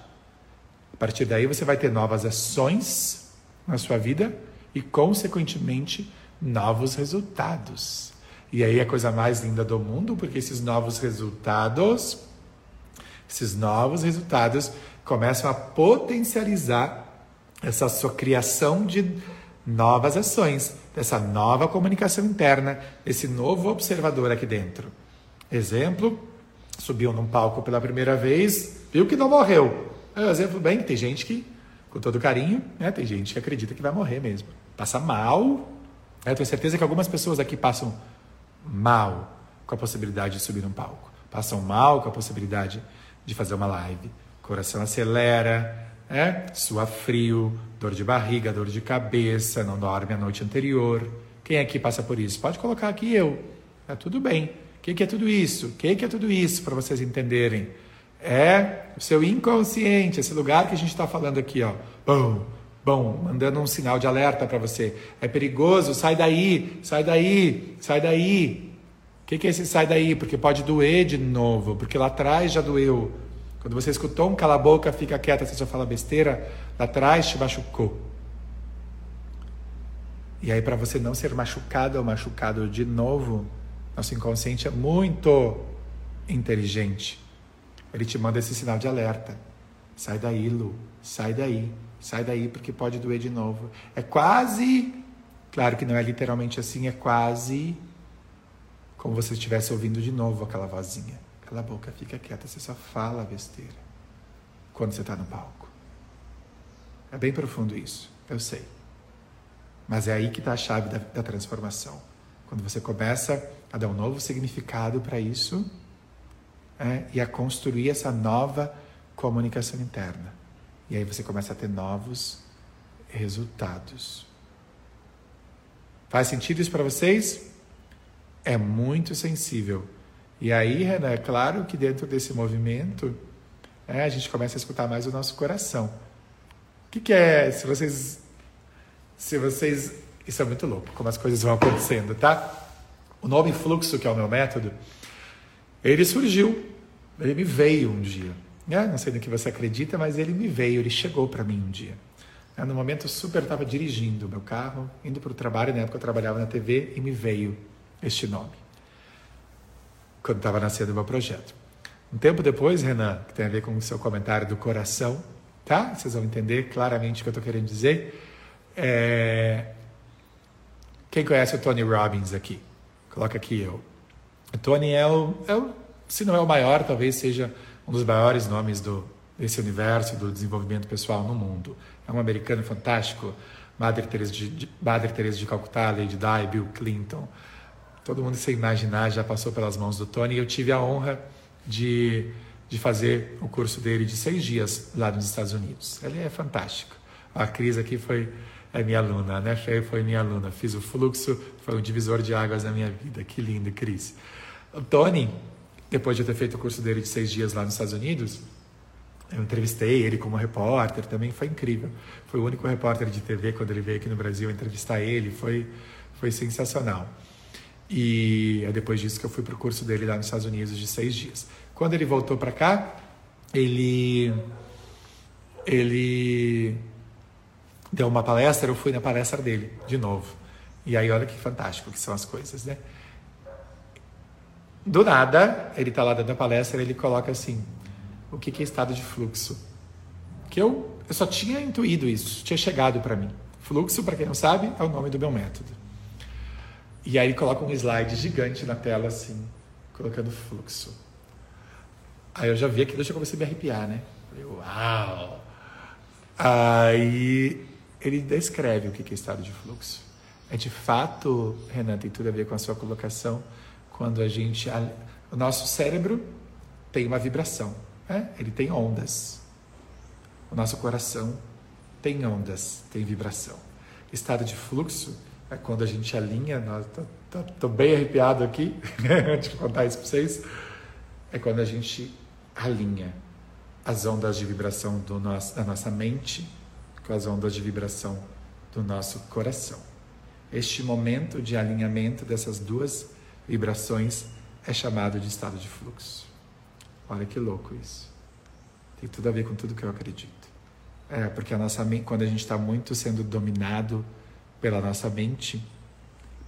A partir daí você vai ter novas ações na sua vida e, consequentemente, novos resultados. E aí é a coisa mais linda do mundo, porque esses novos resultados, esses novos resultados começam a potencializar essa sua criação de novas ações, dessa nova comunicação interna, esse novo observador aqui dentro. Exemplo, subiu num palco pela primeira vez, viu que não morreu. É um exemplo bem, tem gente que, com todo carinho, né, tem gente que acredita que vai morrer mesmo. Passa mal. Né, tenho certeza que algumas pessoas aqui passam mal com a possibilidade de subir num palco. Passam mal com a possibilidade de fazer uma live. Coração acelera, né? sua frio, dor de barriga, dor de cabeça, não dorme a noite anterior. Quem aqui passa por isso? Pode colocar aqui eu. Tá tudo bem. O que, que é tudo isso? O que, que é tudo isso para vocês entenderem? É o seu inconsciente, esse lugar que a gente está falando aqui, ó. Bom, bom, mandando um sinal de alerta para você. É perigoso, sai daí, sai daí, sai daí. O que, que é esse sai daí? Porque pode doer de novo, porque lá atrás já doeu. Quando você escutou um cala boca, fica quieta, você só fala besteira, lá atrás te machucou. E aí, para você não ser machucado ou machucado de novo, nosso inconsciente é muito inteligente. Ele te manda esse sinal de alerta. Sai daí, Lu. Sai daí. Sai daí porque pode doer de novo. É quase. Claro que não é literalmente assim, é quase como você estivesse ouvindo de novo aquela vozinha. Cala a boca, fica quieta, você só fala besteira quando você está no palco. É bem profundo isso, eu sei. Mas é aí que está a chave da, da transformação. Quando você começa a dar um novo significado para isso é, e a construir essa nova comunicação interna. E aí você começa a ter novos resultados. Faz sentido isso para vocês? É muito sensível e aí, Renan, é claro que dentro desse movimento é, a gente começa a escutar mais o nosso coração. O que, que é, se vocês. Se vocês. Isso é muito louco, como as coisas vão acontecendo, tá? O nome fluxo, que é o meu método, ele surgiu, ele me veio um dia. É, não sei no que você acredita, mas ele me veio, ele chegou para mim um dia. É, no momento super, eu estava dirigindo meu carro, indo para o trabalho, na época eu trabalhava na TV, e me veio este nome quando estava nascendo o meu projeto. Um tempo depois, Renan, que tem a ver com o seu comentário do coração, tá? Vocês vão entender claramente o que eu estou querendo dizer. É... Quem conhece o Tony Robbins aqui? Coloca aqui eu. O Tony é o, é o, se não é o maior, talvez seja um dos maiores nomes do, desse universo do desenvolvimento pessoal no mundo. É um americano fantástico. Madre Teresa de, de, Madre Teresa de Calcutá, Lady Di, Bill Clinton. Todo mundo sem imaginar já passou pelas mãos do Tony. E eu tive a honra de, de fazer o curso dele de seis dias lá nos Estados Unidos. Ele é fantástico. A Cris aqui foi é minha aluna, né? Fê foi minha aluna. Fiz o fluxo, foi um divisor de águas na minha vida. Que lindo, Cris. O Tony, depois de eu ter feito o curso dele de seis dias lá nos Estados Unidos, eu entrevistei ele como repórter, também foi incrível. Foi o único repórter de TV quando ele veio aqui no Brasil entrevistar ele, foi, foi sensacional. E é depois disso que eu fui para o curso dele lá nos Estados Unidos de seis dias. Quando ele voltou para cá, ele ele deu uma palestra, eu fui na palestra dele de novo. E aí olha que fantástico que são as coisas, né? Do nada, ele está lá dando a palestra, ele coloca assim: o que, que é estado de fluxo? Que eu, eu só tinha intuído isso, tinha chegado para mim. Fluxo, para quem não sabe, é o nome do meu método. E aí ele coloca um slide gigante na tela, assim, colocando fluxo. Aí eu já vi aquilo, já comecei a me arrepiar, né? Falei, uau! Aí ele descreve o que é estado de fluxo. É de fato, Renan, tem tudo a ver com a sua colocação, quando a gente. O nosso cérebro tem uma vibração, né? ele tem ondas. O nosso coração tem ondas, tem vibração. Estado de fluxo é quando a gente alinha, estou bem arrepiado aqui, antes de contar isso para vocês, é quando a gente alinha as ondas de vibração do nosso, da nossa mente com as ondas de vibração do nosso coração. Este momento de alinhamento dessas duas vibrações é chamado de estado de fluxo. Olha que louco isso. Tem tudo a ver com tudo que eu acredito. É, porque a nossa mente, quando a gente está muito sendo dominado pela nossa mente,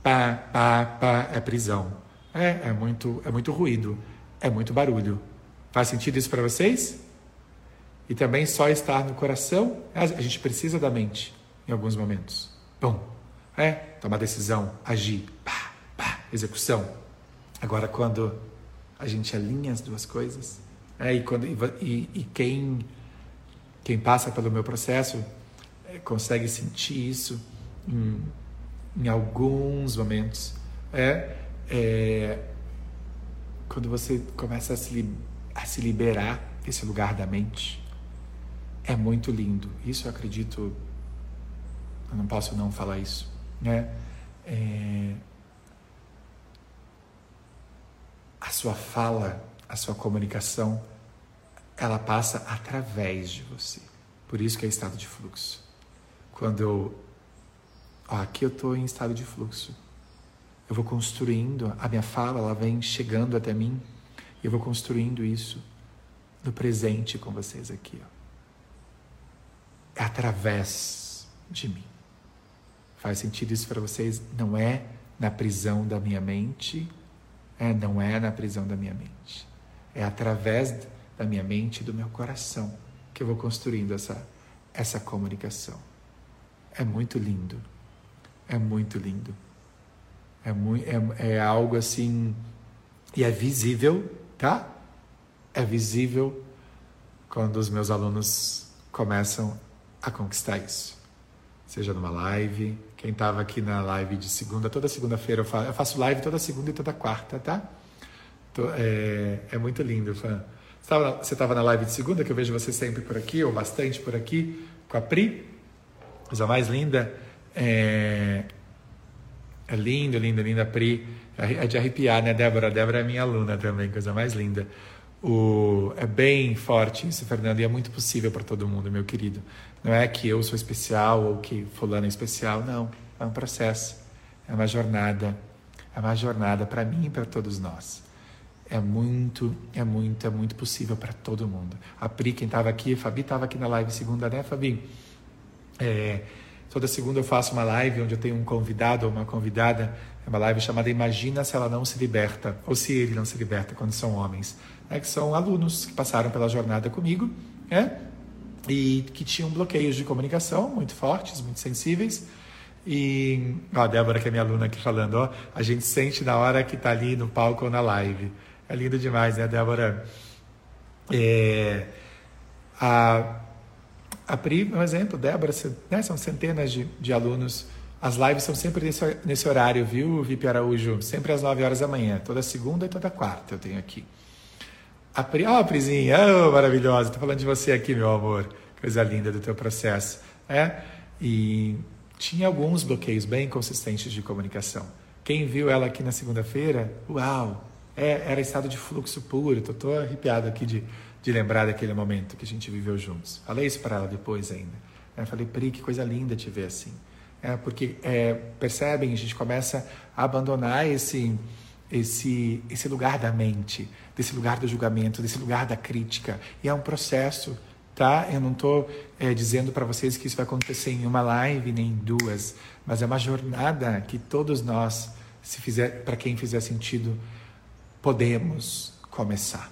pá, pá, pá, é prisão. É, é muito, é muito ruído, é muito barulho. Faz sentido isso para vocês? E também só estar no coração, a gente precisa da mente em alguns momentos. Bom, é tomar decisão, agir, pá, pá, execução. Agora, quando a gente alinha as duas coisas, é, e, quando, e, e quem, quem passa pelo meu processo é, consegue sentir isso em, em alguns momentos. É, é, quando você começa a se, a se liberar desse lugar da mente, é muito lindo. Isso eu acredito, eu não posso não falar isso, né? É, a sua fala, a sua comunicação, ela passa através de você. Por isso que é estado de fluxo. Quando eu, ó, aqui eu estou em estado de fluxo. Eu vou construindo, a minha fala, ela vem chegando até mim, e eu vou construindo isso no presente com vocês aqui, ó. É através de mim. Faz sentido isso para vocês? Não é na prisão da minha mente, é, não é na prisão da minha mente. É através da minha mente e do meu coração que eu vou construindo essa, essa comunicação. É muito lindo. É muito lindo. É, muito, é, é algo assim. E é visível, tá? É visível quando os meus alunos começam a conquistar isso. Seja numa live, quem estava aqui na live de segunda, toda segunda-feira eu, eu faço live toda segunda e toda quarta, tá? Tô, é, é, muito lindo, fã. Você estava na live de segunda, que eu vejo você sempre por aqui, ou bastante por aqui, com a Pri, coisa mais linda. É, é lindo, linda a Pri. É de arrepiar, né, Débora? A Débora é minha aluna também, coisa mais linda. O, é bem forte isso, Fernando, e é muito possível para todo mundo, meu querido. Não é que eu sou especial ou que fulano é especial, não. É um processo, é uma jornada, é uma jornada para mim e para todos nós. É muito, é muito, é muito possível para todo mundo. A Pri, quem estava aqui, a Fabi estava aqui na live segunda, né, Fabi? É, toda segunda eu faço uma live onde eu tenho um convidado ou uma convidada, é uma live chamada Imagina se ela não se liberta, ou se ele não se liberta quando são homens. É que são alunos que passaram pela jornada comigo, é? E que tinham bloqueios de comunicação muito fortes, muito sensíveis. E ó, a Débora, que é minha aluna aqui falando, ó, a gente sente na hora que está ali no palco ou na live. É lindo demais, né, Débora? É, a, a Pri, um exemplo, Débora, né, são centenas de, de alunos. As lives são sempre nesse, nesse horário, viu, Vipi Araújo? Sempre às 9 horas da manhã, toda segunda e toda quarta eu tenho aqui. A Pri, oh, Prizinha, oh, maravilhosa, tô falando de você aqui, meu amor. Coisa linda do teu processo. É? E tinha alguns bloqueios bem consistentes de comunicação. Quem viu ela aqui na segunda-feira, uau, é, era estado de fluxo puro. Tô, tô arrepiado aqui de, de lembrar daquele momento que a gente viveu juntos. Falei isso para ela depois ainda. É, falei, Pri, que coisa linda te ver assim. É, porque, é, percebem, a gente começa a abandonar esse esse, esse lugar da mente, desse lugar do julgamento, desse lugar da crítica. E é um processo, tá? Eu não estou é, dizendo para vocês que isso vai acontecer em uma live nem em duas, mas é uma jornada que todos nós, se fizer, para quem fizer sentido, podemos começar.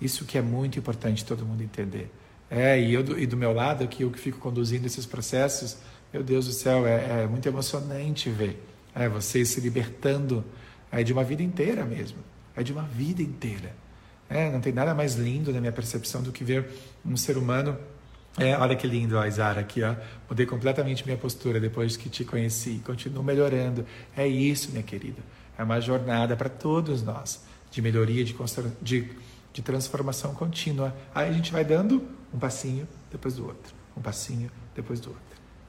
Isso que é muito importante todo mundo entender. É, e eu e do meu lado, que eu que fico conduzindo esses processos, meu Deus do céu, é, é muito emocionante ver é, vocês se libertando é de uma vida inteira mesmo. É de uma vida inteira. É, não tem nada mais lindo na minha percepção do que ver um ser humano. É, olha que lindo, ó, Isara, aqui, ó. Mudei completamente minha postura depois que te conheci. Continuo melhorando. É isso, minha querida. É uma jornada para todos nós de melhoria, de, de, de transformação contínua. Aí a gente vai dando um passinho depois do outro, um passinho depois do outro.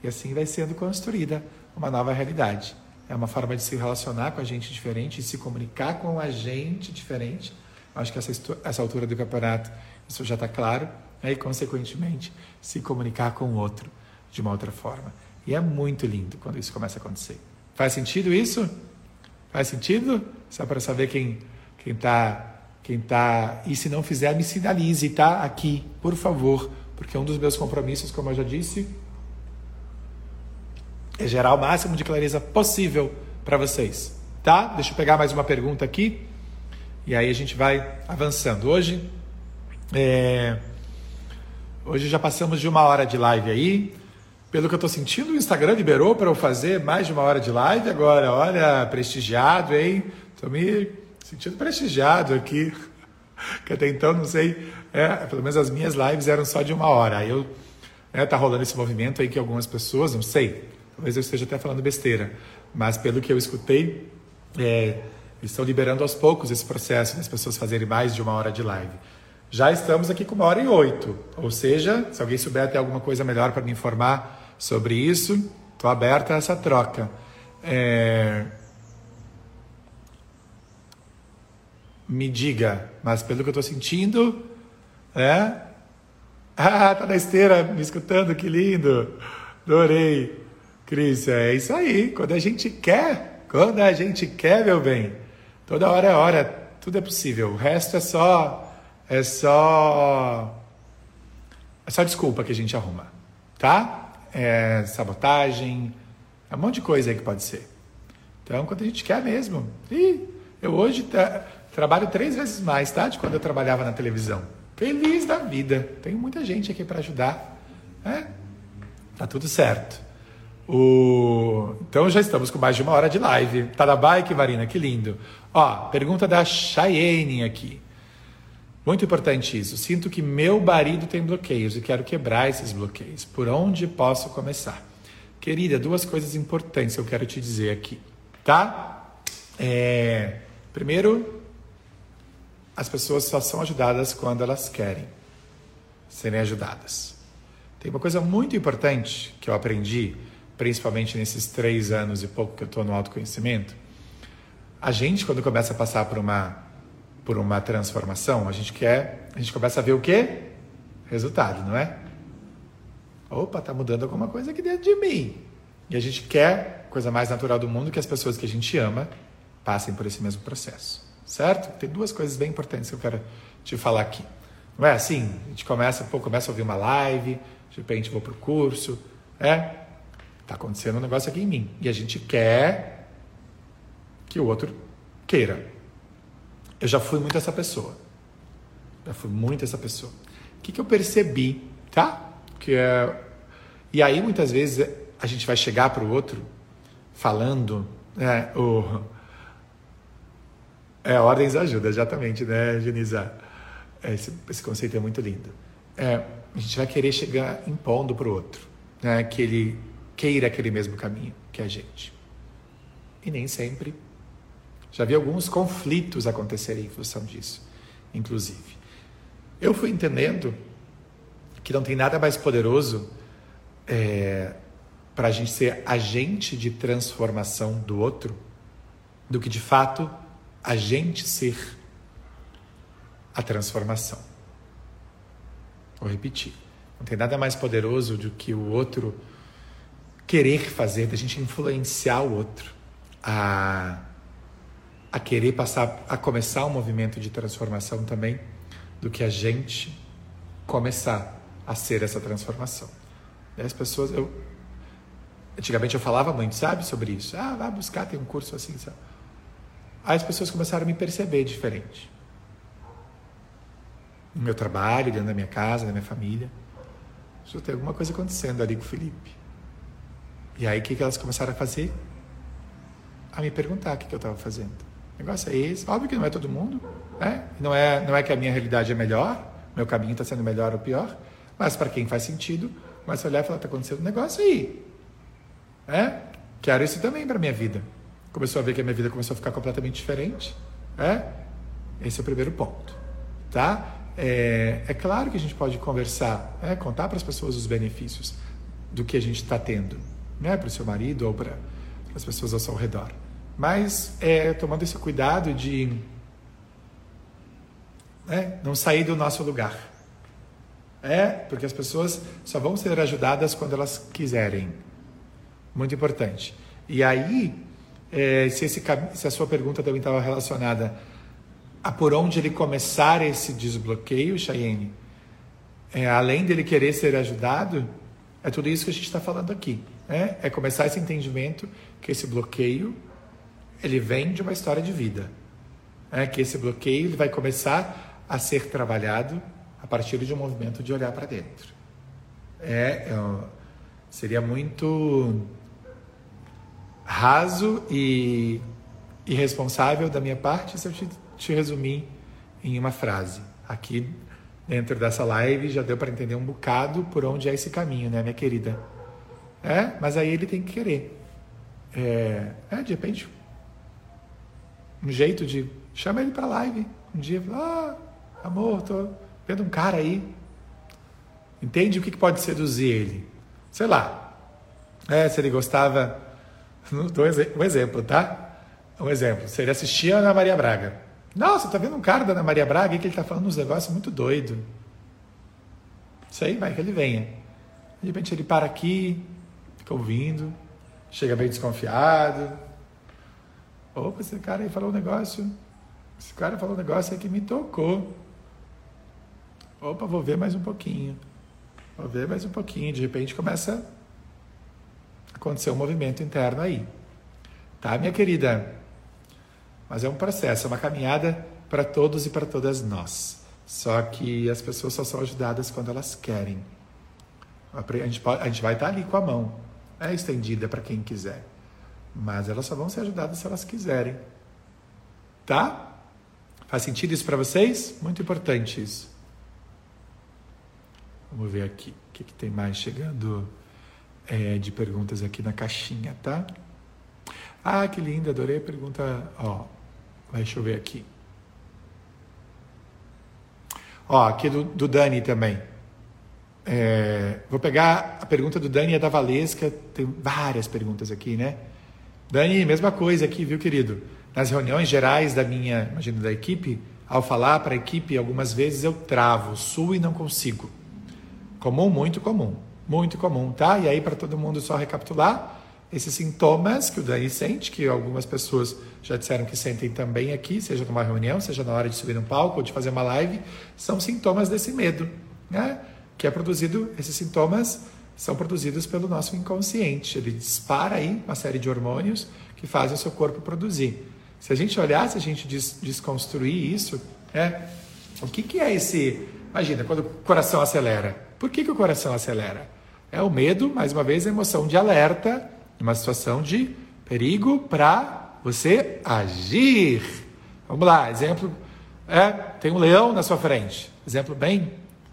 E assim vai sendo construída uma nova realidade é uma forma de se relacionar com a gente diferente e se comunicar com a gente diferente. Acho que essa, essa altura do campeonato isso já está claro. Né? E, consequentemente, se comunicar com o outro de uma outra forma. E é muito lindo quando isso começa a acontecer. Faz sentido isso? Faz sentido? Só para saber quem quem está quem tá e se não fizer me sinalize, tá? Aqui, por favor, porque um dos meus compromissos, como eu já disse, é gerar o máximo de clareza possível para vocês, tá? Deixa eu pegar mais uma pergunta aqui e aí a gente vai avançando. Hoje, é... hoje já passamos de uma hora de live aí. Pelo que eu estou sentindo, o Instagram liberou para eu fazer mais de uma hora de live agora. Olha, prestigiado, hein? Estou me sentindo prestigiado aqui. Que até então, não sei, é, pelo menos as minhas lives eram só de uma hora. Aí eu, né, tá rolando esse movimento aí que algumas pessoas, não sei, talvez eu esteja até falando besteira, mas pelo que eu escutei, é, estão liberando aos poucos esse processo das pessoas fazerem mais de uma hora de live. Já estamos aqui com uma hora e oito, ou seja, se alguém souber ter alguma coisa melhor para me informar sobre isso. Estou aberta a essa troca. É... Me diga, mas pelo que eu estou sentindo, é? Ah, tá na esteira me escutando, que lindo! Adorei! Cris, é isso aí. Quando a gente quer, quando a gente quer, meu bem, toda hora é hora, tudo é possível. O resto é só, é só, é só desculpa que a gente arruma, tá? é, sabotagem, é um monte de coisa aí que pode ser. Então, quando a gente quer mesmo. E eu hoje tra trabalho três vezes mais, tá? De quando eu trabalhava na televisão. Feliz da vida. Tem muita gente aqui para ajudar. Né? Tá tudo certo. O... Então já estamos com mais de uma hora de live. Tá na bike, Marina? Que lindo. Ó, pergunta da Cheyenne aqui. Muito importante isso. Sinto que meu marido tem bloqueios e quero quebrar esses bloqueios. Por onde posso começar? Querida, duas coisas importantes eu quero te dizer aqui, tá? É, primeiro, as pessoas só são ajudadas quando elas querem serem ajudadas. Tem uma coisa muito importante que eu aprendi, principalmente nesses três anos e pouco que eu estou no autoconhecimento. A gente, quando começa a passar por uma por uma transformação, a gente quer, a gente começa a ver o quê? Resultado, não é? Opa, tá mudando alguma coisa aqui dentro de mim. E a gente quer, coisa mais natural do mundo, que as pessoas que a gente ama passem por esse mesmo processo. Certo? Tem duas coisas bem importantes que eu quero te falar aqui. Não é assim? A gente começa, pô, começa a ouvir uma live, de repente vou pro curso, é? Tá acontecendo um negócio aqui em mim. E a gente quer que o outro queira. Eu já fui muito essa pessoa. Já fui muito essa pessoa. O que, que eu percebi, tá? Que é... E aí, muitas vezes, a gente vai chegar para o outro falando, né? O... É, ordens ajuda, exatamente, né, Genisa? Esse, esse conceito é muito lindo. É, a gente vai querer chegar impondo para o outro, né? Que ele queira aquele mesmo caminho que a gente. E nem sempre já vi alguns conflitos acontecerem em função disso, inclusive. Eu fui entendendo que não tem nada mais poderoso é, para a gente ser agente de transformação do outro do que de fato a gente ser a transformação. Vou repetir. Não tem nada mais poderoso do que o outro querer fazer, da gente influenciar o outro a a querer passar, a começar um movimento de transformação também, do que a gente começar a ser essa transformação. E as pessoas, eu antigamente eu falava muito, sabe, sobre isso. Ah, vai buscar, tem um curso assim, sabe? Aí as pessoas começaram a me perceber diferente. No meu trabalho, dentro da minha casa, da minha família. Tem alguma coisa acontecendo ali com o Felipe. E aí o que, que elas começaram a fazer? A me perguntar o que, que eu estava fazendo. O negócio é esse. Óbvio que não é todo mundo, né? Não é, não é que a minha realidade é melhor, meu caminho está sendo melhor ou pior, mas para quem faz sentido, começa a olhar e falar: está acontecendo um negócio aí. É? Quero isso também para minha vida. Começou a ver que a minha vida começou a ficar completamente diferente. É? Esse é o primeiro ponto. Tá? É, é claro que a gente pode conversar, é, contar para as pessoas os benefícios do que a gente está tendo, né? para o seu marido ou para as pessoas ao seu redor. Mas é, tomando esse cuidado de né, não sair do nosso lugar. É, porque as pessoas só vão ser ajudadas quando elas quiserem. Muito importante. E aí, é, se, esse, se a sua pergunta também estava relacionada a por onde ele começar esse desbloqueio, Cheyenne, é, além dele querer ser ajudado, é tudo isso que a gente está falando aqui. Né? É começar esse entendimento que esse bloqueio ele vem de uma história de vida. É que esse bloqueio ele vai começar a ser trabalhado a partir de um movimento de olhar para dentro. É, é, seria muito raso e irresponsável da minha parte se eu te, te resumir em uma frase. Aqui dentro dessa live já deu para entender um bocado por onde é esse caminho, né, minha querida? É, mas aí ele tem que querer. É, é de repente, um jeito de chama ele para live. Um dia, ah, amor, tô vendo um cara aí. Entende o que pode seduzir ele? Sei lá. É, se ele gostava. Dou um exemplo, tá? Um exemplo. Se ele assistia a Ana Maria Braga. Nossa, tá vendo um cara da Ana Maria Braga que ele tá falando uns negócios muito doido. Isso aí vai que ele venha. De repente ele para aqui, fica ouvindo, chega bem desconfiado. Opa, esse cara aí falou um negócio. Esse cara falou um negócio aí que me tocou. Opa, vou ver mais um pouquinho. Vou ver mais um pouquinho. De repente começa a acontecer um movimento interno aí. Tá, minha querida? Mas é um processo, é uma caminhada para todos e para todas nós. Só que as pessoas só são ajudadas quando elas querem. A gente, pode, a gente vai estar ali com a mão, é estendida para quem quiser. Mas elas só vão ser ajudadas se elas quiserem. Tá? Faz sentido isso para vocês? Muito importante isso. Vamos ver aqui o que, que tem mais chegando é, de perguntas aqui na caixinha, tá? Ah, que linda, adorei a pergunta. Ó, Deixa eu ver aqui. Ó, aqui do, do Dani também. É, vou pegar a pergunta do Dani, é da Valesca. Tem várias perguntas aqui, né? Dani, mesma coisa aqui, viu, querido? Nas reuniões gerais da minha, imagina, da equipe, ao falar para a equipe, algumas vezes eu travo, suo e não consigo. Comum, muito comum. Muito comum, tá? E aí, para todo mundo só recapitular, esses sintomas que o Dani sente, que algumas pessoas já disseram que sentem também aqui, seja numa reunião, seja na hora de subir no palco ou de fazer uma live, são sintomas desse medo, né? Que é produzido, esses sintomas são produzidos pelo nosso inconsciente. Ele dispara aí uma série de hormônios que fazem o seu corpo produzir. Se a gente olhar, se a gente des desconstruir isso, é o que, que é esse. Imagina, quando o coração acelera. Por que, que o coração acelera? É o medo, mais uma vez, a emoção de alerta uma situação de perigo para você agir. Vamos lá, exemplo, é, tem um leão na sua frente. Exemplo bem,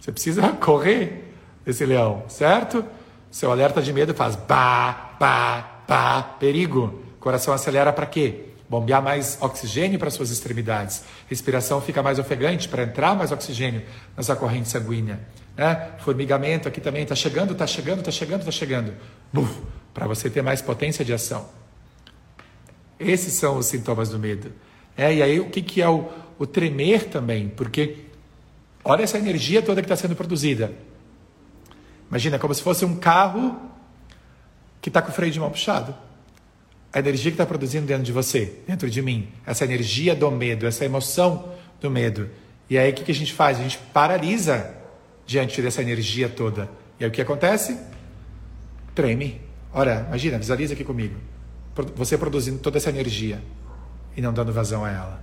você precisa correr desse leão, certo? Seu alerta de medo faz pá, pá, pá, perigo. Coração acelera para quê? Bombear mais oxigênio para suas extremidades. Respiração fica mais ofegante para entrar mais oxigênio na sua corrente sanguínea. Né? Formigamento aqui também está chegando, está chegando, está chegando, está chegando. Para você ter mais potência de ação. Esses são os sintomas do medo. É, e aí o que, que é o, o tremer também? Porque olha essa energia toda que está sendo produzida. Imagina, como se fosse um carro que está com o freio de mão puxado. A energia que está produzindo dentro de você, dentro de mim, essa energia do medo, essa emoção do medo. E aí o que, que a gente faz? A gente paralisa diante dessa energia toda. E aí o que acontece? Treme. Ora, imagina, visualiza aqui comigo. Você produzindo toda essa energia e não dando vazão a ela.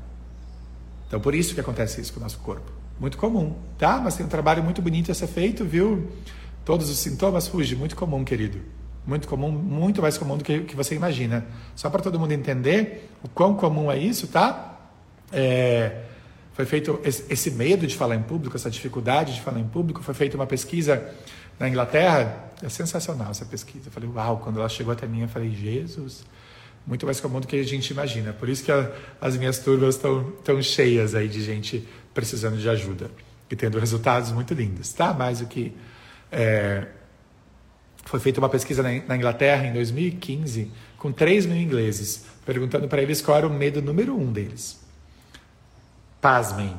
Então, por isso que acontece isso com o nosso corpo. Muito comum, tá? Mas tem um trabalho muito bonito a ser feito, viu? Todos os sintomas fugem. Muito comum, querido. Muito comum, muito mais comum do que, que você imagina. Só para todo mundo entender o quão comum é isso, tá? É, foi feito esse, esse medo de falar em público, essa dificuldade de falar em público, foi feita uma pesquisa na Inglaterra, é sensacional essa pesquisa. Eu falei, uau, quando ela chegou até mim, eu falei, Jesus, muito mais comum do que a gente imagina. Por isso que a, as minhas turmas estão tão cheias aí de gente precisando de ajuda e tendo resultados muito lindos, tá? Mais do que é, foi feita uma pesquisa na, Inglaterra em 2015 com 3 mil ingleses, perguntando para eles qual era o medo número um deles. Pasmem,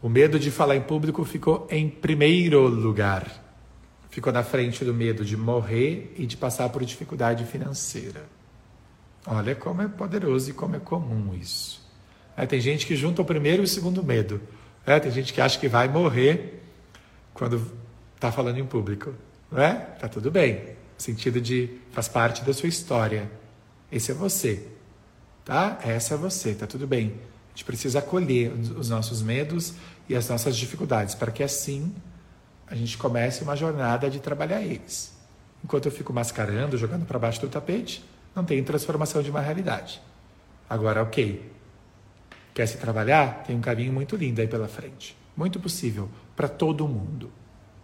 o medo de falar em público ficou em primeiro lugar ficou na frente do medo de morrer e de passar por dificuldade financeira. Olha como é poderoso e como é comum isso. É, tem gente que junta o primeiro e o segundo medo. É, tem gente que acha que vai morrer quando está falando em público. Não é? Tá tudo bem. No sentido de faz parte da sua história. Esse é você. tá? Essa é você, tá tudo bem. A gente precisa acolher os nossos medos e as nossas dificuldades, para que assim a gente comece uma jornada de trabalhar eles. Enquanto eu fico mascarando, jogando para baixo do tapete, não tem transformação de uma realidade. Agora, ok. Quer se trabalhar? Tem um caminho muito lindo aí pela frente. Muito possível para todo mundo.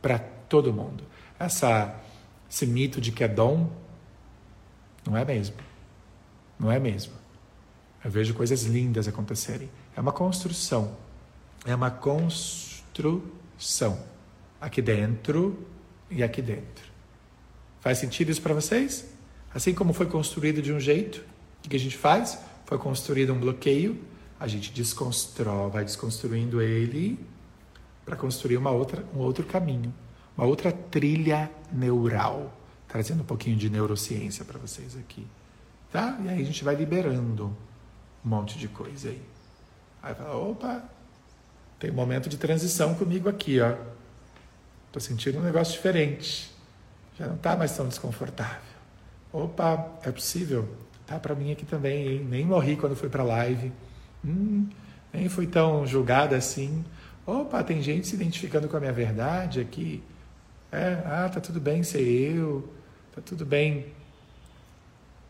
Para todo mundo. Essa, esse mito de que é dom, não é mesmo. Não é mesmo. Eu vejo coisas lindas acontecerem. É uma construção. É uma construção. Aqui dentro e aqui dentro. Faz sentido isso para vocês? Assim como foi construído de um jeito, o que a gente faz? Foi construído um bloqueio, a gente desconstrói, vai desconstruindo ele para construir uma outra, um outro caminho, uma outra trilha neural, trazendo um pouquinho de neurociência para vocês aqui, tá? E aí a gente vai liberando um monte de coisa aí. Aí fala, opa, tem um momento de transição comigo aqui, ó. Tô sentindo um negócio diferente. Já não está mais tão desconfortável. Opa, é possível? Tá para mim aqui também, hein? Nem morri quando fui para live. Hum, nem fui tão julgada assim. Opa, tem gente se identificando com a minha verdade aqui. É, ah, tá tudo bem ser eu. Tá tudo bem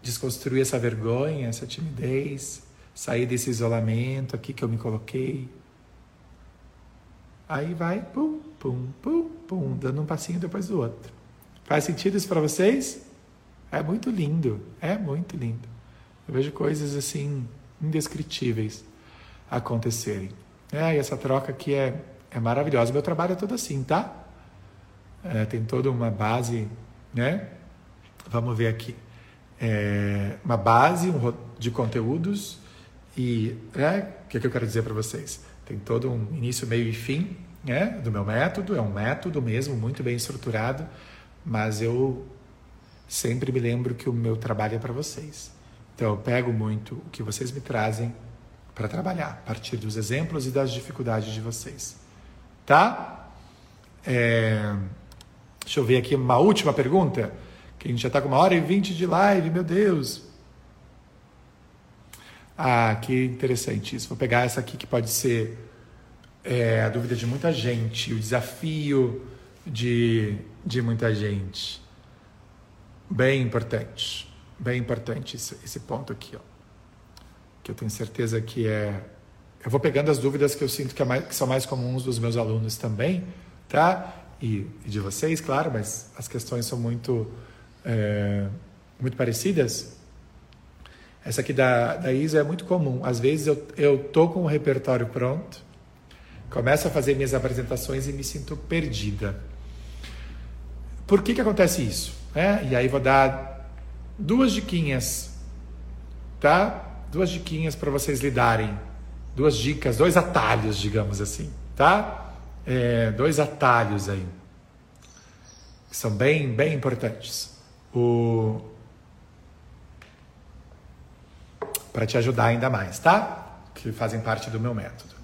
desconstruir essa vergonha, essa timidez, sair desse isolamento aqui que eu me coloquei. Aí vai, pum, pum, pum, pum, dando um passinho depois do outro. Faz sentido isso para vocês? É muito lindo, é muito lindo. Eu vejo coisas assim indescritíveis acontecerem. É, e essa troca aqui é, é maravilhosa. Meu trabalho é todo assim, tá? É, tem toda uma base, né? Vamos ver aqui. É, uma base um, de conteúdos e é, o que, é que eu quero dizer para vocês? Tem todo um início, meio e fim né, do meu método. É um método mesmo, muito bem estruturado mas eu sempre me lembro que o meu trabalho é para vocês. Então eu pego muito o que vocês me trazem para trabalhar, a partir dos exemplos e das dificuldades de vocês. Tá? É... Deixa eu ver aqui uma última pergunta, que a gente já está com uma hora e vinte de live, meu Deus. Ah, que interessante isso. Vou pegar essa aqui que pode ser é, a dúvida de muita gente, o desafio de, de muita gente. Bem importante, bem importante esse, esse ponto aqui, ó. Que eu tenho certeza que é. Eu vou pegando as dúvidas que eu sinto que, é mais, que são mais comuns dos meus alunos também, tá? E, e, de vocês, claro, mas as questões são muito, é, muito parecidas. Essa aqui da, da Isa é muito comum. Às vezes eu, eu tô com o repertório pronto, começo a fazer minhas apresentações e me sinto perdida. Por que, que acontece isso? É, e aí vou dar duas diquinhas, tá? Duas diquinhas para vocês lidarem. Duas dicas, dois atalhos, digamos assim, tá? É, dois atalhos aí. Que são bem, bem importantes. O... Para te ajudar ainda mais, tá? Que fazem parte do meu método.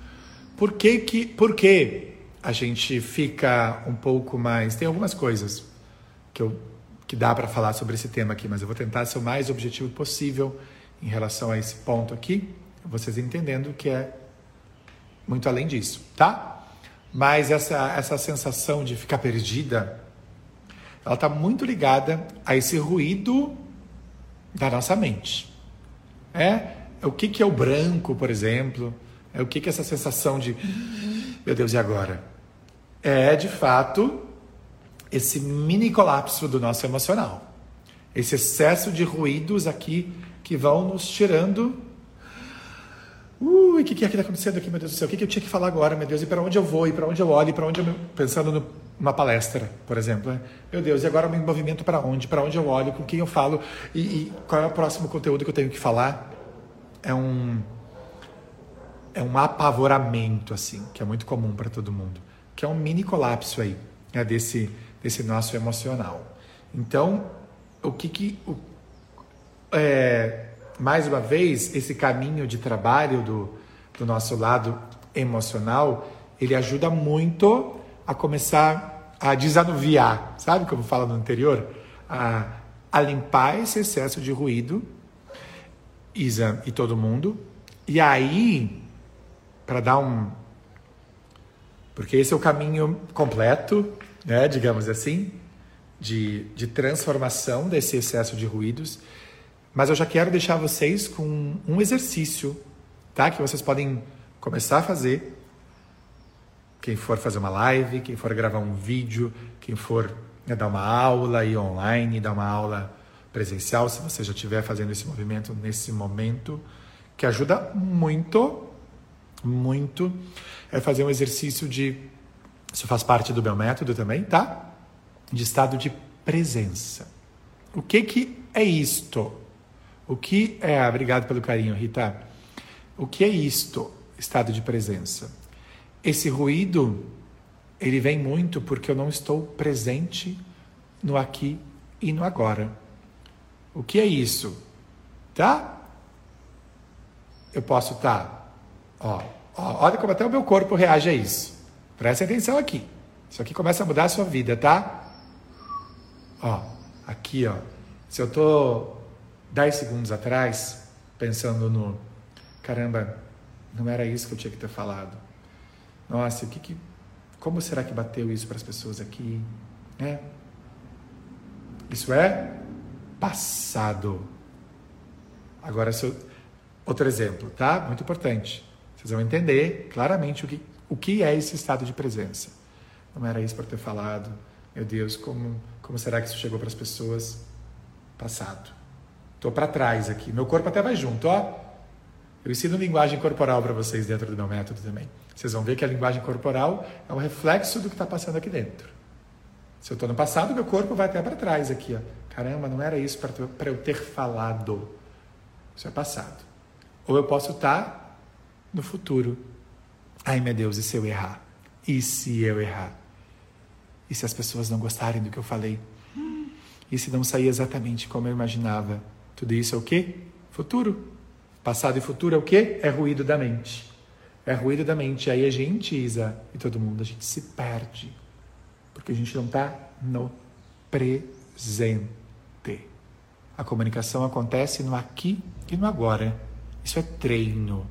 Por que que, por que a gente fica um pouco mais... Tem algumas coisas que, eu, que dá para falar sobre esse tema aqui, mas eu vou tentar ser o mais objetivo possível em relação a esse ponto aqui, vocês entendendo que é muito além disso, tá? Mas essa, essa sensação de ficar perdida, ela está muito ligada a esse ruído da nossa mente. É o que, que é o branco, por exemplo? É o que, que é essa sensação de meu Deus, e agora? É de fato esse mini colapso do nosso emocional. Esse excesso de ruídos aqui que vão nos tirando. Ui, o que, que é que está acontecendo aqui, meu Deus do céu? O que, que eu tinha que falar agora, meu Deus? E para onde eu vou? E para onde eu olho? E para onde eu. Pensando numa palestra, por exemplo. Né? Meu Deus, e agora o meu movimento para onde? Para onde eu olho? Com quem eu falo? E, e qual é o próximo conteúdo que eu tenho que falar? É um. É um apavoramento, assim, que é muito comum para todo mundo. Que é um mini colapso aí, né, desse esse nosso emocional. Então, o que que o, é, mais uma vez esse caminho de trabalho do, do nosso lado emocional ele ajuda muito a começar a desanuviar, sabe como fala no anterior, a, a limpar esse excesso de ruído Isa e todo mundo. E aí, para dar um. Porque esse é o caminho completo, né, digamos assim, de, de transformação desse excesso de ruídos. Mas eu já quero deixar vocês com um exercício, tá? Que vocês podem começar a fazer. Quem for fazer uma live, quem for gravar um vídeo, quem for né, dar uma aula aí online, dar uma aula presencial, se você já estiver fazendo esse movimento nesse momento, que ajuda muito, muito, é fazer um exercício de, isso faz parte do meu método também, tá? De estado de presença. O que que é isto? O que é, obrigado pelo carinho, Rita. O que é isto, estado de presença? Esse ruído, ele vem muito porque eu não estou presente no aqui e no agora. O que é isso? Tá? Eu posso estar. Tá, ó, ó, olha como até o meu corpo reage a isso. Preste atenção aqui. Isso aqui começa a mudar a sua vida, tá? Ó, aqui, ó. Se eu tô 10 segundos atrás pensando no caramba, não era isso que eu tinha que ter falado. Nossa, o que que como será que bateu isso para as pessoas aqui, né? Isso é passado. Agora, eu... outro exemplo, tá? Muito importante. Vocês vão entender claramente o que, o que é esse estado de presença. Não era isso para ter falado. Meu Deus, como, como será que isso chegou para as pessoas? Passado. Estou para trás aqui. Meu corpo até vai junto, ó. Eu ensino linguagem corporal para vocês dentro do meu método também. Vocês vão ver que a linguagem corporal é um reflexo do que está passando aqui dentro. Se eu estou no passado, meu corpo vai até para trás aqui, ó. Caramba, não era isso para eu ter falado. Isso é passado. Ou eu posso estar tá no futuro. Ai, meu Deus, e se eu errar? E se eu errar? E se as pessoas não gostarem do que eu falei? E se não sair exatamente como eu imaginava? Tudo isso é o quê? Futuro. Passado e futuro é o quê? É ruído da mente. É ruído da mente. Aí a gente, Isa, e todo mundo, a gente se perde. Porque a gente não está no presente. A comunicação acontece no aqui e no agora. Isso é treino.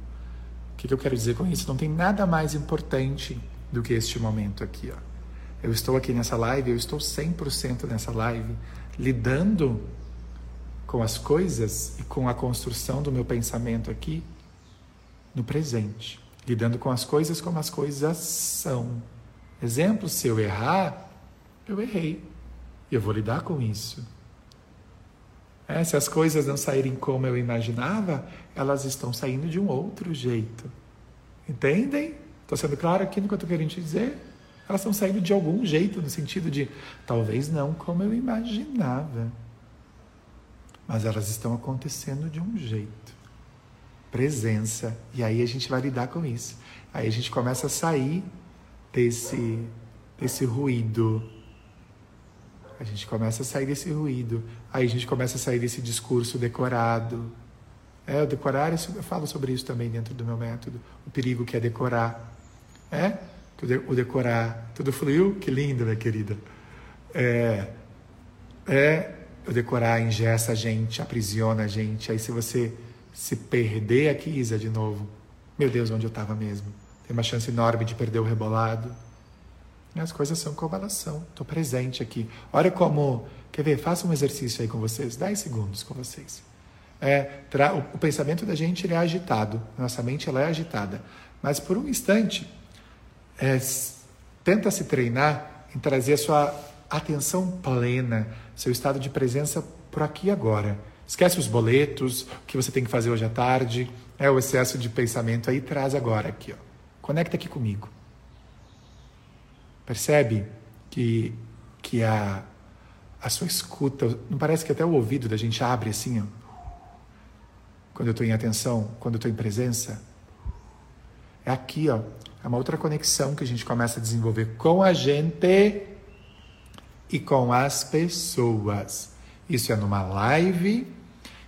O que eu quero dizer com isso? Não tem nada mais importante do que este momento aqui. Ó. Eu estou aqui nessa live, eu estou 100% nessa live, lidando com as coisas e com a construção do meu pensamento aqui no presente. Lidando com as coisas como as coisas são. Exemplo, se eu errar, eu errei. E eu vou lidar com isso. É, se as coisas não saírem como eu imaginava, elas estão saindo de um outro jeito. Entendem? Estou sendo claro aqui no que eu estou querendo te dizer? Elas estão saindo de algum jeito, no sentido de talvez não como eu imaginava. Mas elas estão acontecendo de um jeito. Presença. E aí a gente vai lidar com isso. Aí a gente começa a sair desse, desse ruído a gente começa a sair desse ruído, aí a gente começa a sair desse discurso decorado. É, o decorar, eu falo sobre isso também dentro do meu método, o perigo que é decorar. É, o decorar, tudo fluiu, que lindo, minha querida. É, é, o decorar engessa a gente, aprisiona a gente, aí se você se perder aqui, Isa, de novo, meu Deus, onde eu estava mesmo? Tem uma chance enorme de perder o rebolado as coisas são como elas são. Estou presente aqui. Olha como. Quer ver? Faça um exercício aí com vocês. 10 segundos com vocês. É, o, pensamento da gente é agitado. Nossa mente ela é agitada. Mas por um instante, é, tenta se treinar em trazer a sua atenção plena, seu estado de presença por aqui e agora. Esquece os boletos, o que você tem que fazer hoje à tarde, é o excesso de pensamento aí, traz agora aqui. Ó. Conecta aqui comigo. Percebe que, que a, a sua escuta, não parece que até o ouvido da gente abre assim, ó, quando eu estou em atenção, quando eu estou em presença? É aqui, ó, é uma outra conexão que a gente começa a desenvolver com a gente e com as pessoas. Isso é numa live,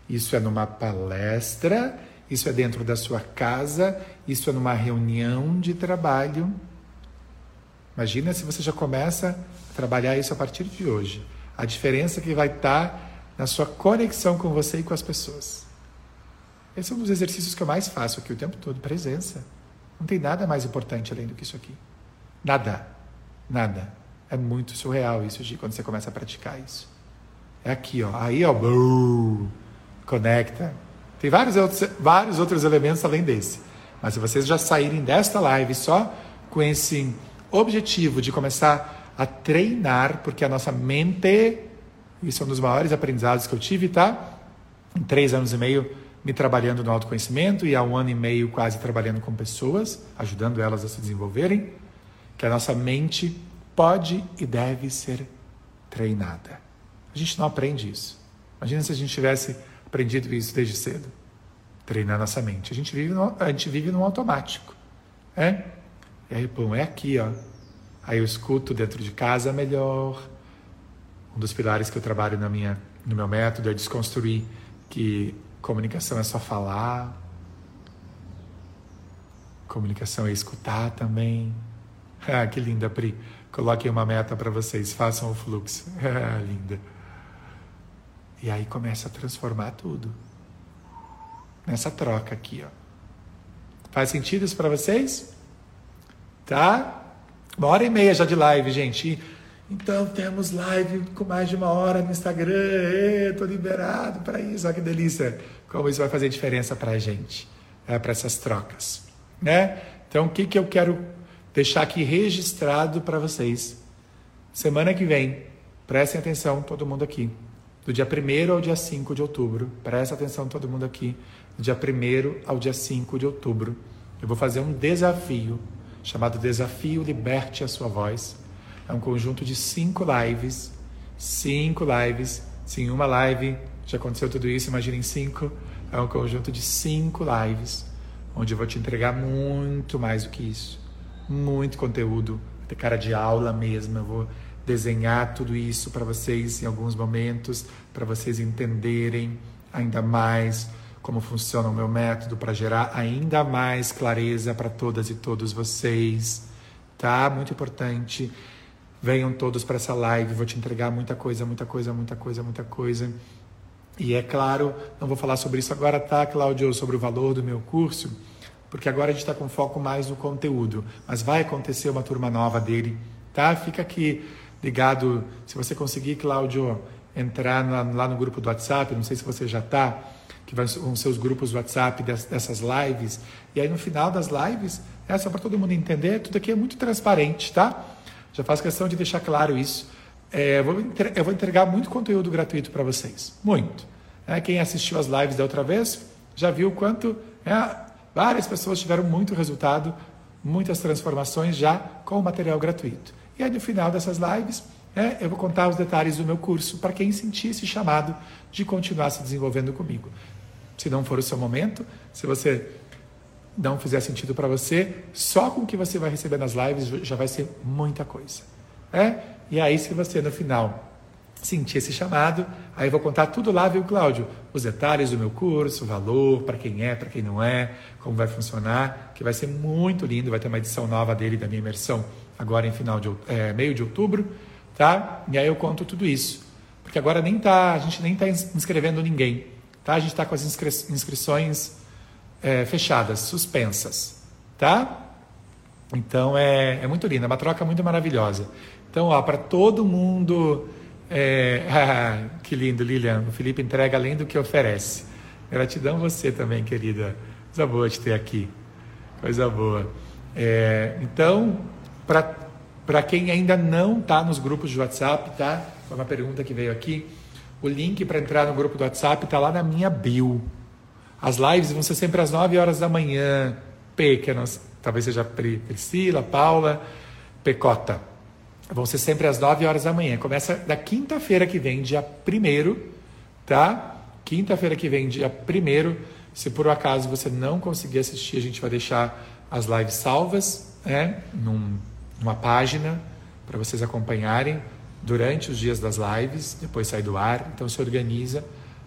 isso é numa palestra, isso é dentro da sua casa, isso é numa reunião de trabalho. Imagina se você já começa a trabalhar isso a partir de hoje. A diferença que vai estar na sua conexão com você e com as pessoas. Esse é um dos exercícios que eu mais faço aqui o tempo todo, presença. Não tem nada mais importante além do que isso aqui. Nada. Nada. É muito surreal isso, Gi, quando você começa a praticar isso. É aqui, ó. Aí, ó. conecta. Tem vários outros, vários outros elementos além desse. Mas se vocês já saírem desta live só com esse objetivo de começar a treinar, porque a nossa mente, isso é um dos maiores aprendizados que eu tive, tá? Em três anos e meio me trabalhando no autoconhecimento e há um ano e meio quase trabalhando com pessoas, ajudando elas a se desenvolverem, que a nossa mente pode e deve ser treinada. A gente não aprende isso. Imagina se a gente tivesse aprendido isso desde cedo. Treinar nossa mente. A gente vive no, a gente vive no automático. É? E aí, pum, é aqui, ó. Aí eu escuto dentro de casa melhor. Um dos pilares que eu trabalho na minha, no meu método é desconstruir que comunicação é só falar. Comunicação é escutar também. Ah, que linda, Pri. Coloquem uma meta para vocês, façam o fluxo. Ah, linda. E aí começa a transformar tudo. Nessa troca aqui, ó. Faz sentido isso para vocês? Tá? Uma hora e meia já de live, gente. Então temos live com mais de uma hora no Instagram. Estou liberado para isso. Olha que delícia. Como isso vai fazer diferença para a gente, é, para essas trocas. Né? Então, o que, que eu quero deixar aqui registrado para vocês? Semana que vem, prestem atenção, todo mundo aqui. Do dia 1 ao dia 5 de outubro, presta atenção todo mundo aqui. Do dia 1 ao dia 5 de outubro, eu vou fazer um desafio chamado Desafio Liberte a Sua Voz. É um conjunto de cinco lives. Cinco lives. Sim, uma live. Já aconteceu tudo isso, imaginem cinco. É um conjunto de cinco lives, onde eu vou te entregar muito mais do que isso. Muito conteúdo, ter cara de aula mesmo. Eu vou desenhar tudo isso para vocês em alguns momentos, para vocês entenderem ainda mais como funciona o meu método para gerar ainda mais clareza para todas e todos vocês, tá? Muito importante. Venham todos para essa live, vou te entregar muita coisa, muita coisa, muita coisa, muita coisa. E é claro, não vou falar sobre isso agora, tá, Cláudio, sobre o valor do meu curso, porque agora a gente está com foco mais no conteúdo, mas vai acontecer uma turma nova dele, tá? Fica aqui ligado, se você conseguir, Cláudio, entrar lá no grupo do WhatsApp, não sei se você já está, que vão ser os grupos WhatsApp dessas lives. E aí no final das lives, é só para todo mundo entender, tudo aqui é muito transparente, tá? Já faço questão de deixar claro isso. É, eu, vou entregar muito conteúdo gratuito para vocês, muito. É, quem assistiu as lives da outra vez já viu quanto é, várias pessoas tiveram muito resultado, muitas transformações já com o material gratuito. E aí no final dessas lives, é, eu vou contar os detalhes do meu curso para quem sentir esse chamado de continuar se desenvolvendo comigo se não for o seu momento, se você não fizer sentido para você, só com o que você vai receber nas lives já vai ser muita coisa. É? E aí, se você no final sentir esse chamado, aí eu vou contar tudo lá, viu, Cláudio? Os detalhes do meu curso, o valor, para quem é, para quem não é, como vai funcionar, que vai ser muito lindo, vai ter uma edição nova dele da minha imersão agora em final de é, meio de outubro, tá? E aí eu conto tudo isso, porque agora nem tá, a gente nem está inscrevendo ninguém. Tá? A gente está com as inscri inscrições é, fechadas, suspensas. Tá? Então é, é muito lindo, é uma troca muito maravilhosa. Então, para todo mundo. É, que lindo, Lilian. O Felipe entrega além do que oferece. Gratidão você também, querida. Coisa boa te ter aqui. Coisa boa. É, então, para quem ainda não está nos grupos de WhatsApp, tá? Foi uma pergunta que veio aqui. O link para entrar no grupo do WhatsApp está lá na minha bio. As lives vão ser sempre às 9 horas da manhã. P, que é nossa, talvez seja Priscila, Paula, Pecota. Vão ser sempre às 9 horas da manhã. Começa da quinta-feira que vem, dia 1 tá? Quinta-feira que vem, dia 1 Se por um acaso você não conseguir assistir, a gente vai deixar as lives salvas, né? Num, numa página para vocês acompanharem durante os dias das lives, depois sai do ar, então se organiza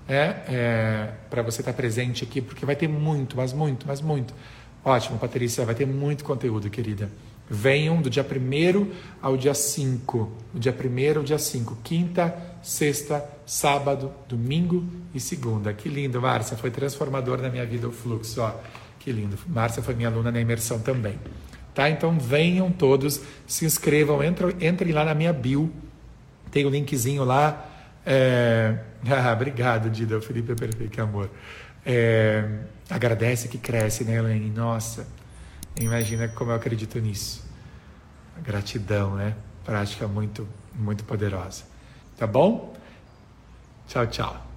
é, é para você estar presente aqui, porque vai ter muito, mas muito, mas muito. Ótimo, Patrícia, vai ter muito conteúdo, querida. Venham do dia 1 ao dia 5. Do dia 1 ao dia 5. Quinta, sexta, sábado, domingo e segunda. Que lindo, Márcia. Foi transformador na minha vida o fluxo. Ó. Que lindo. Márcia foi minha aluna na imersão também. Tá? Então venham todos, se inscrevam, entrem, entrem lá na minha bio. Tem o um linkzinho lá. É... Ah, obrigado, Dida. O Felipe é perfeito, que amor. É... Agradece que cresce, né, Elaine? Nossa. Imagina como eu acredito nisso. Gratidão, né? Prática muito, muito poderosa. Tá bom? Tchau, tchau.